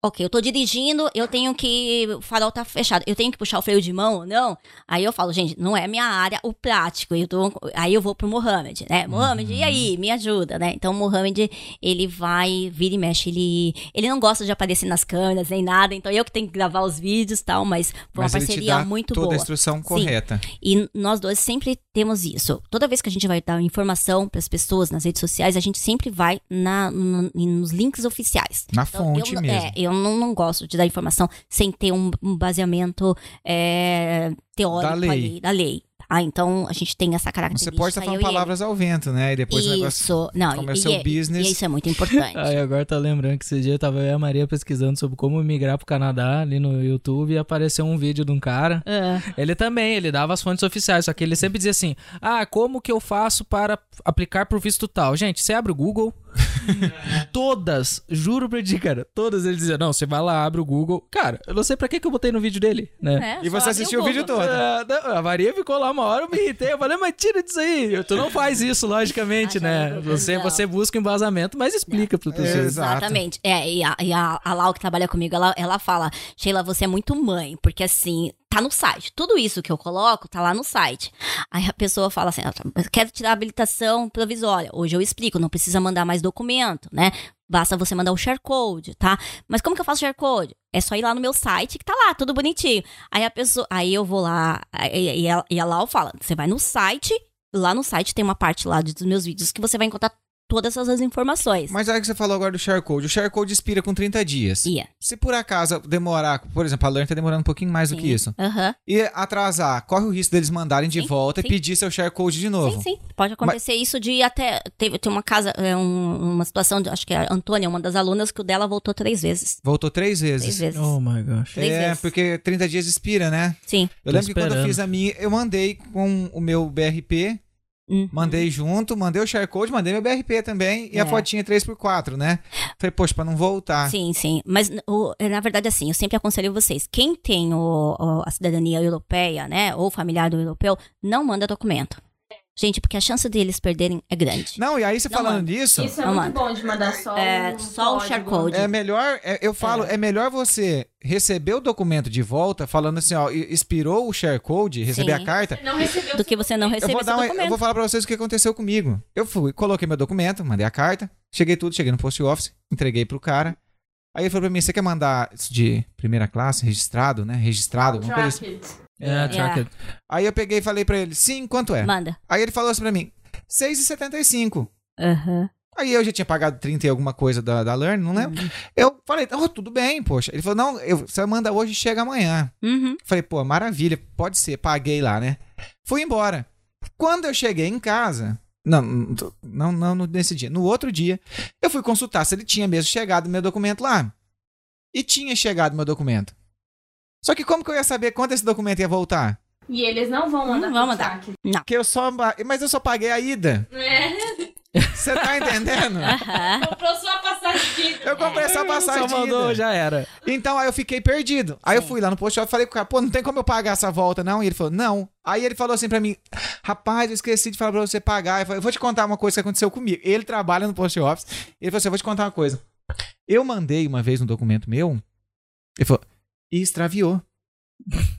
ok, eu tô dirigindo, eu tenho que, o farol tá fechado, eu tenho que puxar o freio de mão ou não? Aí eu falo, gente, não é minha área o prático, eu tô, aí eu vou pro Mohamed, né? Mohamed, e aí, me ajuda, né? Então o Mohamed, ele vai, vira e mexe, ele, ele não gosta de aparecer nas câmeras nem nada, então eu que tenho que gravar os vídeos e tal, mas foi Mas uma te parceria muito toda boa. a instrução correta. E nós dois sempre temos isso. Toda vez que a gente vai dar informação para as pessoas nas redes sociais, a gente sempre vai na, no- nos links oficiais. Na Então, fonte eu, mesmo. É, eu não, não gosto de dar informação sem ter um, um baseamento é, teórico Da lei. ali, da lei. Ah, então a gente tem essa característica. Você pode estar falando eu ele. palavras ao vento, né? E depois o negócio Isso, não, começa e, seu e, business. e isso é muito importante. Aí agora tá lembrando que esse dia eu tava eu e a Maria pesquisando sobre como migrar pro Canadá ali no YouTube e apareceu um vídeo de um cara. É. Ele também, ele dava as fontes oficiais, só que ele sempre dizia assim: Ah, como que eu faço para aplicar pro visto tal? Gente, você abre o Google. todas, juro pra ti, cara, todas ele dizia: Não, você vai lá, abre o Google. Cara, eu não sei pra que, que eu botei no vídeo dele, né? É, E você assistiu o Google. vídeo todo. É, não, a Maria ficou lá uma hora, eu me irritei. Eu falei, mas tira disso aí. Tu não faz isso, logicamente, Ah, né? não Você, você busca o embasamento, mas explica pro pessoas. Exato. Exatamente. É, e a, e a, a Lau que trabalha comigo, ela, ela fala, Sheila, você é muito mãe, porque assim, tá no site. Tudo isso que eu coloco tá lá no site. Aí a pessoa fala assim: "Ah, eu quero tirar a habilitação provisória. Hoje eu explico, não precisa mandar mais documento, né? Basta você mandar o share code, tá? Mas como que eu faço share code? É só ir lá no meu site que tá lá, tudo bonitinho. Aí a pessoa, aí eu vou lá, e, ela- fala: você vai no site, lá no site tem uma parte lá dos meus vídeos que você vai encontrar todas essas informações. Mas aí que você falou agora do share code. O share code expira com 30 dias. Ia. Se por acaso demorar, por exemplo, a Learn tá demorando um pouquinho mais do que Sim. isso. Aham. E atrasar, corre o risco deles mandarem de Sim, volta sim. e pedir seu share code de novo. Sim, sim. Pode acontecer isso de até. Teve, tem uma casa, é, um- uma situação, de, acho que a Antônia, uma das alunas, que o dela voltou três vezes. Voltou três vezes. Três vezes. Oh my gosh. Três é, vezes. porque 30 dias expira, né? Sim. Eu Tô lembro que quando eu esperando. fiz a minha, eu mandei com o meu BRP, Uhum. mandei junto, mandei o share code, mandei meu BRP também e a É. fotinha 3x4, né? Falei, poxa, pra não voltar. Sim, sim. Mas, o- na verdade, assim, eu sempre aconselho vocês. Quem tem o- o- a cidadania europeia, né, ou familiar do europeu, não manda documento. Gente, porque a chance deles perderem é grande. Não, e aí você Não, falando mano. disso, Isso é Não muito manda. bom de mandar só É, o só o código. share code. é melhor, é- eu falo, é. melhor você receber o documento de volta, falando assim, ó, e- expirou o share code, receber Sim. a carta. Não recebeu Do que você não Eu receber vou, esse dar uma- eu vou falar pra vocês o que aconteceu comigo. Eu fui, coloquei meu documento, mandei a carta, cheguei tudo, cheguei no post office, entreguei pro cara. Aí ele falou pra mim, você quer mandar isso de primeira classe, registrado, né? Registrado, alguma coisa assim. É, tracked. Aí eu peguei e falei pra ele, sim, quanto é? Manda. Aí ele falou assim pra mim, 6,75. Aham. Aí eu já tinha pagado 30 e alguma coisa da, da Learn, não lembro. Eu falei, oh, tudo bem, poxa. Ele falou, não, eu, você manda hoje e chega amanhã. Uhum. Falei, pô, maravilha, pode ser. Paguei lá, né? Fui embora. Quando eu cheguei em casa, não, não, não, não nesse dia, no outro dia, eu fui consultar se ele tinha mesmo chegado meu documento lá. E tinha chegado meu documento. Só que como que eu ia saber quando esse documento ia voltar? E eles não vão mandar Não vão mandar. saque. Que eu só, mas eu só paguei a ida. É. Você tá entendendo? Aham. Comprou sua passagem de ida. Eu comprei essa passagem Só de mandou, ida. já era. Então aí eu fiquei perdido. Aí eu Sim. fui lá no post office e falei pro cara, pô, não tem como eu pagar essa volta, não? E ele falou, não. Aí ele falou assim pra mim, rapaz, eu esqueci de falar pra você pagar. Eu falei, eu vou te contar uma coisa que aconteceu comigo. Ele trabalha no post office. Ele falou assim, eu vou te contar uma coisa. Eu mandei uma vez um documento meu, ele falou, e extraviou.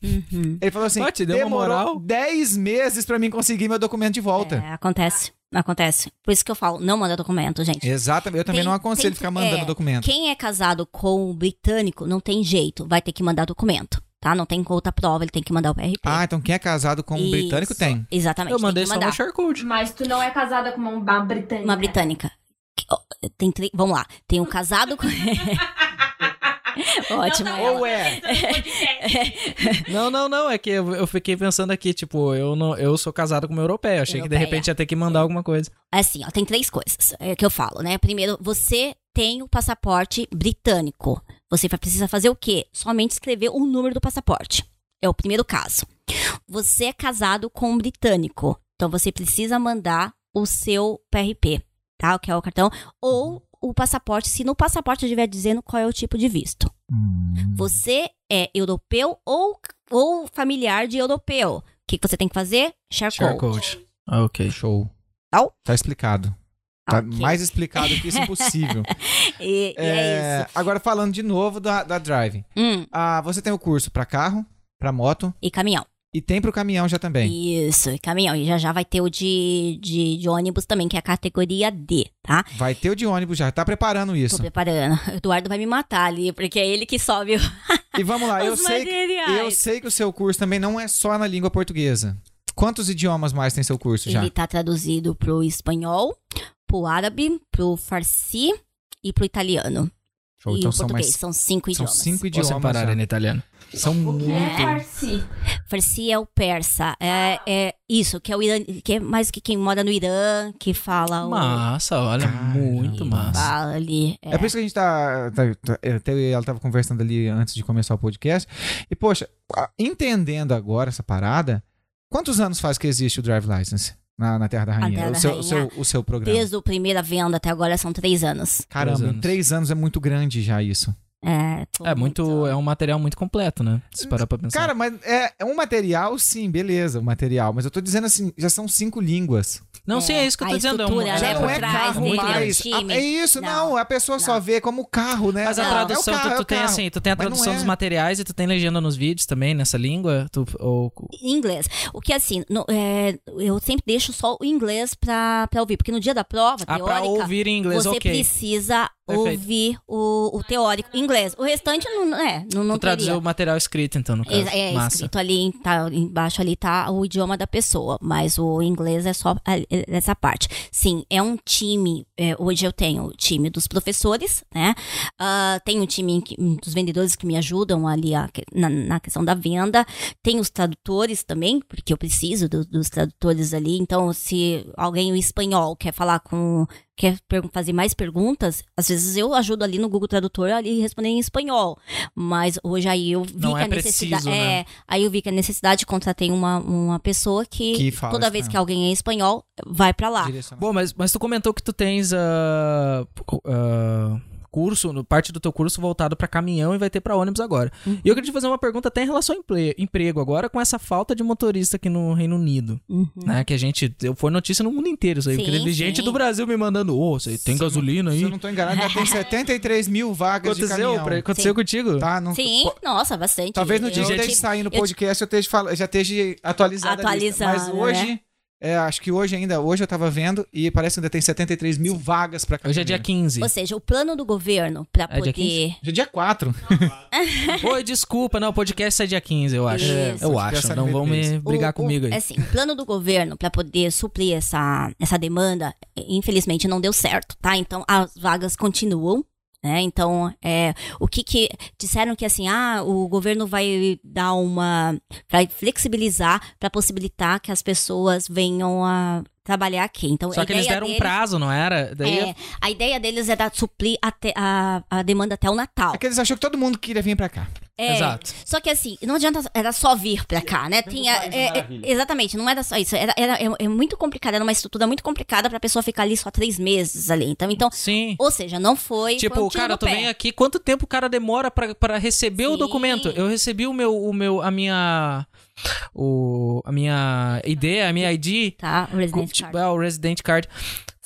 Uhum. Ele falou assim, Pô, te deu uma demorou moral? 10 meses pra mim conseguir meu documento de volta. É, acontece. Acontece. Por isso que eu falo, não manda documento, gente. Exatamente, eu também Tem- não aconselho tem- ficar mandando é, documento. Quem é casado com o britânico não tem jeito, vai ter que mandar documento, tá? Não tem outra prova, ele tem que mandar o PRP. Ah, então quem é casado com um Isso. britânico tem. Exatamente. Eu tem mandei que só mandar. uma share code. Mas tu não é casada com uma britânica. Uma britânica. Tem tri... Vamos lá. Tem um casado com. Ótimo. ela. Ou é? Não, não, não. É que eu, eu fiquei pensando aqui, tipo, eu, não, eu sou casado com uma europeia. Achei que de Europeia. repente ia ter que mandar alguma coisa. Assim, ó, tem três coisas é, que eu falo, né? Primeiro, você tem o passaporte britânico. Você vai precisar fazer o quê? Somente escrever o número do passaporte. É o primeiro caso. Você é casado com um britânico. Então você precisa mandar o seu PRP, tá? Que é o cartão. Ou o passaporte, se no passaporte estiver dizendo qual é o tipo de visto. Hum. Você é europeu ou, ou familiar de europeu. O que, que você tem que fazer? Share, Share code. code. Ah, ok. Show. Tá? Tá explicado. Tá Ok. mais explicado que isso impossível. E, e é isso. Agora falando de novo da, da Drive. Hum, Ah, você tem o curso pra carro, pra moto e caminhão. E tem pro caminhão já também. Isso, e caminhão. E já já vai ter o de, de, de ônibus também, que é a categoria D, tá? Vai ter o de ônibus já. Tá preparando Tô isso. preparando. O Eduardo vai me matar ali, porque é ele que sobe o- E vamos lá, eu sei, que, eu sei que o seu curso também não é só na língua portuguesa. Quantos idiomas mais tem seu curso já? Ele tá traduzido pro espanhol, pro árabe, pro farsi e pro italiano. Show, e então o são português. mais São cinco são idiomas. cinco Vou idiomas. separar já. em italiano. São é muito. farsi? Farsi é o persa. É, é isso, que é o Irã, que é mais que quem mora no Irã, que fala o. Massa, olha, Caramba. muito massa. Fala ali. É por isso que a gente tá. tá- tá- até eu e ela tava conversando ali antes de começar o podcast. E, poxa, entendendo agora essa parada, quantos anos faz que existe o Drive License na, na Terra da Rainha? Terra o, da seu, o, Rainha. seu, o seu programa. Desde a primeira venda até agora são três anos. Caramba, Três anos. três anos é muito grande já isso. É, É muito, é um material muito completo, né? Se parar pra pensar. Cara, mas é, é um material, sim, beleza, o material. Mas eu tô dizendo assim, já são cinco línguas. não, sim, é isso que eu tô dizendo. é um- estrutura, Já né, não é trás carro dele, mais. A- É isso, não. Não, A pessoa só não. vê como carro, né? Mas a Não, tradução, é o carro, tu, é tu o tem assim, tu tem a tradução é. dos materiais e tu tem legenda nos vídeos também, nessa língua? Tu, ou, Em inglês. O que assim, no- é, eu sempre deixo só o inglês pra, pra ouvir, porque no dia da prova, ah, pra teórica, ouvir em inglês, você ok. precisa Perfeito. ouvir o, o teórico em inglês. O restante não é, não, não Tu traduziu o material escrito, então, no caso. É, é Massa. escrito ali, tá, embaixo ali tá o idioma da pessoa, mas o inglês é só a- é- essa parte. Sim, é um time, é, hoje eu tenho o time dos professores, né? Ah, tem um time que- dos vendedores que me ajudam ali a na, na questão da venda, tem os tradutores também, porque eu preciso do- dos tradutores ali, então se alguém o espanhol quer falar com quer fazer mais perguntas, às vezes eu ajudo ali no Google Tradutor ali responder em espanhol. Mas hoje aí eu vi Não que é a necessidade. preciso, né? É, aí eu vi que a necessidade contratei uma, uma pessoa que, Que fala toda vez que alguém é espanhol, vai pra lá. Bom, mas, mas tu comentou que tu tens cu- ah, curso, no- parte do teu curso voltado pra caminhão e vai ter pra ônibus agora. Uhum. E eu queria te fazer uma pergunta até em relação ao emple- emprego agora, com essa falta de motorista aqui no Reino Unido, Uhum. né? Que a gente, eu- foi notícia no mundo inteiro isso aí, Sim, porque gente do Brasil me mandando, ô, você tem Se eu não- gasolina Se aí? eu não tô enganado, já tem 73 mil vagas de Aconteceu, caminhão. pra- aconteceu Sim. contigo? Tá, não, Sim, po- nossa, bastante. Talvez no dia Eu que já esteja saindo o eu podcast eu esteja, já esteja atualizado. a lista. Mas Atualizado, hoje, né? É, acho que hoje ainda, hoje eu tava vendo e parece que ainda tem 73 mil vagas pra Hoje é dia 15. Ou seja, o plano do governo pra É dia poder. 15? Hoje é dia 4. Oi, desculpa, não, o podcast sai dia 15, eu acho. Isso. Eu acho, não vão me brigar O- o- comigo aí. É assim, o plano do governo para poder suprir essa, essa demanda, infelizmente não deu certo, tá? Então as vagas continuam. Né? Então, é, o que que disseram que assim, ah, o governo vai dar uma, vai flexibilizar para possibilitar que as pessoas venham a trabalhar aqui. Então, Só a que eles deram um deles- prazo, não era? Daí É, a ideia deles é dar, suprir até a, a demanda até o Natal. É que eles achou que todo mundo queria vir pra cá. É, Exato. Só que assim, não adianta, era só vir pra cá, né? Tinha. é, é, exatamente, não era só isso. Era, era- é, é muito complicado, era uma estrutura muito complicada pra pessoa ficar ali só três meses ali. Então, então Sim. ou seja, não foi. Tipo, foi um cara, tu pé. vem aqui, quanto tempo o cara demora pra, pra receber o Sim. documento? Eu recebi o meu, o meu, a minha, o, a minha ideia, a minha ID, Tá, o Resident tipo, Card. é, o Resident Card,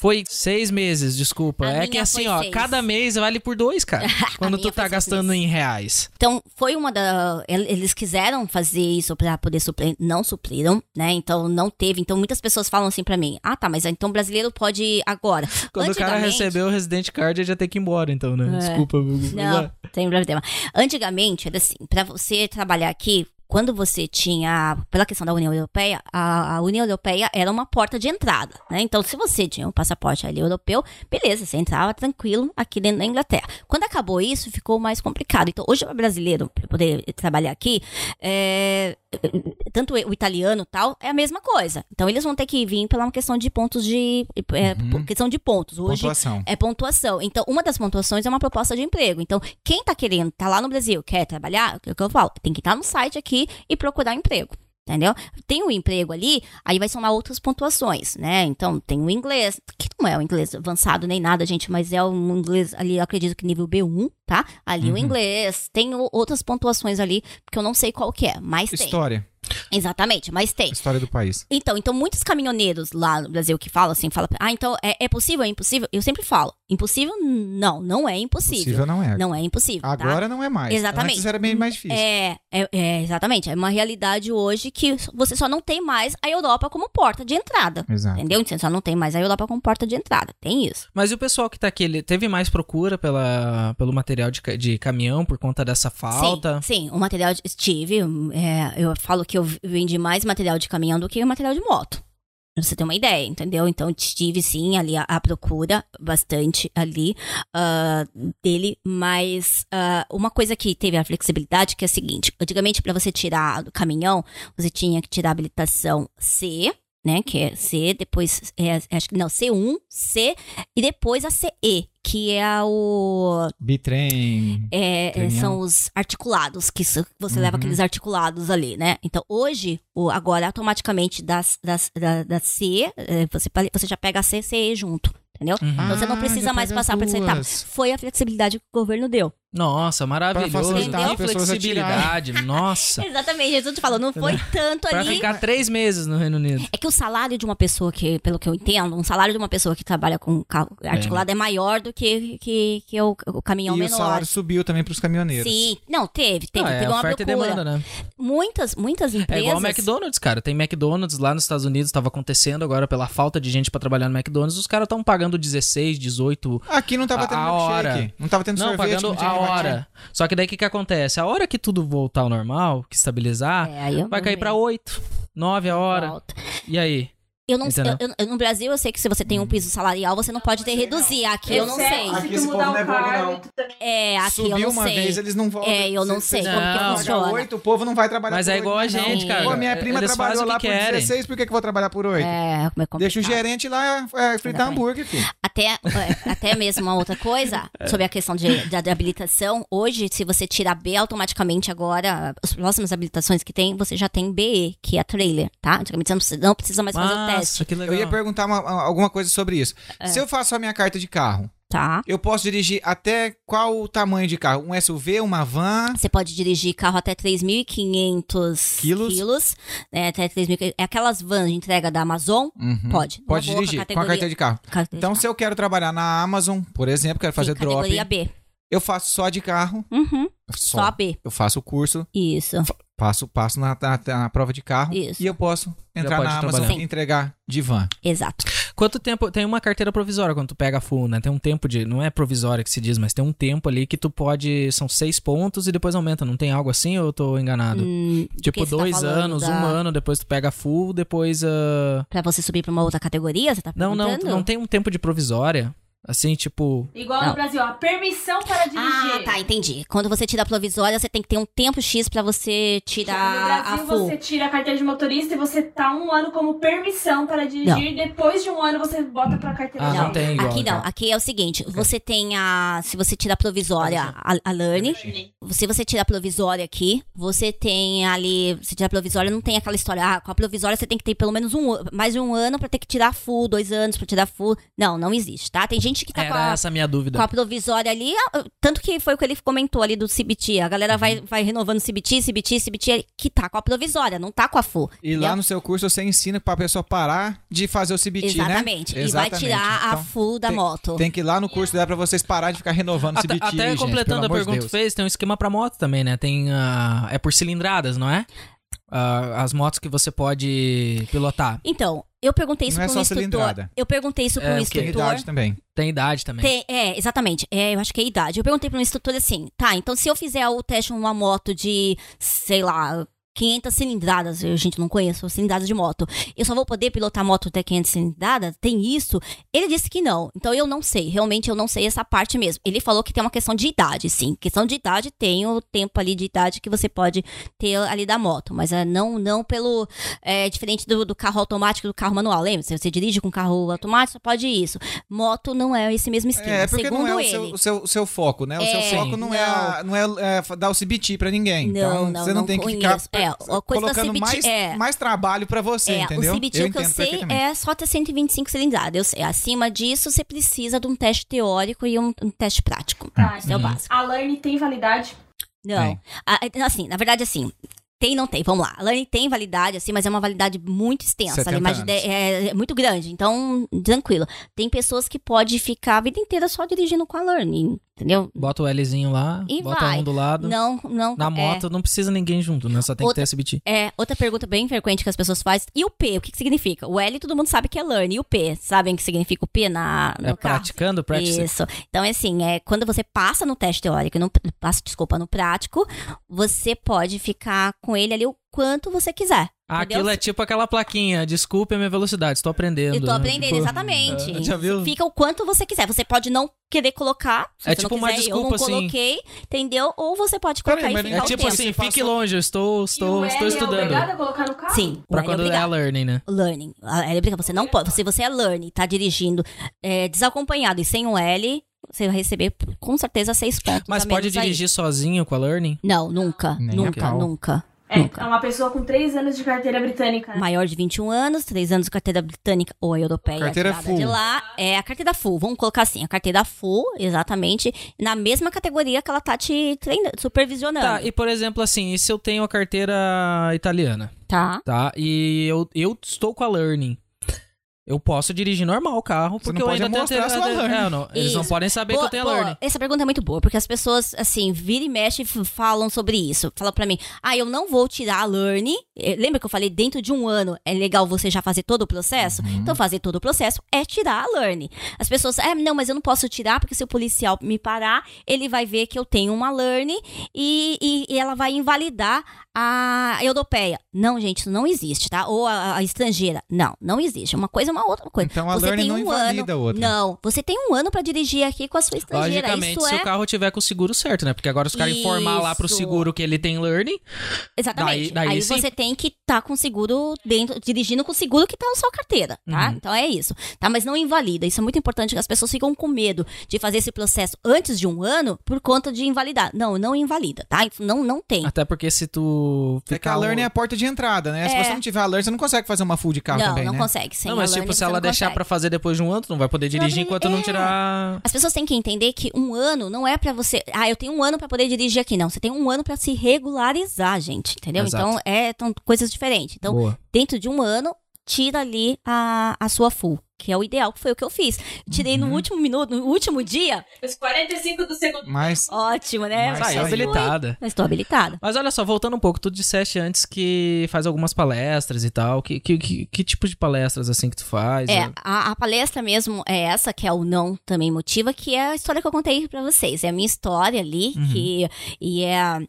foi seis meses, desculpa. A é que assim, ó, seis. cada mês vale por dois, cara. quando tu tá gastando em reais. Então, foi uma da. el- Eles quiseram fazer isso pra poder suprir, não supriram, né? Então, não teve. Então, muitas pessoas falam assim pra mim: ah, tá, mas então o brasileiro pode ir agora. Quando o cara recebeu o Resident Card, ele já tem que ir embora, então, né? É. Desculpa. Não, é. tem problema. Antigamente, era assim, pra você trabalhar aqui, quando você tinha, pela questão da União Europeia, a, a União Europeia era uma porta de entrada, né? Então, se você tinha um passaporte ali europeu, beleza, você entrava tranquilo aqui dentro da Inglaterra. Quando acabou isso, ficou mais complicado. Então, hoje, para brasileiro para poder trabalhar aqui, é, tanto o italiano e tal, é a mesma coisa. Então, eles vão ter que vir pela uma questão de pontos de... é, Uhum. questão de pontos. Hoje, Pontuação. é pontuação. Então, uma das pontuações é uma proposta de emprego. Então, quem tá querendo, tá lá no Brasil, quer trabalhar, é o que eu falo, tem que estar no site aqui e procurar emprego. Entendeu? Tem um emprego ali, aí vai somar outras pontuações, né? Então, tem o inglês, que não é o inglês avançado nem nada, gente, mas é um inglês ali, eu acredito que nível B1, tá? Ali o Uhum. inglês. Tem o- outras pontuações ali, porque eu não sei qual que é, mas tem. História. Exatamente, mas tem. História do país. Então, então muitos caminhoneiros lá no Brasil que falam assim, falam, ah, então é, é possível, é impossível? Eu sempre falo, impossível? Não, não é impossível. Possível não é. Não é impossível. tá? Agora não é mais. Exatamente. Antes era bem mais difícil. É, é, é, exatamente. É uma realidade hoje que você só não tem mais a Europa como porta de entrada. Exato. Entendeu? Você só não tem mais a Europa como porta de entrada. Tem isso. Mas e o pessoal que tá aqui, ele teve mais procura pela, pelo material de, de caminhão por conta dessa falta? Sim, sim, o material de Steve, é, eu falo que eu vendi mais material de caminhão do que material de moto. Pra você ter uma ideia, entendeu? Então, tive sim ali a, a procura bastante ali ah, dele, mas ah, uma coisa que teve a flexibilidade que é a seguinte: antigamente, para você tirar do caminhão, você tinha que tirar a habilitação C, né? Que é C, depois, é, acho que não, C1, C, e depois a CE, que é o Bitrem. é, é, são os articulados, que você Uhum. leva aqueles articulados ali, né? Então, hoje, o, agora, automaticamente, das, das, da, da C, é, você, você já pega a C e CE junto, entendeu? Uhum. Então, você não Ah, precisa já mais passar por essa etapa. Foi a flexibilidade que o governo deu. Nossa, maravilhoso. pessoas a flexibilidade. Nossa. Exatamente, Jesus te falou, não foi tanto Pra ali. ficar três meses no Reino Unido. É que o salário de uma pessoa que, pelo que eu entendo, um salário de uma pessoa que trabalha com carro articulado é, maior do que, que, que o, o caminhão e o menor. salário subiu também pros caminhoneiros. Sim, não, teve, teve, Ah, teve é uma oferta e procura. demanda, né? Muitas, muitas É empresas. igual o McDonald's, cara. Tem McDonald's lá nos Estados Unidos, tava acontecendo agora pela falta de gente pra trabalhar no McDonald's. Os caras estão pagando 16, 18 Aqui não tava A- tendo a hora. Não tava tendo Não, sorvete. pagando hora. Só que daí o que, que acontece? A hora que tudo voltar ao normal, que estabilizar, É, vai cair pra 8, 9 a hora. E aí? Eu não sei, eu- eu- no Brasil eu sei que se você tem um piso salarial, você não pode ter reduzir. Aqui eu não Exceto sei. Se Aqui esse mudar povo o não é cargo, não. também... É, aqui Subiu eu não uma sei. vez, eles não voltam. É, eu não Se- sei se- como que funciona. oito, o povo não vai trabalhar Mas por é oito, igual a não. gente, cara. Pô, minha prima Eles trabalhou lá que por querem. 16, por que, que eu vou trabalhar por 8? É, como é complicado. Deixa o gerente lá é, fritar Exatamente. hambúrguer, filho. Até, é, até mesmo uma outra coisa, sobre a questão de, da, habilitação. Hoje, se você tira B automaticamente agora, as próximas habilitações que tem, você já tem BE, que é trailer, tá? Antigamente você não precisa, não precisa mais fazer o teste, Nossa. Eu ia perguntar uma- alguma coisa sobre isso. Se eu faço a minha carta de carro, tá? eu posso dirigir até qual o tamanho de carro? Um SUV, uma van? Você pode dirigir carro até 3.500 Quilos? quilos né, até 3.000, é aquelas vans de entrega da Amazon? Uhum. Pode. Pode boa dirigir com a carteira de carro. Carteira Então, de se eu quero trabalhar na Amazon, por exemplo, quero fazer Sim, drop, categoria B. eu faço só de carro. Uhum. Só. Só B. Eu faço o curso, Isso. Passo, passo na, na- na prova de carro Isso. e eu posso entrar na Amazon e entregar de van. Exato. Quanto tempo. Tem uma carteira provisória quando tu pega a full, né? Tem um tempo de. Não é provisória que se diz, mas tem um tempo ali que tu pode. São seis pontos e depois aumenta. Não tem algo assim ou eu tô enganado? Hum, tipo, tá dois falando anos, da- um ano, depois tu pega a full, depois. ah, Pra você subir pra uma outra categoria, você tá Não, não, perguntando? não tem um tempo de provisória. Assim, tipo. Igual Não. no Brasil, ó, permissão para dirigir. Ah, tá, entendi. Quando você tira a provisória, você tem que ter um tempo X pra você No tirar a Brasil, full. você tira a carteira de motorista e você tá um ano como permissão para dirigir. Depois de um ano, você bota pra carteira Ah, de não tem igual. Aqui não, então. aqui é o seguinte, você tem a, se você tira a provisória, a, a learning, se você tira a provisória aqui, você tem ali, se tira a provisória, não tem aquela história, ah, com a provisória você tem que ter pelo menos um, mais de um ano pra ter que tirar full, dois anos pra tirar full, não, não existe, tá? Tem gente que tá com Era a, essa a minha dúvida. com a provisória ali, tanto que foi o que ele comentou ali do CBT, a galera vai, vai renovando CBT, CBT, CBT, que tá com a provisória, não tá com a full. E lá no seu curso você ensina pra pessoa parar de fazer o CBT, Exatamente, né? e vai tirar a Então, full da tem- moto. Tem que ir lá no curso dela pra vocês parar de ficar renovando o Até, CBT, até gente, completando pelo a pergunta Deus. fez, tem um esquema pra moto também, né? Tem. ah, é por cilindradas, não é? Ah, as motos que você pode pilotar. Então, eu perguntei isso Não é para um só instrutor. cilindrada. Eu perguntei isso para É, um porque Tem instrutor. idade também. Tem idade também. Tem- é, exatamente. É, eu acho que é idade. Eu perguntei para um instrutor assim, tá, então se eu fizer o teste numa moto de, sei lá, 500 cilindradas, eu, gente, não conheço cilindradas de moto, eu só vou poder pilotar moto até 500 cilindradas? Tem isso? Ele disse que não. Então eu não sei, realmente eu não sei essa parte mesmo. Ele falou que tem uma questão de idade, sim. Questão de idade tem o tempo ali de idade que você pode ter ali da moto, mas é não não pelo é diferente do, do carro automático e do carro manual. Lembra? Se você dirige com carro automático, só pode isso. Moto não é esse mesmo esquema. É, porque Segundo não é o ele. seu, o seu, o seu foco, né? O seu É, foco não, é, a- não é, é dar o CBT pra ninguém. Não, então, não, você não, não tem que conheço. ficar É, a coisa da colocando CBT mais, é- mais trabalho pra você, É, entendeu? o CBT, o que eu sei, é só ter 125 cilindradas. Eu sei. Acima disso, você precisa de um teste teórico e um, um teste prático. Tá, Isso é o básico. A Learn tem validade? Não. Ah, assim, na verdade, assim. Tem, não tem, vamos lá. A Learning tem validade, assim, mas é uma validade muito extensa. 70 Ali, mais de anos. de- é, é muito grande, então, tranquilo. Tem pessoas que podem ficar a vida inteira só dirigindo com a Learning, entendeu? Bota o Lzinho lá, E bota vai. um do lado. Não, não. Na é, moto não precisa ninguém junto, né? Só tem Outra- que ter CBT. É, outra pergunta bem frequente que as pessoas fazem. E o P, o que, que significa? O L todo mundo sabe que é learn. E o P, sabem o que significa o P na, no É carro? praticando, practice. Isso. Então, é assim, é, quando você passa no teste teórico, no, passa, desculpa, no prático, você pode ficar com ele ali o quanto você quiser. Ah, entendeu? Aquilo é tipo aquela plaquinha, desculpe a minha velocidade, estou aprendendo. Eu tô né? aprendendo, Tipo, exatamente. é, já viu? Fica o quanto você quiser. Você pode não querer colocar. Se É você tipo não uma quiser, eu não desculpa, assim. coloquei, entendeu? Ou você pode Peraí, colocar mas e é ficar É tipo tempo. assim, fique longe, eu estou, estou, e o estou L estudando. é a colocar no carro? Sim. Pra quando é obrigado. learning, né? Learning. A L obriga você não pode. Se você é learning, tá dirigindo é, desacompanhado e sem um L, você vai receber com certeza seis pontos. Mas a pode menos aí. dirigir sozinho com a learning? Não, nunca. Nem nunca, nunca. É, Nunca. é uma pessoa com 3 anos de carteira britânica. né? Maior de 21 anos, 3 anos de carteira britânica ou a europeia. Carteira full. De lá, é a carteira full. Vamos colocar assim, a carteira full, exatamente, na mesma categoria que ela tá te treinando, supervisionando. Tá, e por exemplo, assim, e se eu tenho a carteira italiana, Tá. tá? E eu, eu estou com a Learning. Eu posso dirigir normal o carro, Você porque não eu pode ainda tenho... mostrar sua Learning. É, não, eles não podem saber Boa- que eu tenho a boa. Learning. Essa pergunta é muito boa, porque as pessoas, assim, vira e mexe e falam sobre isso. Falam pra mim, ah, eu não vou tirar a Learn. Eh, Lembra que eu falei, dentro de um ano é legal você já fazer todo o processo? Uhum. Então, fazer todo o processo é tirar a Learn. As pessoas, é, não, mas eu não posso tirar, porque se o policial me parar, ele vai ver que eu tenho uma Learn e, e- e ela vai invalidar a europeia. Não, gente, isso não existe, tá? Ou a, a estrangeira. Não, não existe. Uma coisa é uma outra coisa. Então a Você Learning tem não um invalida a ano, outra. Não, você tem um ano pra dirigir aqui com a sua estrangeira. Logicamente, Isso se é o carro tiver com o seguro certo, né? Porque agora os caras informar lá pro seguro que ele tem Learning, Exatamente. Daí- daí Aí sim. você tem que estar com seguro dentro, dirigindo com o seguro que tá na sua carteira, tá? Uhum. Então é isso. Tá? Mas não invalida. Isso é muito importante que as pessoas ficam com medo de fazer esse processo antes de um ano por conta de invalidar. Não, não invalida, tá? Não, não tem. até porque se tu É que ficar a Learning é a porta de entrada, né? Se É. você não tiver a Learning, você não consegue fazer uma full de carro não, também, não né? consegue. Sem Não, mas a tipo, se ela não deixar pra fazer depois de um ano, tu não vai poder dirigir enquanto não é. tirar... As pessoas têm que entender que um ano não é pra você. Ah, eu tenho um ano pra poder dirigir aqui. Não, você tem um ano pra se regularizar, gente. Entendeu? Exato. Então, é tão, coisas diferentes. Então, Boa. dentro de um ano, tira ali a, a sua full. Que é o ideal, que foi o que eu fiz. Tirei Uhum. no último minuto, no último dia. Os 45 do segundo. Mas Ótimo, né? Mas saiu. habilitada. Mas estou habilitada. Mas olha só, voltando um pouco, tu disseste antes que faz algumas palestras e tal. Que, que, que, que tipo de palestras assim que tu faz? É, a, a palestra mesmo é essa, que é o Não Também Motiva, que é a história que eu contei pra vocês. É a minha história ali, Uhum. que, e é.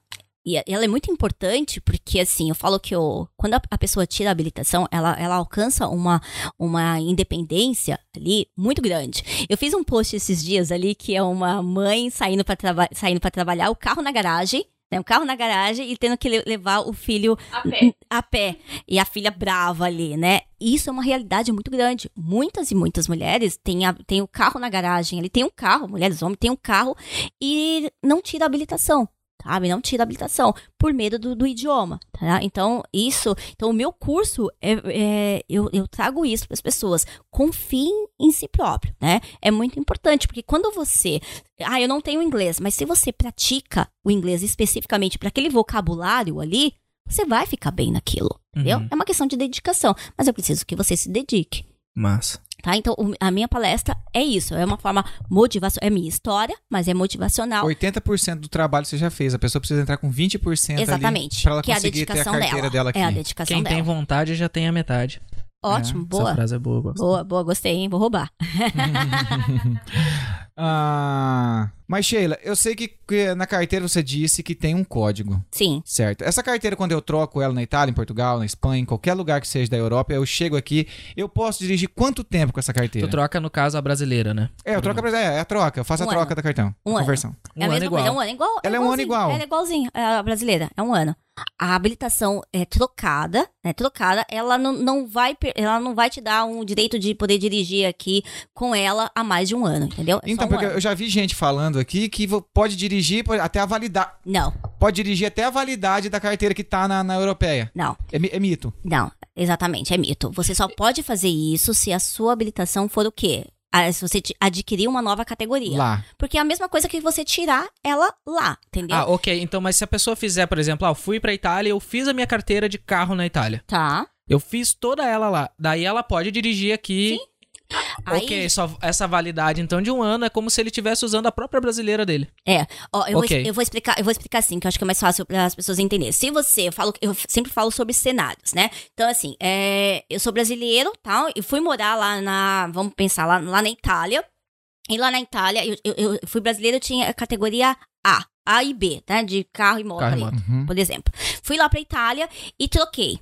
E ela é muito importante porque, assim, eu falo que eu, quando a, pessoa tira a habilitação, ela, ela alcança uma, uma independência ali muito grande. Eu fiz um post esses dias ali que é uma mãe saindo para traba saindo trabalhar, o carro na garagem, né? O carro na garagem e tendo que le- levar o filho A pé. a pé e a filha brava ali, né? Isso é uma realidade muito grande. Muitas e muitas mulheres têm, a- têm o carro na garagem, ele tem um carro, mulheres, homens, tem um carro e não tira a habilitação. Sabe, não tira a habilitação por medo do, do idioma, tá? Então, isso. Então, o meu curso, é, é- eu, eu trago isso para as pessoas. Confiem em si próprio, né? É muito importante, porque quando você. Ah, eu não tenho inglês, mas se você pratica o inglês especificamente para aquele vocabulário ali, você vai ficar bem naquilo, entendeu? Uhum. É uma questão de dedicação, mas eu preciso que você se dedique, Massa. tá? Então, a minha palestra é isso, é uma forma motivacional, é minha história, mas é motivacional. 80% do trabalho você já fez. A pessoa precisa entrar com 20% Exatamente, ali pra ela que é a conseguir ter a dedicação carteira dela. dela, aqui. É a dedicação Quem dela. tem vontade já tem a metade. Ótimo, É, Essa boa. frase é boa. Boa, boa, gostei, hein? Vou roubar. Ah, mas Sheila, eu sei que, que na carteira você disse que tem um código, Sim, certo? Essa carteira, quando eu troco ela na Itália, em Portugal, na Espanha, em qualquer lugar que seja da Europa, eu chego aqui, eu posso dirigir quanto tempo com essa carteira? Tu troca, no caso, a brasileira, né? É, eu troco a é, é a troca, eu faço Um a troca ano. da cartão. Um ano. conversão. Um é a ano mesma igual. coisa, é um ano igual. Ela é um ano igualzinho, igual. Ela é igualzinho, é a brasileira, é um ano. A habilitação é trocada, né? Trocada, ela não, não vai ela não vai te dar um direito de poder dirigir aqui com ela há mais de um ano, entendeu? É Então, um porque ano. eu já vi gente falando aqui que pode dirigir até a validade. Não, Pode dirigir até a validade da carteira que tá na, na europeia. não. É, é mito. Não, exatamente, é mito. Você só pode fazer isso se a sua habilitação for o quê? Se você adquirir uma nova categoria. Lá. Porque é a mesma coisa que você tirar ela lá, entendeu? Ah, ok. Então, mas se a pessoa fizer, por exemplo, ah, eu fui pra Itália, eu fiz a minha carteira de carro na Itália. Tá. Eu fiz toda ela lá. Daí ela pode dirigir aqui. Aí, Ok, só essa validade então de um ano é como se ele estivesse usando a própria brasileira dele. ó, eu, Ok. vou, eu vou explicar, eu vou explicar assim, que eu acho que é mais fácil para as pessoas entenderem. Se você, eu falo, eu sempre falo sobre cenários, né? Então assim, é, eu sou brasileiro, tal, e fui morar lá na, vamos pensar lá, lá na Itália. E lá na Itália, eu, eu, eu fui brasileiro, eu tinha a categoria A, A e B, né? De carro e moto Carro ali. Uhum. por exemplo. Fui lá pra Itália e troquei.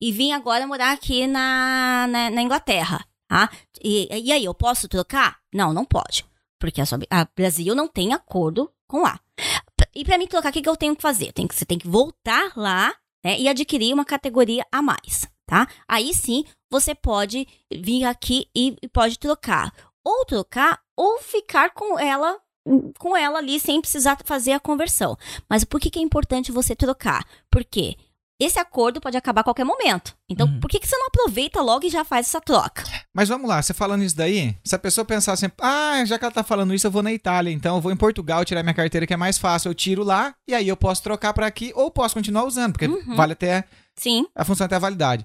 E vim agora morar aqui na, na, na Inglaterra. Tá? E, e aí, eu posso trocar? Não, não pode. Porque a, a Brasil não tem acordo com lá. E pra mim trocar, o que, que eu tenho que fazer? Tem que, você tem que voltar lá né, e adquirir uma categoria a mais, tá? Aí sim, você pode vir aqui e, e pode trocar. Ou trocar, ou ficar com ela com ela ali sem precisar fazer a conversão. Mas por que, que é importante você trocar? Porque esse acordo pode acabar a qualquer momento. Então, Uhum. por que, que você não aproveita logo e já faz essa troca? Mas vamos lá, você falando isso daí, se a pessoa pensar assim, ah, já que ela tá falando isso, eu vou na Itália, então eu vou em Portugal tirar minha carteira que é mais fácil, eu tiro lá e aí eu posso trocar pra aqui ou posso continuar usando, porque Uhum. vale até Sim, a função até a validade.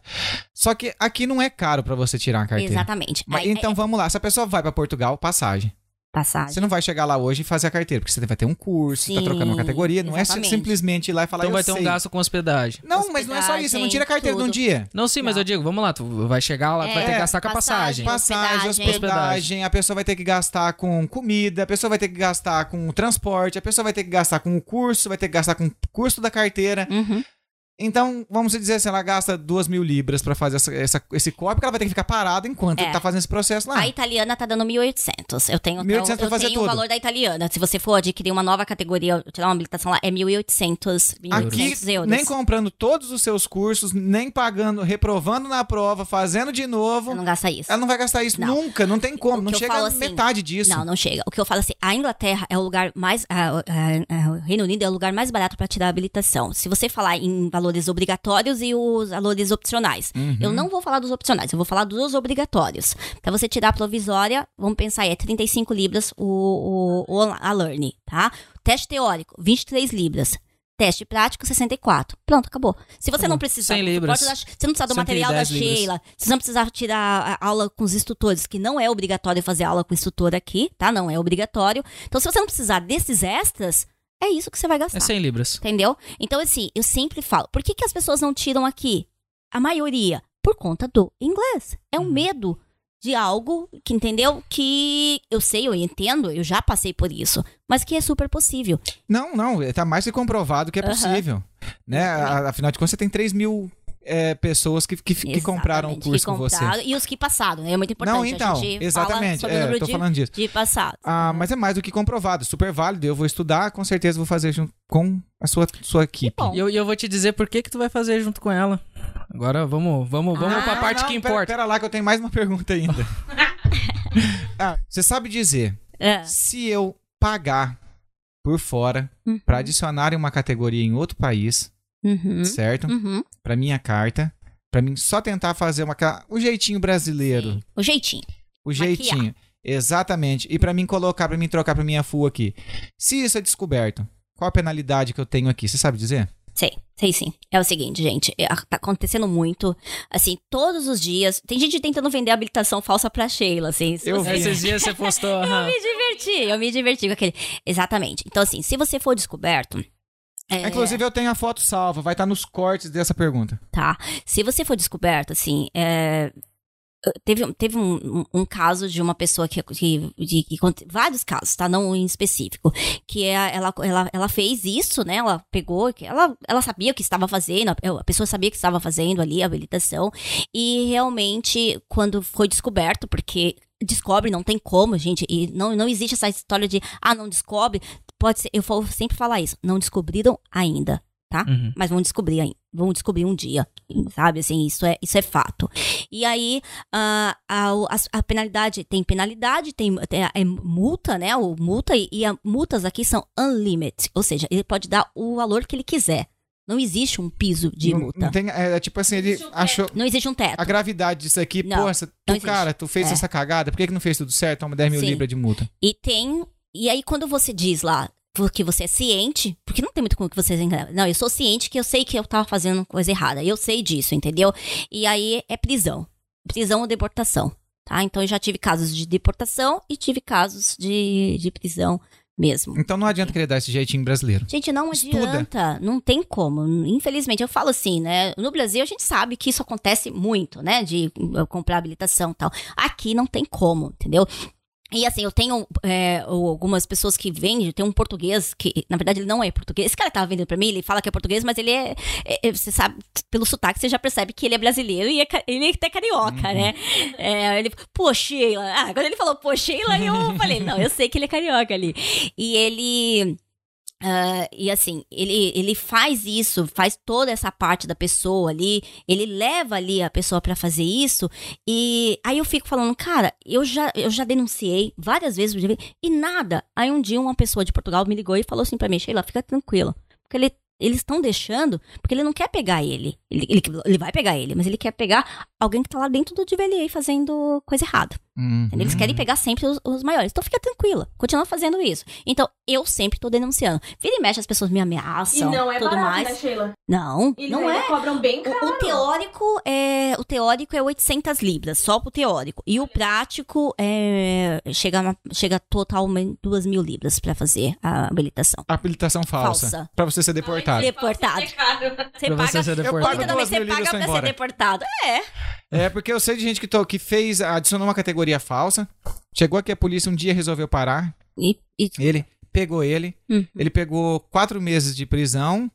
Só que aqui não é caro pra você tirar a carteira. exatamente. Mas, Aí, então é, vamos lá, se a pessoa vai pra Portugal, passagem. Passagem. Você não vai chegar lá hoje e fazer a carteira, porque você vai ter um curso, você tá Sim, trocando uma categoria, não é exatamente. simplesmente ir lá e falar Então eu vai ter um gasto com hospedagem. Não, mas não é só isso, você não tira a carteira de um tudo. dia. Não, sim, mas Não. eu digo, vamos lá, tu vai chegar lá, tu vai ter que É, gastar com a passagem. passagem. Passagem, Hospedagem. hospedagem, a pessoa vai ter que gastar com comida, a pessoa vai ter que gastar com transporte, a pessoa vai ter que gastar com o curso, vai ter que gastar com o custo da carteira. Uhum. Então, vamos dizer assim, ela gasta duas mil libras pra fazer essa, essa- esse copy, porque ela vai ter que ficar parada enquanto É. tá fazendo esse processo lá. A italiana tá dando 1.800. Eu tenho, 1.800 pra eu fazer tenho o tudo. valor da italiana. Se você for adquirir uma nova categoria, tirar uma habilitação lá, é 1.800 Aqui, 1.800 euros. nem comprando todos os seus cursos, nem pagando, reprovando na prova, fazendo de novo, Você não gasta isso. ela não vai gastar isso Não. nunca, não tem como, O não eu chega a assim, metade disso. Não, não chega. O que eu falo assim, a Inglaterra é o lugar mais. ah, ah, ah, o Reino Unido é o lugar mais barato para tirar a habilitação. Se você falar em valores obrigatórios e os valores opcionais. Uhum. Eu não vou falar dos opcionais, eu vou falar dos obrigatórios. Pra você tirar a provisória, vamos pensar aí, é 35 libras o, o, o a Learn, tá? Teste teórico, 23 libras. Teste prático, 64. Pronto, acabou. Se você Acabou. não precisar 100 do libras. você não precisa do material da 110 libras. Sheila, você não precisa tirar a aula com os instrutores, que não é obrigatório fazer aula com o instrutor aqui, tá? Não é obrigatório. Então, se você não precisar desses extras, é isso que você vai gastar. É 100 libras. Entendeu? Então, assim, eu sempre falo, por que, que as pessoas não tiram aqui? A maioria, por conta do inglês. É um Uhum. medo de algo que, entendeu? Que eu sei, eu entendo, eu já passei por isso, mas que é super possível. Não, não, tá mais que comprovado que é Aham. possível. Né? A- Afinal de contas, você tem 3 mil é, pessoas que, que, que compraram o curso que com você. compraram, E os que passaram, né? É muito importante. Não, a então, gente exatamente, Fala sobre é, tô de, falando disso. de passados. Ah, mas é mais do que comprovado, super válido. Eu vou estudar, com certeza vou fazer junto com a sua, sua equipe. bom. E eu, eu vou te dizer por que que tu vai fazer junto com ela. Agora vamos, vamos, vamos Ah, pra parte não, que pera- importa. Pera, lá que eu tenho mais uma pergunta ainda. Ah, você sabe dizer, É. se eu pagar por fora Uhum. pra adicionar uma categoria em outro país, Uhum. certo? Uhum. Pra minha carta, pra mim só tentar fazer uma o jeitinho brasileiro, O jeitinho. o jeitinho. Exatamente. E pra mim colocar, pra mim trocar pra minha full aqui. Se isso é descoberto, qual a penalidade que eu tenho aqui? Você sabe dizer? Sei, sei sim. É o seguinte, gente, é, tá acontecendo muito, assim, todos os dias. Tem gente tentando vender habilitação falsa pra Sheila, assim. se Eu vi. Esses dias você postou. aham. me diverti, eu me diverti com aquele. Exatamente. Então, assim, se você for descoberto. É, Inclusive eu tenho a foto salva, vai estar nos cortes dessa pergunta. tá? Se você for descoberto, assim, é, teve, teve um, um- um caso de uma pessoa que, que, de- que vários casos, tá? Não em específico, que é, ela, ela, ela fez isso, né? Ela pegou, ela, ela sabia o que estava fazendo, a, a pessoa sabia o que estava fazendo ali, a habilitação, e realmente, quando foi descoberto, porque descobre, não tem como, gente, e não, não existe essa história de, ah, não descobre, pode ser, eu vou sempre falar isso, não descobriram ainda, tá? Uhum. mas vão descobrir aí, vão descobrir um dia, sabe? Assim, isso é, isso é fato. E aí, a, a, a penalidade, tem penalidade, tem, tem a- é multa, né? O multa, e, e as multas aqui são unlimited, ou seja, ele pode dar o valor que ele quiser. Não existe um piso de não, multa. não tem, é, é tipo assim, ele Existe um teto. achou Não existe um teto. a gravidade disso aqui, Não, pô, essa- não tu, cara, tu fez É. essa cagada, por que, que não fez tudo certo? Toma 10 mil Sim. libras de multa. E tem. E aí, quando você diz lá que você é ciente, porque não tem muito como que você. Não, eu sou ciente que eu sei que eu tava fazendo coisa errada. Eu sei disso, entendeu? E aí é prisão. Prisão ou deportação. Tá? Então eu já tive casos de deportação e tive casos de, de prisão mesmo. Então não adianta querer dar esse jeitinho brasileiro. Gente, não Estuda. adianta, não tem como. Infelizmente, eu falo assim, né? No Brasil a gente sabe que isso acontece muito, né? De eu comprar habilitação e tal. Aqui não tem como, entendeu? E assim, eu tenho é, algumas pessoas que vendem, tem um português que, na verdade, ele não é português. Esse cara tava vendendo pra mim, ele fala que é português, mas ele é, é- é- Você sabe, pelo sotaque, você já percebe que ele é brasileiro e é ele é até carioca, né? É, ele, pô, Sheila. Ah, quando ele falou, pô, Sheila, eu falei, não, eu sei que ele é carioca ali. E ele. Ah, e assim, ele, ele faz isso, faz toda essa parte da pessoa ali, ele leva ali a pessoa pra fazer isso, e aí eu fico falando, cara, eu já, eu já denunciei várias vezes e nada. Aí um dia uma pessoa de Portugal me ligou e falou assim pra mim, Sheila, fica tranquila, porque ele eles estão deixando porque ele não quer pegar ele. Ele, ele. ele vai pegar ele, mas ele quer pegar alguém que tá lá dentro do DVLA fazendo coisa errada. Uhum. Eles querem pegar sempre os, os maiores. Então fica tranquila, continua fazendo isso. Então eu sempre tô denunciando. Vira e mexe, as pessoas me E ameaçam, não é tudo barato, mais. né, Sheila? Não, Eles não é. cobram bem O, caro. o teórico é o teórico é 800 libras, só pro teórico. E o prático é chega na- chega totalmente 2 mil libras pra fazer a habilitação. Habilitação falsa. Falsa. Pra você ser deportado. Deportado. É caro. Você Pra paga, você ser Eu deportado. pago literalmente duas você mil libras e pra ser deportado. É. É, porque eu sei de gente que, to- que fez, adicionou uma categoria falsa. Chegou aqui a polícia um dia resolveu parar. E, e- Ele pegou ele. Uhum. Ele pegou quatro meses de prisão.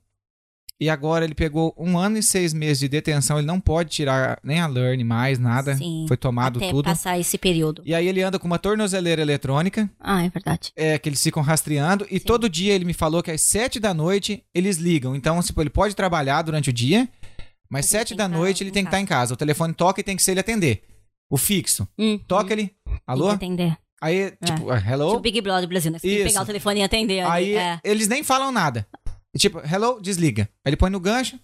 E agora ele pegou um ano e seis meses de detenção. Ele não pode tirar nem a learn mais, nada. Sim, Foi tomado até tudo. passar esse período. E aí ele anda com uma tornozeleira eletrônica, Ah, é verdade. é, que eles ficam rastreando. E Sim. todo dia ele me falou que às sete da noite eles ligam. Então, tipo, ele pode trabalhar durante o dia, mas sete da tá noite ele em tem que estar em casa. O telefone toca e tem que ser ele atender. O fixo. Hum, Toca hum, ele. tem Alô? que atender. Aí, tipo, ah, Tipo hello? o Big Brother Brasil, né? Você tem que Isso. pegar o telefone e atender. ali. Aí é. eles nem falam nada. Tipo, hello, desliga. Aí ele põe no gancho,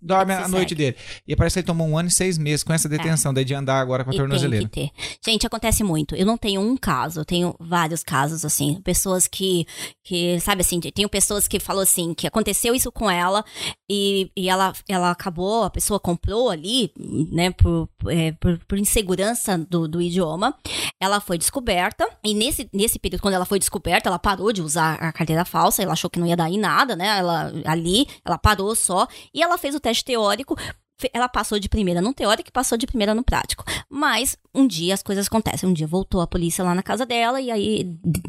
dorme a noite dele. E parece que ele tomou um ano e seis meses com essa detenção, daí de andar agora com a É. E tem tornozeleira. que ter. Gente, acontece muito. Eu não tenho um caso, eu tenho vários casos, assim. Pessoas que, que sabe assim, tenho pessoas que falou assim, que aconteceu isso com ela e, e ela, ela acabou, a pessoa comprou ali, né, por, é, por, por insegurança do, do idioma. Ela foi descoberta e nesse, nesse período, quando ela foi descoberta, ela parou de usar a carteira falsa, ela achou que não ia dar em nada, né? Ela ali, ela parou só e ela fez o teste teórico. fe- Ela passou de primeira no teórico e passou de primeira no prático. Mas um dia as coisas acontecem. Um dia voltou a polícia lá na casa dela e aí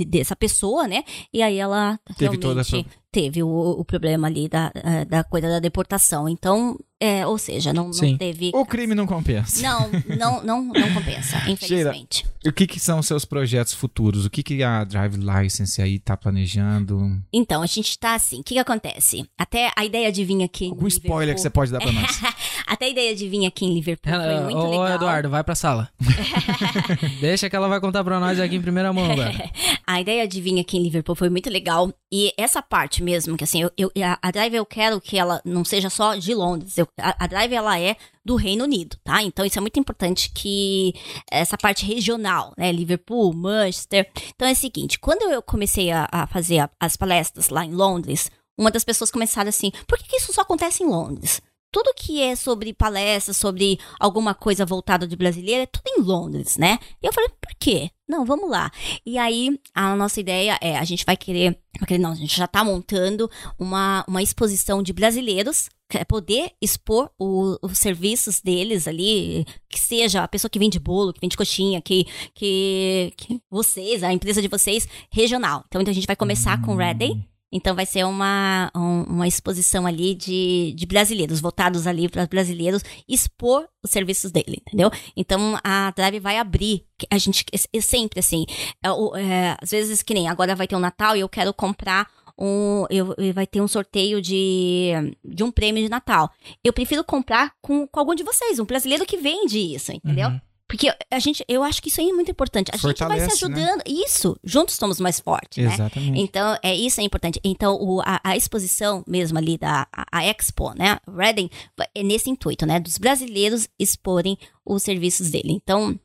dessa pessoa, né? E aí ela Teve toda essa- teve o, o problema ali da, eh, da coisa da deportação. Então, é, ou seja, não, não teve. O crime não compensa. Não, não, não, não compensa, infelizmente. O que, que são os seus projetos futuros? O que, que a Drive License aí tá planejando? Então, a gente tá assim. O que, que acontece? Até a ideia de vir aqui. Algum spoiler que você Liverpool- pode dar pra nós? Até a ideia de vir aqui em Liverpool foi Ela- muito Ô, legal. Eduardo, vai pra sala. Deixa que ela vai contar pra nós aqui em primeira mão, velho. A ideia de vir aqui em Liverpool foi muito legal. E essa parte mesmo, que assim, eu, eu- a, a Drive eu quero que ela não seja só de Londres. Eu- a, a Drive ela é do Reino Unido, tá? Então isso é muito importante que essa parte regional, né? Liverpool, Manchester. Então é o seguinte, quando eu comecei a, a fazer a- as palestras lá em Londres, uma das pessoas começaram assim, por que, que isso só acontece em Londres? Tudo que é sobre palestras, sobre alguma coisa voltada de brasileiro, é tudo em Londres, né? E eu falei, por quê? Não, vamos lá. E aí, a nossa ideia é, a gente vai querer, vai querer não, a gente já tá montando uma, uma exposição de brasileiros, é poder expor o- os serviços deles ali, que seja a pessoa que vende bolo, que vende coxinha, que, que, que vocês, a empresa de vocês, regional. Então, então a gente vai começar com Red então vai ser uma, um- uma exposição ali de, de brasileiros, voltados ali para brasileiros, expor os serviços dele, entendeu? Então a Drive vai abrir. A gente é- sempre assim. é, é, às vezes que nem agora vai ter o Natal e eu quero comprar um. Eu- vai ter um sorteio de, de um prêmio de Natal. Eu prefiro comprar com, com algum de vocês, um brasileiro que vende isso, entendeu? Uhum. Porque a gente, eu acho que isso aí é muito importante. A gente vai se Fortalece, né? ajudando. Isso, juntos somos mais fortes, né? Exatamente. Então, é isso é importante. Então, o- a, a exposição mesmo ali da a, a Expo, né? Reading, é nesse intuito, né? Dos brasileiros exporem os serviços dele. Então,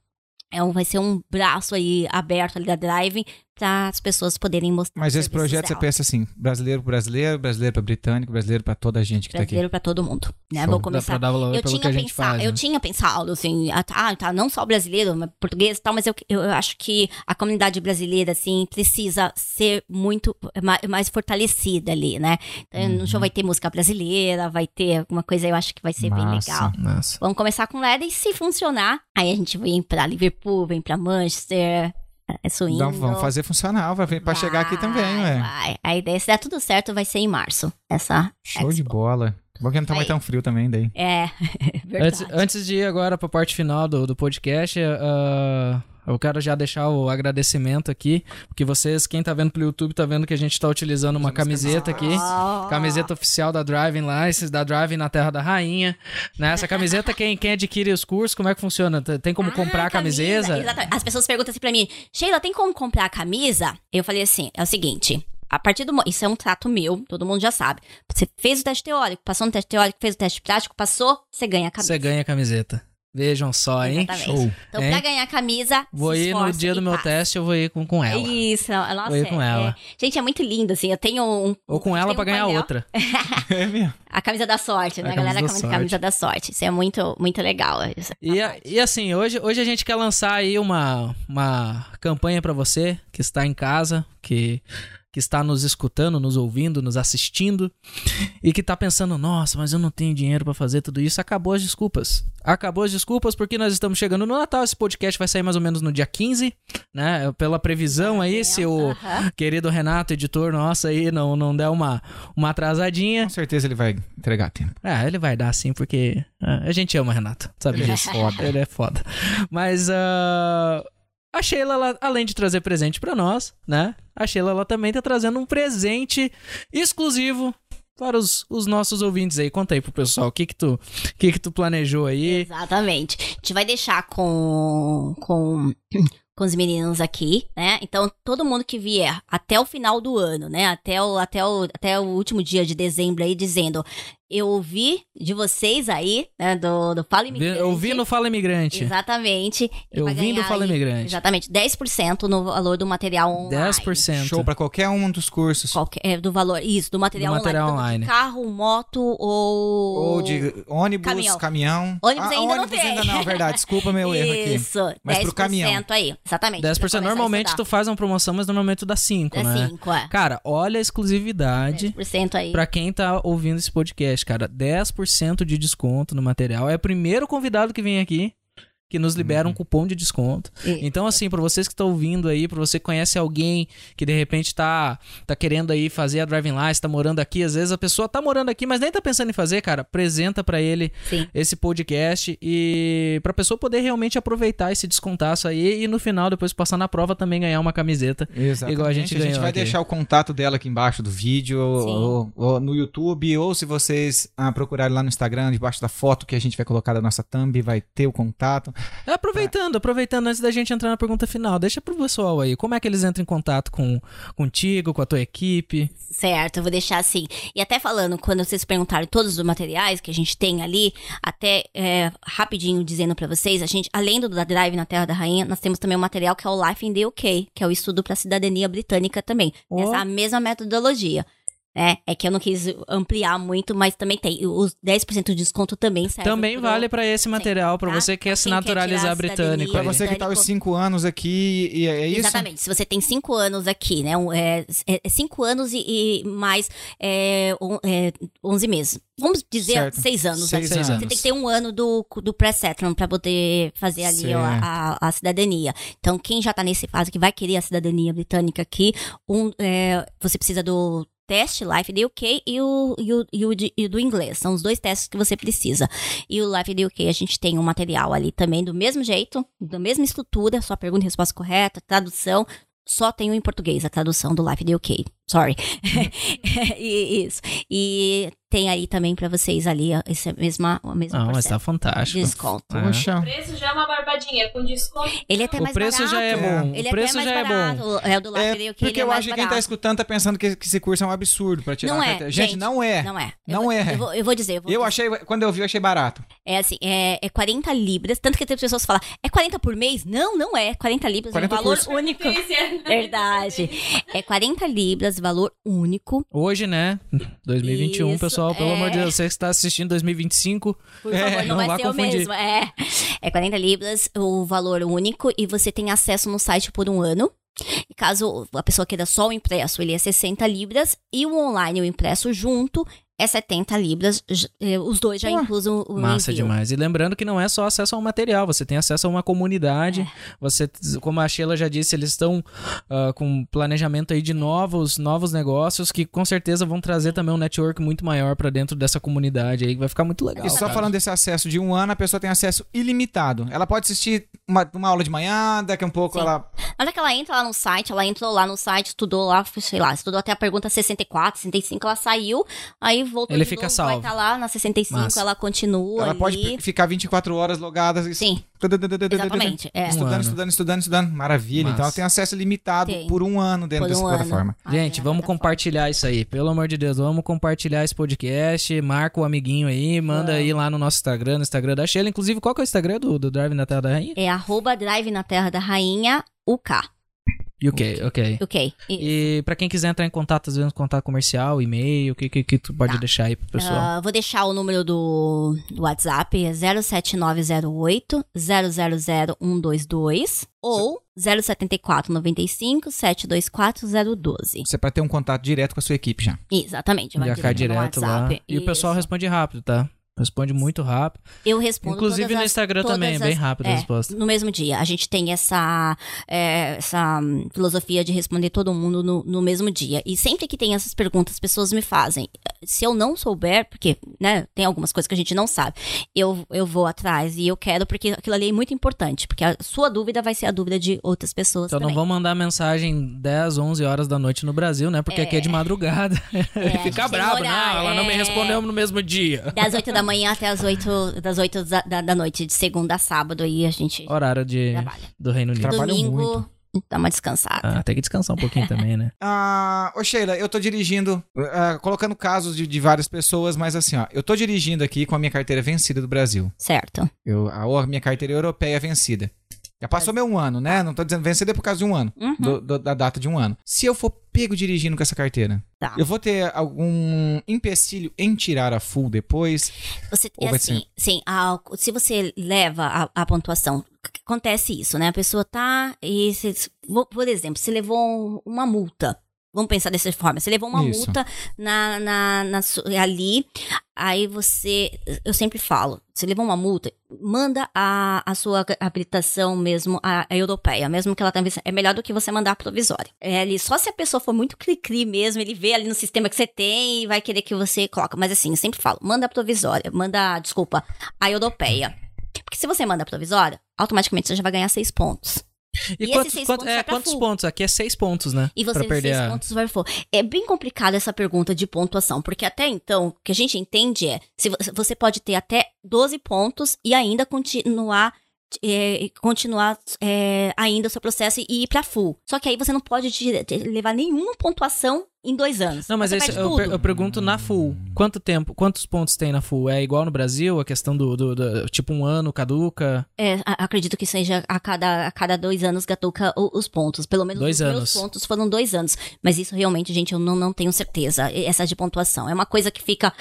é um- vai ser um braço aí aberto ali da Drive para as pessoas poderem mostrar. Mas esse projeto você dela. pensa assim, brasileiro pro brasileiro, brasileiro pra britânico, brasileiro pra toda a gente que tá aqui. brasileiro para todo mundo, né? Show. Vou Dá começar pra dar valor eu pelo tinha que a gente pensado, faz. eu né? tinha pensado assim, ah, tá, tá, não só brasileiro, mas português e tal, mas eu, eu acho que a comunidade brasileira assim precisa ser muito ma- mais, fortalecida ali, né? Então, Uhum. no show vai ter música brasileira, vai ter alguma coisa, eu acho que vai ser bem Massa. legal. Nossa. Vamos começar com Leda e se funcionar, aí a gente vem pra Liverpool, vem pra Manchester, é Swindon. Então vamos fazer funcionar, vai vir pra chegar aqui também, Vai, ué. Vai. A ideia, se der tudo certo, vai ser em março. Essa Show de Expo. bola. Bom que não tá mais tão frio também daí. É, Antes, verdade. antes de ir agora pra parte final do, do podcast, ah, eu quero já deixar o agradecimento aqui, porque vocês, quem tá vendo pelo YouTube, tá vendo que a gente tá utilizando uma camiseta aqui. Oh. Camiseta oficial da Driving License, da Driving na Terra da Rainha. Né? Essa camiseta, quem, quem adquire os cursos, como é que funciona? Tem- como Ah, comprar a camiseta? Exatamente. As pessoas perguntam assim pra mim, Sheila, tem como comprar a camisa? Eu falei assim, é o seguinte, A partir do isso é um trato meu, todo mundo já sabe. Você fez o teste teórico, passou no teste teórico, fez o teste prático, passou, você ganha a camisa. Você ganha a camiseta. Vejam só, hein? Exatamente. Show. Então, Hein? pra ganhar a camisa, Vou se ir no dia do meu passa. teste, eu vou ir com, com ela. Isso, nossa, Vou ir com é- ela. é- Gente, é muito lindo, assim. Eu tenho um. Ou com ela pra um ganhar painel- outra. É mesmo. A camisa da sorte, né? A A galera camisa da de camisa da sorte. Isso é muito, muito legal. essa E, a- e assim, hoje, hoje a gente quer lançar aí uma, uma campanha pra você que está em casa, que, que está nos escutando, nos ouvindo, nos assistindo e que tá pensando, nossa, mas eu não tenho dinheiro pra fazer tudo isso. Acabou as desculpas. Acabou as desculpas porque nós estamos chegando no Natal. Esse podcast vai sair mais ou menos no dia 15, né? Pela previsão aí, se o querido Renato, editor nosso aí, não, não der uma, uma atrasadinha. Com certeza ele vai entregar a tempo. É, ele vai dar sim, porque ah, a gente ama o Renato, sabe Ele é disso. foda. Ele é foda. Mas ah, a Sheila, ela, além de trazer presente pra nós, né? A Sheila, ela também tá trazendo um presente exclusivo para os, os nossos ouvintes aí. Conta aí pro pessoal, o que que tu, que que tu planejou aí? Exatamente. A gente vai deixar com, com, com os meninos aqui, né? Então, todo mundo que vier até o final do ano, né? Até o, até o, até o último dia de dezembro aí, dizendo: Eu ouvi de vocês aí, né? Do, do Fala Imigrante. Eu vi no Fala Imigrante. Exatamente. Eu vai vi no ganhar Fala aí- Imigrante. Exatamente. 10% no valor do material online. 10%. Show pra qualquer um dos cursos. Qualquer, é, do valor, isso, do material, Do material online. online. Carro, moto ou... Ou de ônibus, Caminhão. caminhão. Ônibus Ah, ainda não ônibus tem. ainda não, verdade. Desculpa meu erro aqui. Isso, Mas 10% pro caminhão. aí, exatamente. pra 10%. começar a Normalmente tu faz uma promoção, mas normalmente tu dá 5, É né? 5, é. Cara, olha a exclusividade 10% aí. Pra quem tá ouvindo esse podcast, cara, 10% de desconto no material. É o primeiro convidado que vem aqui que nos libera um cupom de desconto. E- Então, assim, pra vocês que estão ouvindo aí, pra você que conhece alguém que de repente tá, tá querendo aí fazer a driving license, tá morando aqui, às vezes a pessoa tá morando aqui, mas nem tá pensando em fazer, cara, apresenta pra ele Sim. esse podcast e pra pessoa poder realmente aproveitar esse descontaço aí e no final, depois passar na prova, também ganhar uma camiseta. Exatamente. Igual a gente a gente ganhou vai aqui. deixar o contato dela aqui embaixo do vídeo, ou, ou no YouTube, ou se vocês ah, procurarem lá no Instagram, debaixo da foto que a gente vai colocar da nossa thumb, vai ter o contato. Aproveitando, aproveitando, antes da gente entrar na pergunta final, deixa pro pessoal aí, como é que eles entram em contato com contigo, com a tua equipe? Certo, eu vou deixar assim. E até falando, quando vocês perguntarem todos os materiais que a gente tem ali, até é, rapidinho dizendo pra vocês, a gente, além do da Drive na Terra da Rainha, nós temos também um material que é o Life in the UK, que é o estudo pra cidadania britânica também. Ó. Essa é a mesma metodologia. Né? é que eu não quis ampliar muito, mas também tem. Os 10% de desconto também serve. Também pro- vale pra esse material, pra tá? você que quer Pra se naturalizar britânico. aí. você que tá os britânico. cinco anos aqui, e é isso? Exatamente. Se você tem cinco anos aqui, né? um, é, é- é cinco anos e, e mais é, on- é, 11 meses. Vamos dizer Certo. seis anos. Seis aqui. anos. Você tem que ter um ano do, do pré-settlement pra poder fazer ali ó, a, a cidadania. Então, quem já tá nesse fase que vai querer a cidadania britânica aqui, um, é, você precisa do teste Life the UK e o, e, o, e, o de- e o do inglês. São os dois testes que você precisa. E o Life the UK a gente tem um material ali também do mesmo jeito, da mesma estrutura, só pergunta e resposta correta, tradução. Só tem um em português, a tradução do Life the UK. Sorry. E- isso. E tem aí também pra vocês ali esse mesma, o mesmo Não, mas tá fantástico. de desconto. É. Poxa. O preço já é uma barbadinha, com desconto. Ele é até O mais preço barato. já é bom, Ele o preço é já é mais bom. barato. É o do Life É, porque é eu mais acho que quem tá barato. escutando tá pensando que, que esse curso é um absurdo pra tirar Não a é. Gente, gente, não é. Não é. Eu Não vou- é. Eu vou, eu vou dizer. Eu, vou Eu dizer. achei, quando eu vi, eu achei barato. É assim, é, é 40 libras. Tanto que tem pessoas que falam, é 40 por mês? Não, não é. 40 libras 40 é um valor curso. único. Verdade. É 40 libras, valor único. Hoje, né? 2021, Isso, pessoal, pelo é. amor de Deus, você que está assistindo 2025, Por É, favor, não, não vai ser confundir. o mesmo. É. é 40 libras, o valor único, e você tem acesso no site por um ano. E caso a pessoa queira só o impresso, ele é 60 libras, e o online, o impresso junto, é 70 libras. Eh, Os dois já Ué, inclusam o massa envio. demais. E lembrando que não é só acesso ao material, você tem acesso a uma comunidade. É. Você, como a Sheila já disse, eles estão ah, com planejamento aí de novos, novos negócios que com certeza vão trazer também um network muito maior pra dentro dessa comunidade aí, que vai ficar muito legal. E só cara. falando desse acesso de um ano, a pessoa tem acesso ilimitado. Ela pode assistir uma, uma aula de manhã, daqui a um pouco Sim. ela. Na hora que ela entra lá no site, ela entrou lá no site, estudou lá, sei lá, estudou até a pergunta 64, 65, ela saiu, aí voltou Ele de fica novo, salvo. vai estar lá na 65, Massa. ela continua Ela ali. pode ficar 24 horas logada. Sim, exatamente. É. Estudando, estudando, estudando, estudando. Maravilha. Massa. Então ela tem acesso limitado Tem. por um ano dentro Por dessa um ano. plataforma. Aí Gente, na vamos plataforma. compartilhar isso aí. Pelo amor de Deus, vamos compartilhar esse podcast. Marca o amiguinho aí, manda aí lá no nosso Instagram, no Instagram da Sheila. Inclusive, qual que é o Instagram do, do Drive na Terra da Rainha? É arroba drive na terra da rainha, UK. UK, ok. Ok. Isso. E pra quem quiser entrar em contato, às vezes contato comercial, e-mail, o que, que, que tu pode Tá. deixar aí pro pessoal? Ah, vou deixar o número do, do WhatsApp, é 07908 000122 ou 074 95 724 012. Você para ter um contato direto com a sua equipe já. Exatamente, vai Já direto direto lá. E o pessoal responde rápido, tá? Responde muito rápido. Eu respondo Inclusive no as- Instagram todas também, as- bem rápido a é, resposta. No mesmo dia. A gente tem essa, é, essa hum, filosofia de responder todo mundo no, no mesmo dia. E sempre que tem essas perguntas, as pessoas me fazem. Se eu não souber, porque né, tem algumas coisas que a gente não sabe, eu, eu vou atrás e eu quero, porque aquilo ali é muito importante. Porque a sua dúvida vai ser a dúvida de outras pessoas Então também. não vão mandar mensagem 10, 11 horas da noite no Brasil, né? Porque aqui é de madrugada. a gente fica bravo, não, ela não me é. respondeu no mesmo dia. Das 8 da manhã até as 8 das 8 da, da, da noite, de segunda a sábado, aí a gente Horário de, trabalha. do Reino Unido. Trabalham Domingo, muito. dá uma descansada. Ah, tem que descansar um pouquinho também, né? Ah, ô Sheila, eu tô dirigindo, ah, colocando casos de, de várias pessoas, mas assim, ó, eu tô dirigindo aqui com a minha carteira vencida do Brasil. Certo. Eu, a, a minha carteira europeia vencida. Já passou meu um ano, né? Não tô dizendo vencida por causa de um ano. Uhum. do- do- da data de um ano. Se eu for pego dirigindo com essa carteira, Tá. eu vou ter algum empecilho em tirar a full depois? Você, vai assim, sim, a- se você leva a, a pontuação, acontece isso, né? A pessoa tá e, vo- por exemplo, você levou um- uma multa. Vamos pensar dessa forma. Você levou uma Isso. multa na, na, na ali, aí você. Eu sempre falo, você levou uma multa, manda a, a sua habilitação mesmo, a, a europeia, mesmo que ela tenha. É melhor do que você mandar a provisória. É ali, só se a pessoa for muito cri-cri mesmo, ele vê ali no sistema que você tem e vai querer que você coloque. Mas assim, eu sempre falo, manda a provisória, manda, desculpa, a europeia. Porque se você manda a provisória, automaticamente você já vai ganhar seis pontos. E, E quantos, seis quantos- pontos é, quantos full. pontos? Aqui é seis pontos, né? E você perder seis a... pontos vai for. É bem complicado essa pergunta de pontuação, porque até então, o que a gente entende é, se vo- você pode ter até 12 pontos e ainda continuar é, continuar é, ainda o seu processo e ir pra full. Só que aí você não pode levar nenhuma pontuação em dois anos. Não, mas esse- eu, per- eu pergunto na full. Quanto tempo, quantos pontos tem na full? É igual no Brasil? A questão do, do- do- tipo um ano caduca? É, a- acredito que seja a cada, a cada dois anos gatuca o- os pontos. Pelo menos Dois os anos. meus pontos foram dois anos. Mas isso realmente, gente, eu não, não tenho certeza. Essa de pontuação. É uma coisa que fica.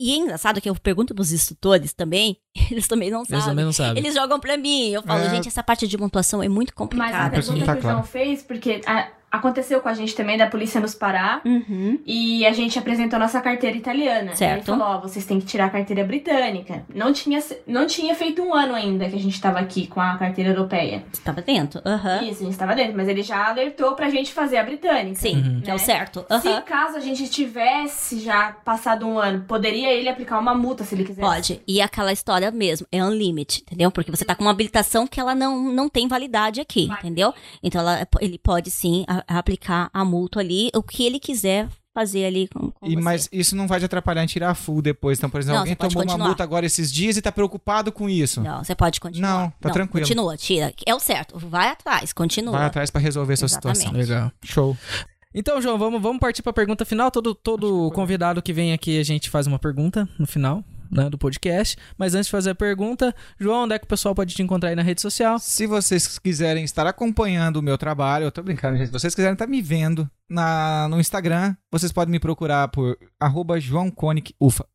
E é engraçado que eu pergunto pros instrutores também, eles também não Eles sabem. também não sabem. Eles jogam pra mim. Eu falo, É. gente, essa parte de pontuação é muito Mas a complicada. Parece que pergunta tá que o claro. João fez, porque a- aconteceu com a gente também, da polícia nos parar, Uhum. e a gente apresentou nossa carteira italiana. Certo. Ele falou, ó, vocês têm que tirar a carteira britânica. Não tinha, não tinha feito um ano ainda que a gente tava aqui com a carteira europeia. Você tava dentro? Aham. Isso, a gente tava dentro, mas ele já alertou pra gente fazer a britânica. Sim, Uhum. que é o Né? certo. Se Aham. caso a gente tivesse já passado um ano, poderia ele aplicar uma multa se ele quisesse? Pode. E aquela história mesmo, é unlimited, entendeu? Porque você tá com uma habilitação que ela não, não tem validade aqui, Vai. entendeu? Então ela, ele pode sim a- a aplicar a multa ali, o que ele quiser fazer ali com, com E, você. mas isso não vai te atrapalhar em tirar a full depois. Então, por exemplo, Não, alguém tomou uma continuar. multa agora esses dias e tá preocupado com isso. Não, você pode continuar. Não, tá tranquilo. Continua, tira. É o certo. Vai atrás, continua. Vai atrás pra resolver essa situação. Legal. Show. Então, João, vamos, vamos partir pra pergunta final. Todo, todo convidado que vem aqui, a gente faz uma pergunta no final né, do podcast. Mas antes de fazer a pergunta, João, onde é que o pessoal pode te encontrar aí na rede social? Se vocês quiserem estar acompanhando o meu trabalho, eu tô brincando, gente. Se vocês quiserem estar me vendo na, no Instagram, vocês podem me procurar por arroba ufa,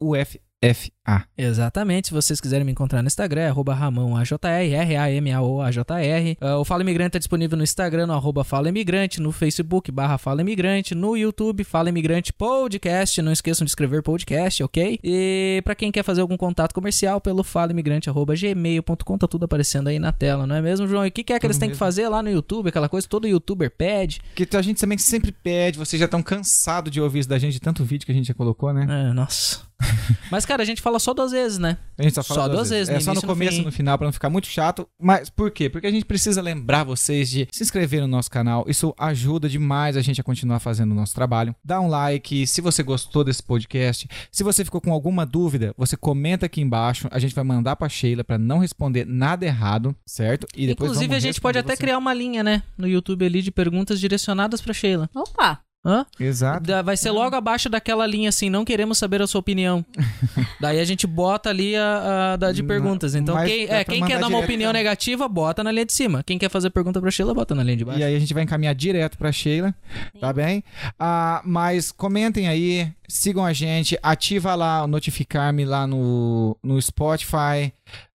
UFFA. Exatamente. Se vocês quiserem me encontrar no Instagram, é arroba Ramão AJR, R-A-M-A-O-A-J-R. Ah, o Fala Imigrante tá disponível no Instagram, no arroba Fala Imigrante, no Facebook, barra Fala Imigrante, no YouTube, Fala Imigrante Podcast. Não esqueçam de escrever podcast, ok? E pra quem quer fazer algum contato comercial, pelo falaimigrante.gmail.com, tá tudo aparecendo aí na tela, não é mesmo, João? E o que, que é que eles Tudo têm que fazer lá no YouTube? Aquela coisa que todo youtuber pede. Que a gente também sempre pede, vocês já estão cansados de ouvir isso da gente, de tanto vídeo que a gente já colocou, né? É, nossa. Mas, cara, a gente fala só duas vezes, né? A gente só fala Só duas vezes, É no só no e começo e no final pra não ficar muito chato. Mas por quê? Porque a gente precisa lembrar vocês de se inscrever no nosso canal. Isso ajuda demais a gente a continuar fazendo o nosso trabalho. Dá um like se você gostou desse podcast. Se você ficou com alguma dúvida, você comenta aqui embaixo. A gente vai mandar pra Sheila pra não responder nada errado, certo? E depois Inclusive, vamos a gente pode até você. criar uma linha, né? No YouTube ali de perguntas direcionadas pra Sheila. Opa! Hã? Exato. Da- Vai ser logo abaixo daquela linha assim, não queremos saber a sua opinião. Daí a gente bota ali a, a da de perguntas. Então, mas quem, é, quem quer dar uma direto, opinião né? negativa, bota na linha de cima. Quem quer fazer pergunta pra Sheila, bota na linha de baixo. E aí a gente vai encaminhar direto pra Sheila, tá bem? Ah, mas comentem aí, sigam a gente, ativa lá o notificar-me lá no, no Spotify,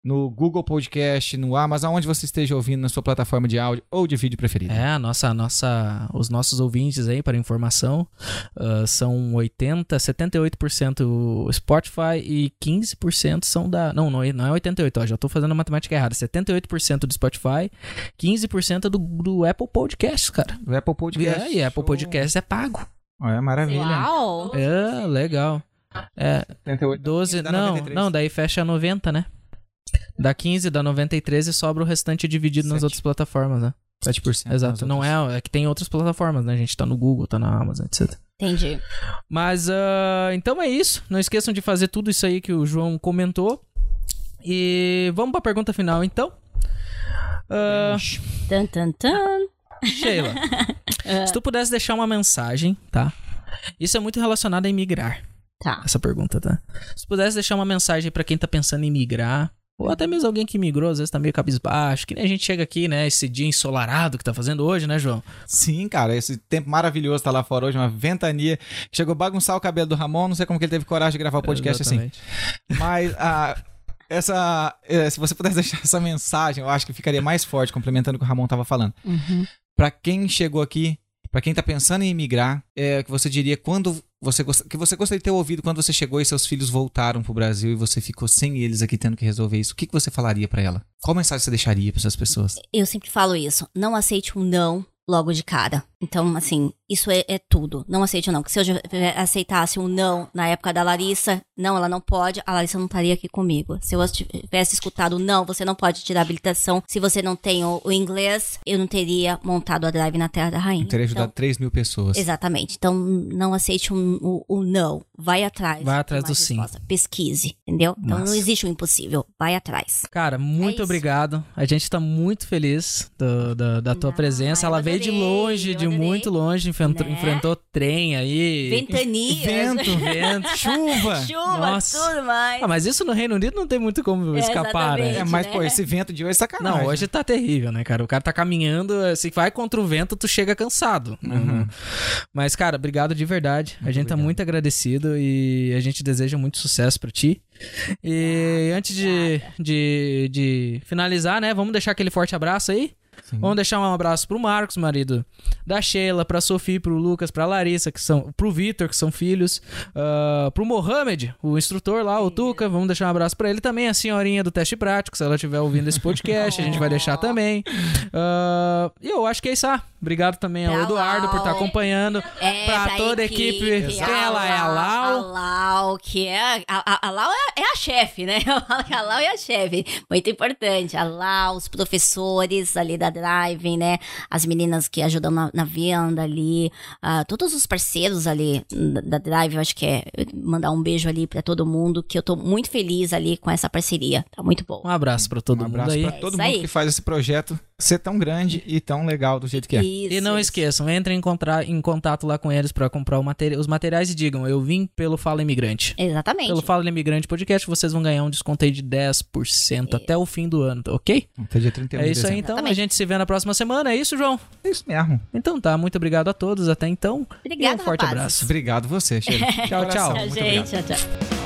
no Google Podcast, no Amazon, onde você esteja ouvindo na sua plataforma de áudio ou de vídeo preferida. É, a nossa, a nossa, os nossos ouvintes aí, para informação, ah, são 80, 78% Spotify e 15% são da... Não, não é, não é 88, ó, já tô fazendo a matemática errada. 78% do Spotify, 15% do, do Apple Podcasts, cara. O Apple Podcast. É, e Apple. Podcasts é pago. É maravilha. Uau! É, legal. É, 78, 12, dá não, 93. não, daí fecha 90, né? Dá 15, dá 93 e sobra o restante dividido nas Sete. outras plataformas, né? 7%. Exato, não é, é que tem outras plataformas, né? A gente tá no Google, tá na Amazon, etc. Entendi. Mas, ah, então é isso. Não esqueçam de fazer tudo isso aí que o João comentou. E vamos pra pergunta final, então. Ah, Tan, tan, tan. Sheila, se tu pudesse deixar uma mensagem, tá? Isso é muito relacionado a emigrar, Tá. essa pergunta, tá? Se tu pudesse deixar uma mensagem pra quem tá pensando em migrar, ou até mesmo alguém que migrou, às vezes tá meio cabisbaixo, que nem a gente chega aqui, né, esse dia ensolarado que tá fazendo hoje, né, João? Sim, cara, esse tempo maravilhoso tá lá fora hoje, uma ventania. Chegou a bagunçar o cabelo do Ramon, não sei como que ele teve coragem de gravar o podcast assim. Exatamente. Mas ah, essa, eh, se você pudesse deixar essa mensagem, eu acho que ficaria mais forte, complementando o que o Ramon tava falando. Uhum. Pra quem chegou aqui, pra quem tá pensando em emigrar, é que você diria quando você que você gostaria de ter ouvido quando você chegou e seus filhos voltaram pro Brasil e você ficou sem eles aqui tendo que resolver isso. O que, que você falaria pra ela? Qual mensagem você deixaria pra essas pessoas? Eu sempre falo isso. Não aceite um não logo de cara. Então, assim, isso é, é tudo. Não aceite um não. Porque se eu aceitasse um não na época da Larissa, não, ela não pode, a Larissa não estaria aqui comigo. Se eu tivesse escutado não, você não pode tirar habilitação. Se você não tem o, o inglês, eu não teria montado a drive na Terra da Rainha. Eu teria ajudado 3 mil pessoas. Exatamente. Então, não aceite um, um, um não. Vai atrás. Vai atrás do sim. resposta. Pesquise, entendeu? Então, Massa. não existe o impossível. Vai atrás. Cara, muito isso. obrigado. A gente tá muito feliz do- do- da tua Não, presença. Ela veio de longe, de adorei. muito longe, enfrentou, Né? enfrentou trem aí. Ventanias. Vento, vento. chuva. Chuva, Nossa. tudo mais. Ah, mas isso no Reino Unido não tem muito como É, escapar, né? É, mas, né? pô, esse vento de hoje é sacanagem. Não, hoje tá terrível, né, cara? O cara tá caminhando, se vai contra o vento, tu chega cansado. Uhum. Mas, cara, obrigado de verdade. a gente tá obrigado. muito agradecido e a gente deseja muito sucesso pra ti. E antes de, de, de finalizar, né, vamos deixar aquele forte abraço aí. Sim. Vamos deixar um abraço pro Marcos, marido da Sheila, pra Sofia, pro Lucas, pra Larissa, que são, pro Vitor, que são filhos, ah, pro Mohamed, o instrutor lá, o Tuca, vamos deixar um abraço pra ele também, a senhorinha do teste prático, se ela estiver ouvindo esse podcast, a gente vai deixar também. Ah, E eu acho que é isso. Ah, obrigado também ao Pra Eduardo por estar Lau. acompanhando. É, pra toda a equipe. Quem ela é? A Lau? A Lau, que é. A, a, a Lau é, é a chefe, né? A Lau é a chefe. Muito importante. A Lau, os professores ali da Drive, né? As meninas que ajudam na, na venda ali. ah, todos os parceiros ali da, da Drive, eu acho que é mandar um beijo ali pra todo mundo, que eu tô muito feliz ali com essa parceria. Tá muito bom. Um abraço pra todo um abraço mundo aí. pra todo isso mundo aí. que faz esse projeto ser tão grande e tão legal do jeito que é. Isso, E não isso. esqueçam, entrem em, contato lá com eles pra comprar o materi- os materiais e digam: Eu vim pelo Fala Imigrante. Exatamente. Pelo Fala Imigrante Podcast, vocês vão ganhar um desconto aí de 10% até o fim do ano, tá ok? Até dia 31 É isso aí então. A Exatamente. gente se vê na próxima semana. É isso, João? É isso mesmo. Então tá, muito obrigado a todos. Até então. Obrigada, e um forte rapazes. abraço. Obrigado você, Sheila. Tchau, tchau. Tchau, gente. obrigado. Tchau, tchau.